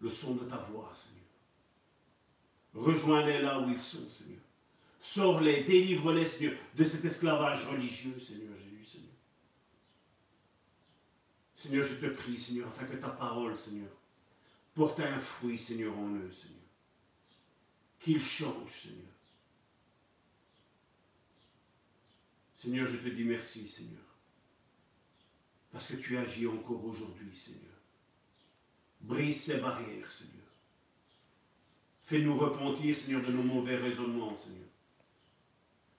le son de ta voix, Seigneur. Rejoins-les là où ils sont, Seigneur. Sors-les, délivre-les, Seigneur, de cet esclavage religieux, Seigneur Jésus, Seigneur. Je te prie, Seigneur, afin que ta parole, Seigneur, porte un fruit, Seigneur, en eux, Seigneur. Qu'ils changent, Seigneur. Seigneur, je te dis merci, Seigneur. Parce que tu agis encore aujourd'hui, Seigneur. Brise ces barrières, Seigneur. Fais-nous repentir, Seigneur, de nos mauvais raisonnements, Seigneur.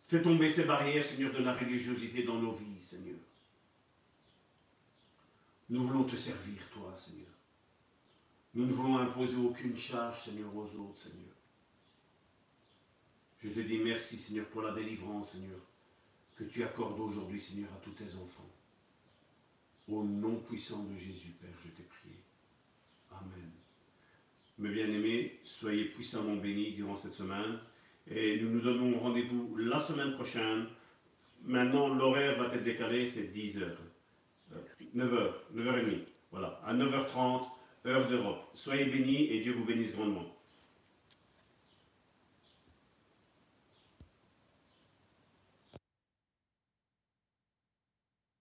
Fais tomber ces barrières, Seigneur, de la religiosité dans nos vies, Seigneur. Nous voulons te servir, toi, Seigneur. Nous ne voulons imposer aucune charge, Seigneur, aux autres, Seigneur. Je te dis merci, Seigneur, pour la délivrance, Seigneur, que tu accordes aujourd'hui, Seigneur, à tous tes enfants. Au nom puissant de Jésus, Père, je t'ai prié. Amen. Mes bien-aimés, soyez puissamment bénis durant cette semaine. Et nous nous donnons rendez-vous la semaine prochaine. Maintenant, l'horaire va être décalé, c'est 10h. 9h, 9h30. Voilà, à 9h30, heure d'Europe. Soyez bénis et Dieu vous bénisse grandement.